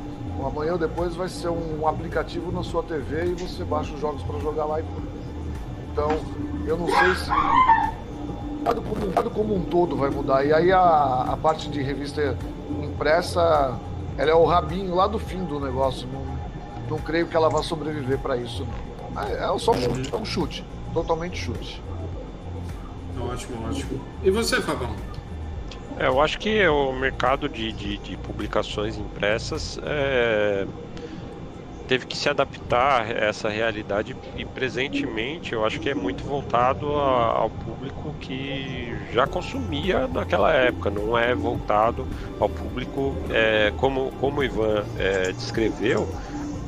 amanhã ou depois vai ser um aplicativo na sua TV e você baixa os jogos para jogar lá e Então, eu não sei se o como, como um todo vai mudar. E aí a, a parte de revista impressa, ela é o rabinho lá do fim do negócio. Não, não creio que ela vá sobreviver para isso. Não. É, é só um chute, é um chute, totalmente chute. Ótimo, ótimo. E você, Fabão? É, eu acho que o mercado de, de, de publicações impressas é, teve que se adaptar a essa realidade e presentemente eu acho que é muito voltado a, ao público que já consumia naquela época, não é voltado ao público é, como, como o Ivan é, descreveu.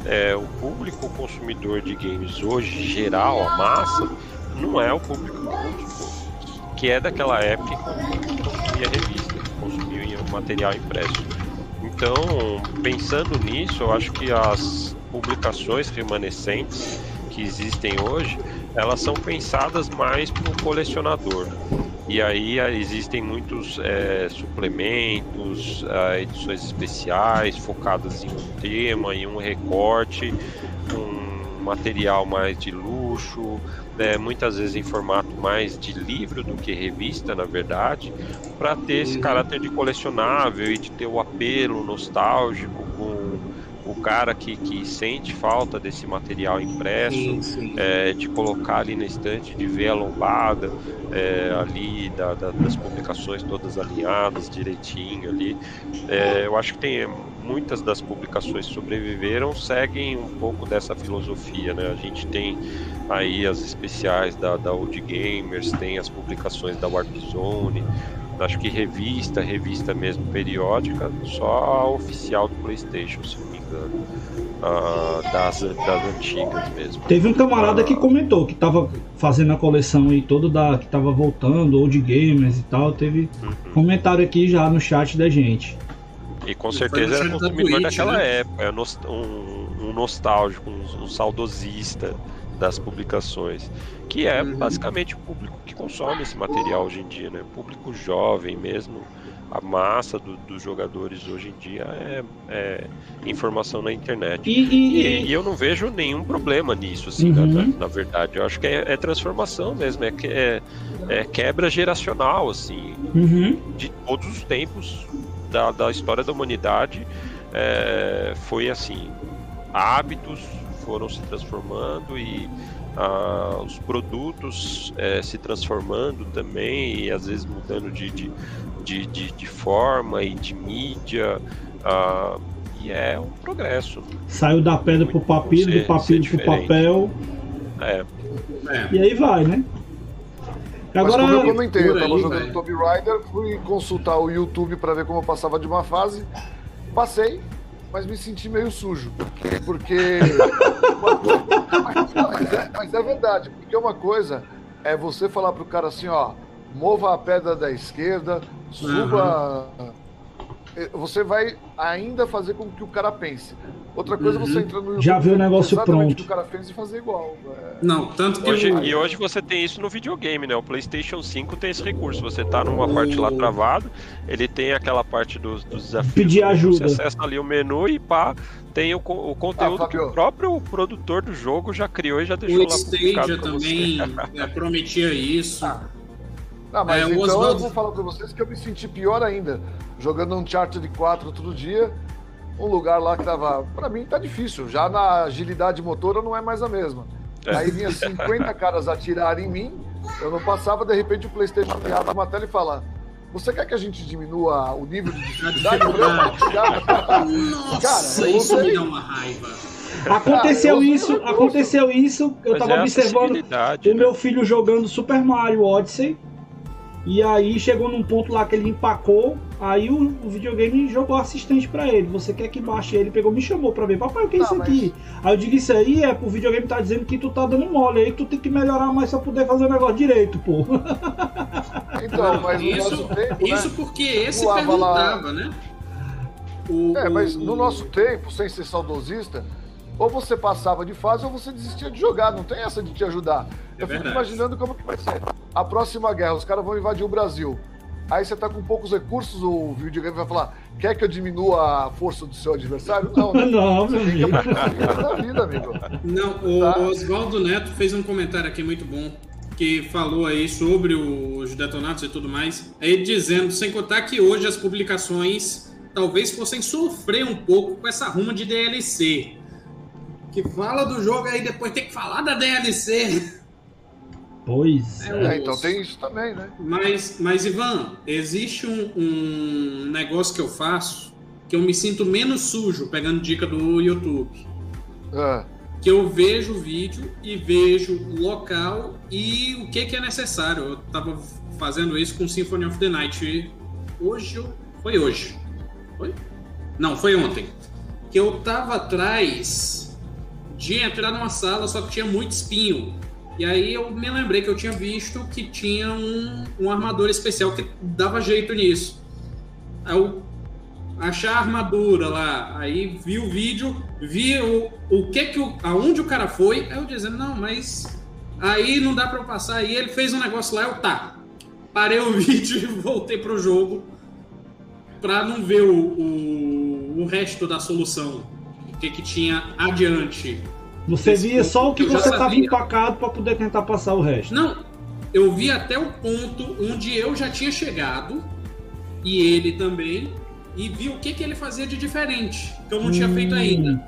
É, o público consumidor de games hoje, geral, a massa, não é o público que é daquela época que consumia revista, que consumia material impresso. Então, pensando nisso, eu acho que as publicações remanescentes que existem hoje, elas são pensadas mais para o colecionador. E aí existem muitos é, suplementos, é, edições especiais focadas em um tema, em um recorte, um material mais de luxo, né, muitas vezes em formato mais de livro do que revista, na verdade, para ter esse caráter de colecionável e de ter o apelo nostálgico cara que, que sente falta desse material impresso, sim, sim. É, de colocar ali na estante, de ver a lombada é, ali da, da, das publicações todas alinhadas direitinho ali. É, eu acho que tem muitas das publicações que sobreviveram seguem um pouco dessa filosofia, né? A gente tem aí as especiais da, da Old Gamers, tem as publicações da Warp Zone, acho que revista, revista mesmo periódica, só a oficial do PlayStation, se. Uh, das, das antigas mesmo. Teve um camarada uh, que comentou que tava fazendo a coleção aí toda da que tava voltando, old gamers e tal. Teve uhum. comentário aqui já no chat da gente. E com certeza era consumidor daquela né? época, é um, um nostálgico, um, um saudosista das publicações, que é uhum. basicamente o público que consome esse material hoje em dia, né? Público jovem mesmo, a massa do, dos jogadores hoje em dia é, é informação na internet. E, e, e, e, eu não vejo nenhum problema nisso, assim, uhum. na, na, verdade. Eu acho que é, é transformação mesmo, é, é, é, quebra geracional, assim, uhum. de todos os tempos da, da história da humanidade. É, foi assim, hábitos foram se transformando e ah, os produtos é, se transformando também e às vezes mudando de, de, de, de, de forma e de mídia. Ah, e é um progresso. Saiu da pedra para o papiro, do papiro para o papel. É. é. E aí vai, né? Agora, Mas como eu comentei, eu estava jogando véio. Tomb Raider, fui consultar o YouTube para ver como eu passava de uma fase, passei, mas me senti meio sujo. Porque. mas, é, mas, é, verdade, porque uma coisa é você falar pro cara assim, ó, mova a pedra da esquerda, suba. Uhum. Você vai ainda fazer com que o cara pense. Outra coisa é você uhum. entra no YouTube. Já viu o negócio pronto. O que o cara fez e fazer igual. É... Não, tanto que. Hoje, eu... E hoje você tem isso no videogame, né? O PlayStation 5 tem esse recurso. Você tá numa parte lá travado, ele tem aquela parte dos, dos desafios. Pedir ajuda. Você acessa ali o menu e pá, tem o, o conteúdo ah, que o próprio produtor do jogo já criou e já deixou o lá Stadia também é, prometia isso. Ah. Não, mas é, então Oswaldo... eu vou falar pra vocês que eu me senti pior ainda. Jogando um chart de 4 outro dia um lugar lá que tava. Para mim tá difícil. Já na agilidade motora não é mais a mesma. É. Aí vinha 50 caras atirar em mim, eu não passava, de repente o Playstation me abre uma tela e fala. Você quer que a gente diminua o nível de dificuldade? Nossa, Cara, isso me dá uma raiva. Aconteceu isso, aconteceu isso. Eu Mas tava é observando o meu né? filho jogando Super Mario Odyssey. E aí chegou num ponto lá que ele empacou, aí o, o videogame jogou assistente para ele. Você quer que baixe ele? Pegou, me chamou pra ver, papai, o que é isso aqui? Aí eu digo, isso aí é pro videogame tá dizendo que tu tá dando mole, aí tu tem que melhorar mais pra poder fazer o negócio direito, pô. Então, mas isso, no tempo, Isso né? porque esse perguntava, lá... né? O, é, mas o, no nosso tempo, sem ser saudosista, ou você passava de fase ou você desistia de jogar, não tem essa de te ajudar. É eu fico verdade. imaginando como que vai ser. A próxima guerra, os caras vão invadir o Brasil. Aí você tá com poucos recursos, o videogame vai falar: quer que eu diminua a força do seu adversário? Não, né? não, meu amigo. vida, amigo. Não, o tá? Oswaldo Neto fez um comentário aqui muito bom que falou aí sobre os detonados e tudo mais. Aí dizendo, sem contar que hoje as publicações talvez fossem sofrer um pouco com essa ruma de DLC que fala do jogo aí depois tem que falar da DLC. Pois é. é então tem isso também, né? Mas, mas Ivan, existe um, um negócio que eu faço que eu me sinto menos sujo pegando dica do YouTube. É. Que eu vejo o vídeo e vejo o local e o que, que é necessário. Eu tava fazendo isso com Symphony of the Night hoje. Foi hoje. Foi? Não, foi ontem. Que eu tava atrás de entrar numa sala, só que tinha muito espinho. E aí eu me lembrei que eu tinha visto que tinha um, um armador especial que dava jeito nisso. Aí eu achar a armadura lá, aí vi o vídeo, vi o, o que que o, aonde o cara foi, aí eu dizendo, não, mas Aí não dá pra eu passar. Aí ele fez um negócio lá, eu tá. Parei o vídeo e voltei pro jogo pra não ver o, o, o resto da solução. O que, que tinha adiante. Você via só o que você estava empacado para poder tentar passar o resto. Não, eu vi até o ponto onde eu já tinha chegado, e ele também, e vi o que, que ele fazia de diferente, que eu não tinha feito Hum. ainda.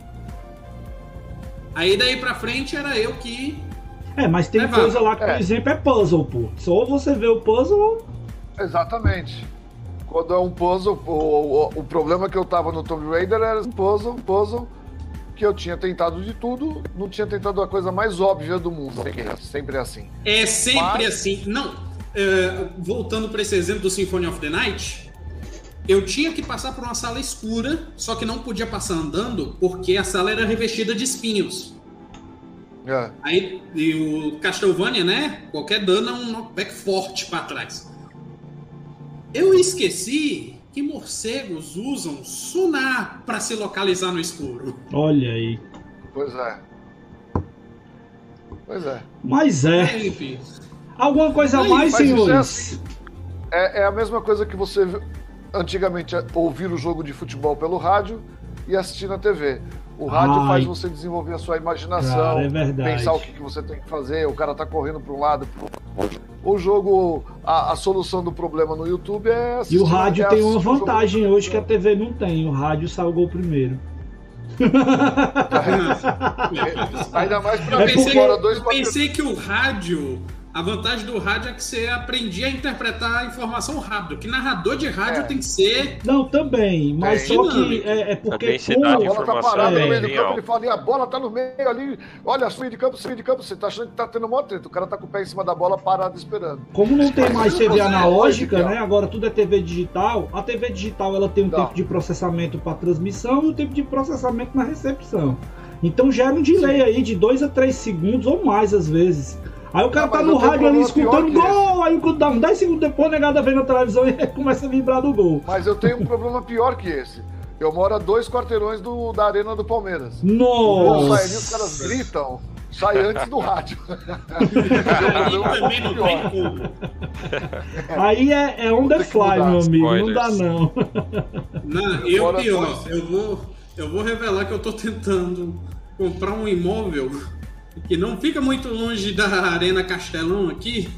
Aí daí pra frente era eu que. É, mas tem Levava. coisa lá que, por É. exemplo, é puzzle, pô. Só você vê o puzzle. Exatamente. Quando é um puzzle, o, o, o problema que eu tava no Tomb Raider era um puzzle, puzzle que eu tinha tentado de tudo, não tinha tentado a coisa mais óbvia do mundo. Sempre é assim. É sempre Mas- assim. Não, é, voltando pra esse exemplo do Symphony of the Night, eu tinha que passar por uma sala escura, só que não podia passar andando, porque a sala era revestida de espinhos. É. Aí, e o Castlevania, né? Qualquer dano é um knockback forte pra trás. Eu esqueci que morcegos usam sonar pra se localizar no escuro. Olha aí. Pois é. Pois é. Mas é. Enfim. Alguma coisa a mais, isso é senhores? assim. É, é a mesma coisa que você antigamente é ouvir o jogo de futebol pelo rádio e assistir na TV. O rádio Ai. faz você desenvolver a sua imaginação, Cara, é verdade. pensar o que, que você tem que fazer, o cara tá correndo para um lado, pro outro. O jogo, a, a solução do problema no YouTube é E o rádio é tem uma vantagem hoje que a TV não tem. O rádio salgou primeiro. Ainda mais pra É mim, porque- fora dois Eu pensei que o rádio, a vantagem do rádio é que você aprendia a interpretar a informação rápido. Que narrador de rádio É. tem que ser. Não, também. Mas Tem. só que Dinâmico. é, é porque. A densidade A bola tá informação parada é no meio do campo, ele fala, e a bola tá no meio ali, olha, meio de campo, meio de campo, você tá achando que tá tendo mó treta, o cara tá com o pé em cima da bola parado esperando. Como não tem mais TV Você- analógica, né? Agora tudo é TV digital. A TV digital ela tem um Não. tempo de processamento para transmissão e um tempo de processamento na recepção. Então gera um delay aí de 2 a 3 segundos ou mais às vezes. Aí o cara tá no eu rádio ali escutando gol, aí quando dá uns 10 segundos depois, a negada vem na televisão e começa a vibrar do gol. Mas eu tenho um problema pior que esse. Eu moro a dois quarteirões do, da arena do Palmeiras. Gol sai ali, os Nossa! caras gritam, sai antes do rádio. Aí também não tem como. Aí é, é on the fly, meu amigo. Não dá spoilers. não. Não, e Fora pior, dois. eu vou, eu vou revelar que eu tô tentando comprar um imóvel que não fica muito longe da Arena Castelão aqui.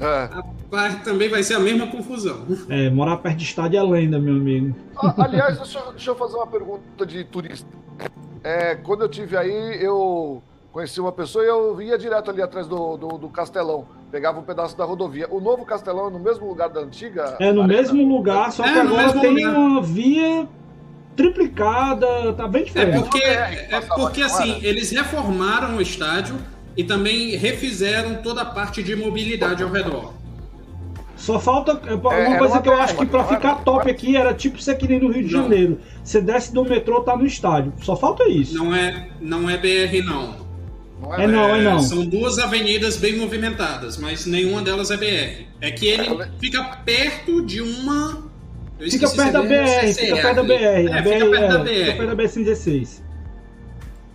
É. Rapaz, também vai ser a mesma confusão. É, morar perto de estádio é lenda, meu amigo. Ah, Aliás, deixa, eu- deixa eu fazer uma pergunta de turista. É, quando eu tive aí, eu conheci uma pessoa e eu ia direto ali atrás do, do, do Castelão. Pegava um pedaço da rodovia. O novo Castelão é no mesmo lugar da antiga? É no arena? mesmo lugar, só que É, no agora tem lugar. uma via triplicada, tá bem É diferente. porque, É, é porque não era? assim, eles reformaram o estádio e também refizeram toda a parte de mobilidade ao redor. Só falta. é, Uma era coisa uma que eu acho que era? ficar top aqui era tipo que nem no Rio de Não. Janeiro. Você desce do metrô, tá no estádio. Só falta isso. Não é, não é BR, não. Não É não, é não. São duas avenidas bem movimentadas, mas nenhuma delas é BR. É que ele fica perto de uma. Eu Fica perto da é BR, fica é perto da BR. É, fica BR, perto da é, Fica perto da BR. BR-116.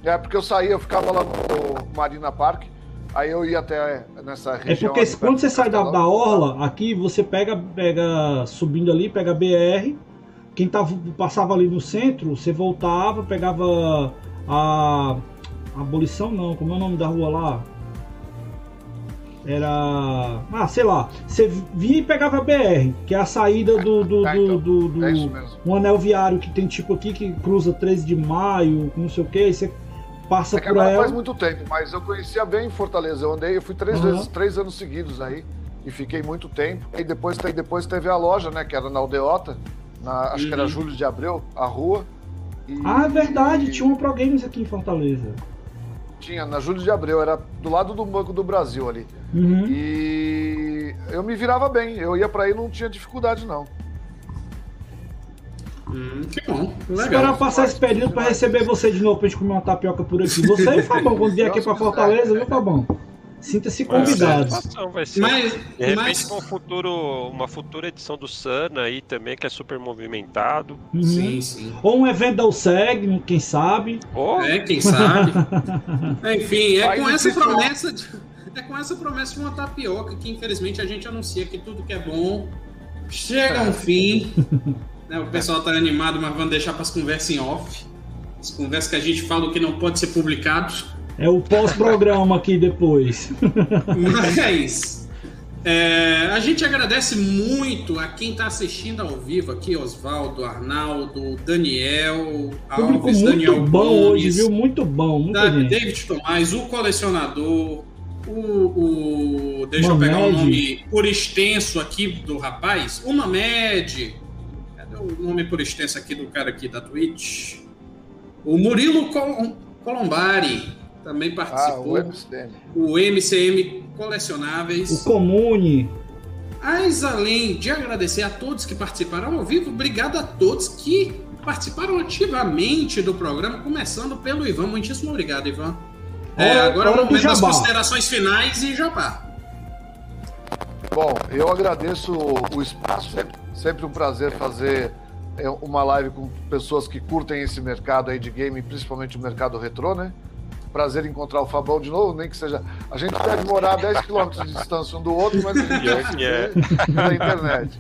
É porque eu saía, eu ficava lá no Marina Park, aí eu ia até nessa É região. porque ali quando você sai da, da Orla, aqui você pega, pega subindo ali, pega a BR. Quem tava, passava ali no centro, você voltava, pegava a abolição não, como é o nome da rua lá? Era. Ah, sei lá. Você vinha e pegava a BR, que é a saída do. do, Tá, do, então. do- do- É um anel viário que tem tipo aqui que cruza 13 de maio, não sei o que, você passa É que por agora ela. faz muito tempo, mas eu conhecia bem Fortaleza. Eu andei, eu fui três Uhum. vezes, três anos seguidos aí. E fiquei muito tempo. E depois, depois teve a loja, né? Que era na Aldeota. Na, acho que era Uhum. Júlio de Abreu, a rua. E- Ah, é verdade, tinha um Pro Games aqui em Fortaleza. Tinha, na Júlio de Abreu, era do lado do Banco do Brasil ali. Uhum. E eu me virava bem. Eu ia pra aí não tinha dificuldade, não. Hum, que bom. Esperar Legal. passar esse período pra receber você de novo pra gente comer uma tapioca por aqui. Você e o Fabão, quando vier aqui pra Fortaleza, viu, Fabão? Sinta-se convidado. Vai ser, Mas, de repente, mas... um futuro, uma futura edição do Sana aí também, que é super movimentado. Uhum. Sim, sim. Ou um evento da USEG, quem sabe. Oh, É, quem sabe. Enfim, é com essa promessa de, é com essa promessa de uma tapioca que infelizmente a gente anuncia que tudo que é bom chega a um fim. Né, o pessoal tá animado, mas vamos deixar para as conversas em off. As conversas que a gente fala o que não pode ser publicado. É o pós-programa aqui depois. Mas é, a gente agradece muito a quem está assistindo ao vivo aqui, Oswaldo, Arnaldo, Público Daniel, Alves, muito Daniel bom hoje, Gomes, viu? Muito bom, muita Da- gente. David Tomás, o colecionador, o, o- deixa eu pegar o nome por extenso aqui do rapaz, o Mamed. Cadê o nome por extenso aqui do cara aqui da Twitch? O Murilo Col- Colombari também Ah, participou. o MCM. o MCM O Colecionáveis. Comune. Mas além de agradecer a todos que participaram ao vivo, obrigado a todos que participaram ativamente do programa, começando pelo Ivan. Muitíssimo obrigado, Ivan. É, agora é hora o momento das considerações finais e jabá. Bom, eu agradeço o espaço, sempre, sempre um prazer fazer é, uma live com pessoas que curtem esse mercado aí de game, principalmente o mercado retrô, né? Prazer encontrar o Fabão de novo, nem que seja. A gente deve morar a 10 km de distância um do outro, mas a gente deve se que é. pela internet.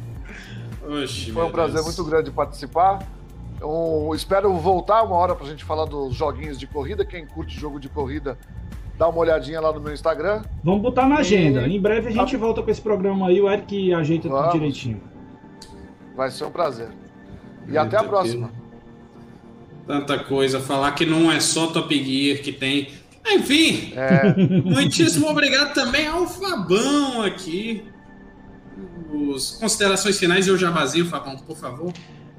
Oxe, Foi um prazer Deus. muito grande participar. Eu espero voltar uma hora pra gente falar dos joguinhos de corrida. Quem curte jogo de corrida, dá uma olhadinha lá no meu Instagram. Vamos botar na agenda. E- Em breve a gente volta com esse programa aí, o Eric ajeita tudo Vamos. direitinho. Vai ser um prazer. E até a próxima. Tanta coisa, falar que não é só Top Gear que tem. Enfim, É, muitíssimo obrigado também ao Fabão aqui. Os considerações finais e o jabazinho, Fabão, por favor.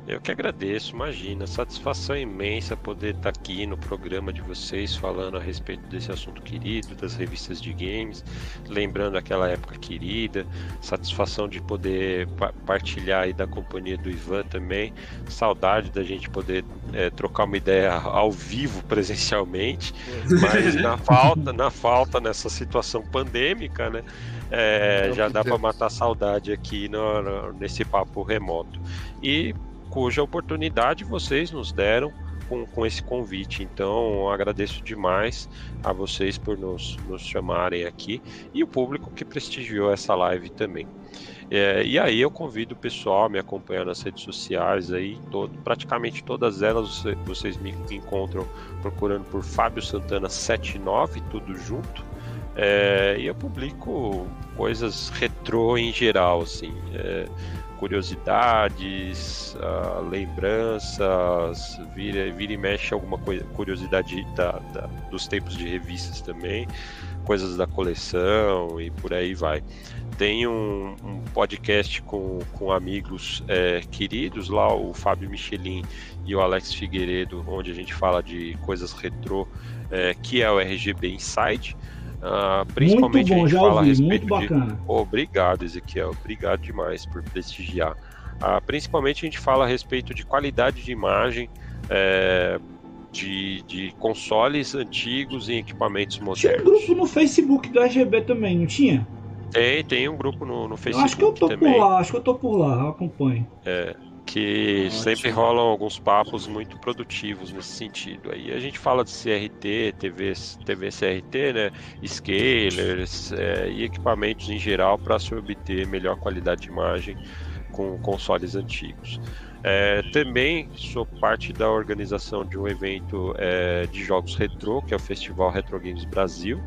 Eu que agradeço, imagina, satisfação imensa poder estar aqui no programa de vocês falando a respeito desse assunto querido, das revistas de games, lembrando aquela época querida, satisfação de poder pa- partilhar aí da companhia do Ivan também, saudade da gente poder eh, trocar uma ideia ao vivo presencialmente, mas na falta, na falta nessa situação pandêmica, né? É já dá para matar saudade aqui no- no- nesse papo remoto. E cuja oportunidade vocês nos deram com, com esse convite. Então, agradeço demais a vocês por nos, nos chamarem aqui e o público que prestigiou essa live também. É, e aí eu convido o pessoal a me acompanhar nas redes sociais aí, todo, praticamente todas elas você- vocês me encontram procurando por Fábio Santana 79, tudo junto. É, e eu publico coisas retrô em geral, assim. é, curiosidades, ah, lembranças, vira, vira e mexe alguma coisa, curiosidade da- da- dos tempos de revistas também, coisas da coleção e por aí vai. Tem um, um podcast com, com amigos é, queridos lá, o Fábio Michelin e o Alex Figueiredo, onde a gente fala de coisas retrô, é, que é o RGB Inside. Muito principalmente a bom, gente já fala a ouvi, respeito muito de bacana. Obrigado, Ezequiel. Obrigado demais por prestigiar. Ah, principalmente a gente fala a respeito de qualidade de imagem é, de, de consoles antigos e equipamentos Tinha um modernos. grupo no Facebook do RGB também, não tinha? Tem, tem um grupo no, no Eu Facebook acho que eu tô também por lá, acho que eu tô por lá, eu acompanho. Que Ótimo. sempre rolam alguns papos muito produtivos nesse sentido. Aí a gente fala de CRT, TV, TV CRT, né, scalers é, e equipamentos em geral para se obter melhor qualidade de imagem com consoles antigos. É, também sou parte da organização de um evento é, de jogos retrô, que é o Festival Retro Games Brasil,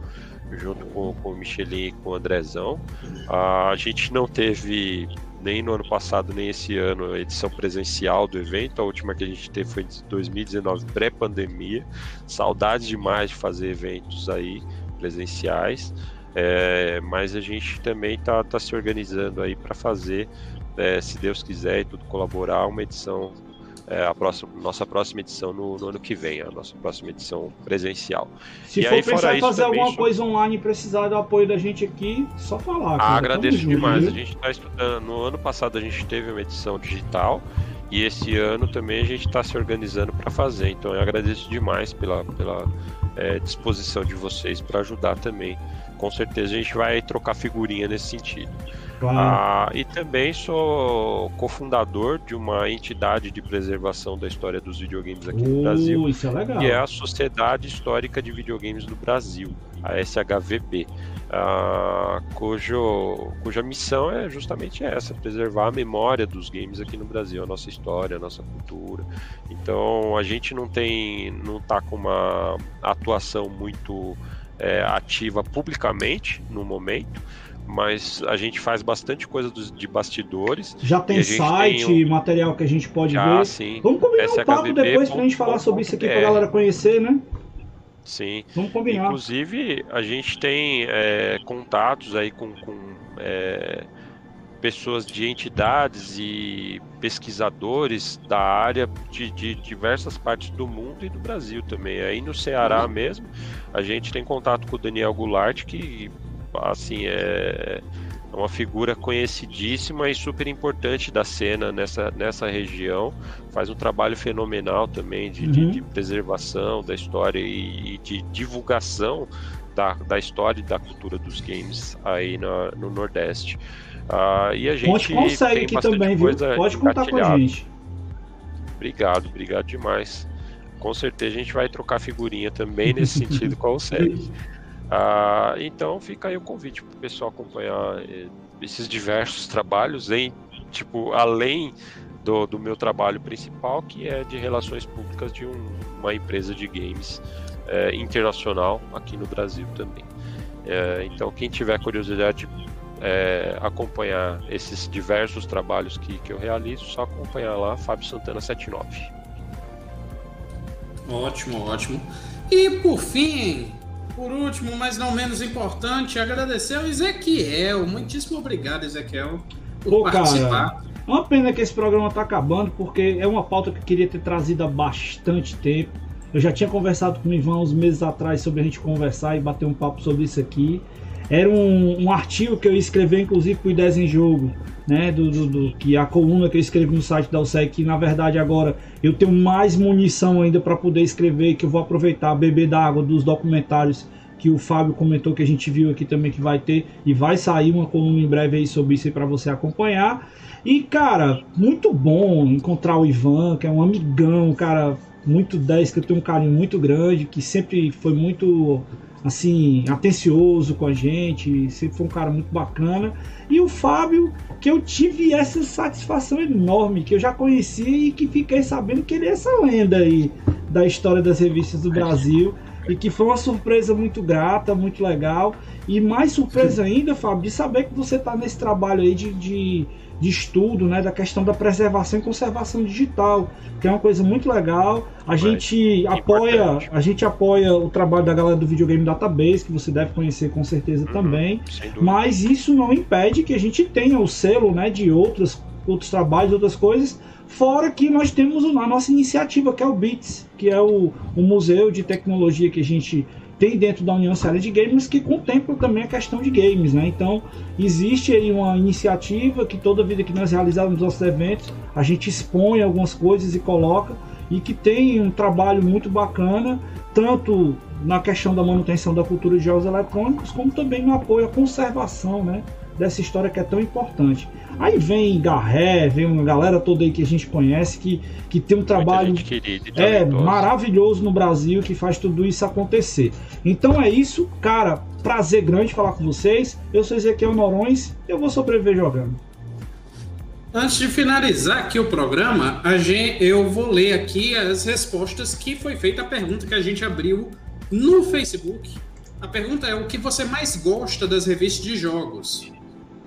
junto com, com o Michelin e com o Andrezão. A gente não teve nem no ano passado, nem esse ano, a edição presencial do evento. A última que a gente teve foi em 2019, pré-pandemia. Saudades demais de fazer eventos aí presenciais. É, mas a gente também está tá se organizando aí para fazer, é, se Deus quiser e tudo colaborar, uma edição, é, a próxima, nossa próxima edição no, no ano que vem, a nossa próxima edição presencial. Se E for aí, fora pensar em isso, fazer alguma coisa online e precisar do apoio da gente aqui, só falar. Ah, agradeço junto, demais. viu? A gente está estudando. No ano passado a gente teve uma edição digital e esse ano também a gente está se organizando para fazer. Então eu agradeço demais pela, pela é, disposição de vocês para ajudar também com certeza a gente vai trocar figurinha nesse sentido. Claro. Ah, e também sou cofundador de uma entidade de preservação da história dos videogames aqui no Uh, Brasil, isso é legal. que é a Sociedade Histórica de Videogames do Brasil, a SHVB, ah, cujo, cuja missão é justamente essa, preservar a memória dos games aqui no Brasil, a nossa história, a nossa cultura. Então a gente não tem, não tá com uma atuação muito é, ativa publicamente no momento, mas a gente faz bastante coisa dos, de bastidores. Já tem site, tem material que a gente pode Já, ver. sim. Vamos combinar um papo SHVB depois pra gente falar sobre isso aqui pra galera conhecer, né? Sim. Vamos combinar. Inclusive, a gente tem é, contatos aí com, com, é, pessoas de entidades e pesquisadores da área de, de diversas partes do mundo e do Brasil também. Aí no Ceará mesmo, a gente tem contato com o Daniel Goulart, que assim é uma figura conhecidíssima e super importante da cena nessa, nessa região. Faz um trabalho fenomenal também de, de- Uhum. de preservação da história e, e de divulgação da, da história e da cultura dos games aí na- no Nordeste. Ah, e a gente Seg tem aqui também, viu? Pode contar com a gente. Obrigado, obrigado demais. Com certeza a gente vai trocar figurinha também nesse sentido com o Sérgio. Ah, então fica aí o convite para o pessoal acompanhar eh, esses diversos trabalhos, em, tipo, além do, do meu trabalho principal, que é de relações públicas de um- uma empresa de games eh, internacional aqui no Brasil também. Eh, então quem tiver curiosidade eh, acompanhar esses diversos trabalhos que, que eu realizo, só acompanhar lá, Fábio Santana 79. Ótimo, ótimo. E por fim, por último, mas não menos importante, agradecer ao Ezequiel. Muitíssimo obrigado, Ezequiel, por Pô, cara, participar. É uma pena que esse programa tá acabando, porque é uma pauta que eu queria ter trazido há bastante tempo. Eu já tinha conversado com o Ivan uns meses atrás sobre a gente conversar e bater um papo sobre isso aqui. Era um, um artigo que eu ia escrever, inclusive, pro Ideias em Jogo, né? Do, do, do- que a coluna que eu escrevi no site da USEC, que na verdade agora eu tenho mais munição ainda para poder escrever, que eu vou aproveitar, beber da água dos documentários que o Fábio comentou que a gente viu aqui também que vai ter e vai sair uma coluna em breve aí sobre isso para você acompanhar. E cara, muito bom encontrar o Ivan, que é um amigão, cara, muito 10, que eu tenho um carinho muito grande, que sempre foi muito assim, atencioso com a gente, sempre foi um cara muito bacana. E o Fábio, que eu tive essa satisfação enorme, que eu já conhecia e que fiquei sabendo que ele é essa lenda aí da história das revistas do Brasil. E que foi uma surpresa muito grata, muito legal. E mais surpresa ainda, Fábio, de saber que você está nesse trabalho aí de, de, de estudo, né? Da questão da preservação e conservação digital, que é uma coisa muito legal. A gente apoia, importante. a gente apoia o trabalho da galera do Videogame Database, que você deve conhecer com certeza Uhum. também. Mas isso não impede que a gente tenha o selo né, de outros, outros trabalhos, outras coisas. Fora que nós temos a nossa iniciativa, que é o BITS, que é o, o museu de tecnologia que a gente tem dentro da União Série de Games, que contempla também a questão de games. Né? Então, existe aí uma iniciativa que toda vida que nós realizamos nossos eventos, a gente expõe algumas coisas e coloca, e que tem um trabalho muito bacana, tanto na questão da manutenção da cultura de jogos eletrônicos, como também no apoio à conservação né, dessa história que é tão importante. Aí vem Garré, vem uma galera toda aí que a gente conhece, que, que tem um trabalho querida é maravilhoso no Brasil que faz tudo isso acontecer. Então é isso, cara. Prazer grande falar com vocês. Eu sou Ezequiel Norões. Eu vou sobreviver jogando. Antes de finalizar aqui o programa, a gente, eu vou ler aqui as respostas que foi feita a pergunta que a gente abriu no Facebook. A pergunta é o que você mais gosta das revistas de jogos?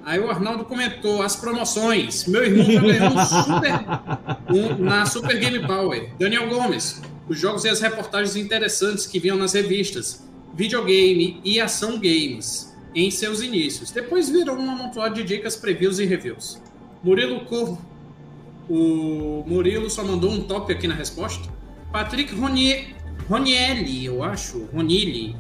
Aí o Arnaldo comentou as promoções. Meu irmão já ganhou um super, um- na Super Game Power. Daniel Gomes, os jogos e as reportagens interessantes que vinham nas revistas. Videogame e ação games em seus inícios. Depois virou um amontoado de dicas, previews e reviews. Murilo Corvo. O Murilo só mandou um top aqui na resposta. Patrick Roni... Ronielli, eu acho. Ronili.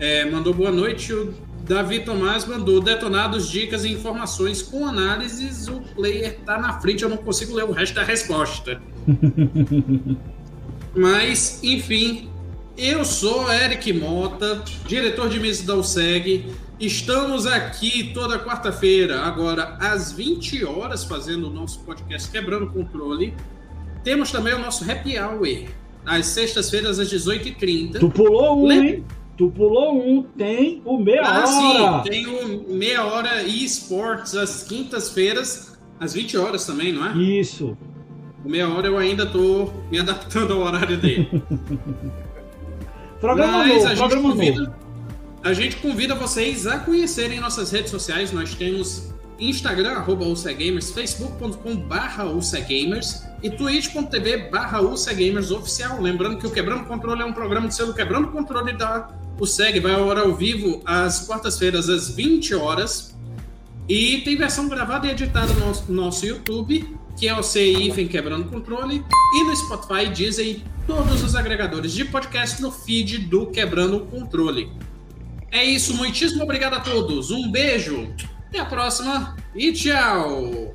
É, mandou boa noite. O Davi Tomás mandou detonados, dicas e informações com análises. O player tá na frente, eu não consigo ler o resto da resposta. Mas, enfim, Eu sou Eric Mota, diretor de mesa da USEG. Estamos aqui toda quarta-feira, agora às 20 horas, fazendo o nosso podcast Quebrando Controle. Temos também o nosso Happy Hour, às sextas-feiras, às 18h30. Tu pulou um, hein? Tu pulou um, tem o meia ah, hora. sim, tem o meia hora e esportes às quintas-feiras, às 20 horas também, não é? Isso. O meia hora eu ainda tô me adaptando ao horário dele. programa Mas novo, a gente, programa convida, novo. a gente convida vocês a conhecerem nossas redes sociais. Nós temos Instagram, arroba UCGamers, facebook.com barra UCGamers e twitch.tv barra UCGamers oficial. Lembrando que o Quebrando Controle é um programa de selo Quebrando Controle da UCEG. Vai ao hora ao vivo às quartas-feiras, às 20 horas. E tem versão gravada e editada no nosso, nosso YouTube, que é o CIFEM Quebrando Controle, e no Spotify, e todos os agregadores de podcast no feed do Quebrando Controle. É isso, muitíssimo obrigado a todos. Um beijo, até a próxima e tchau!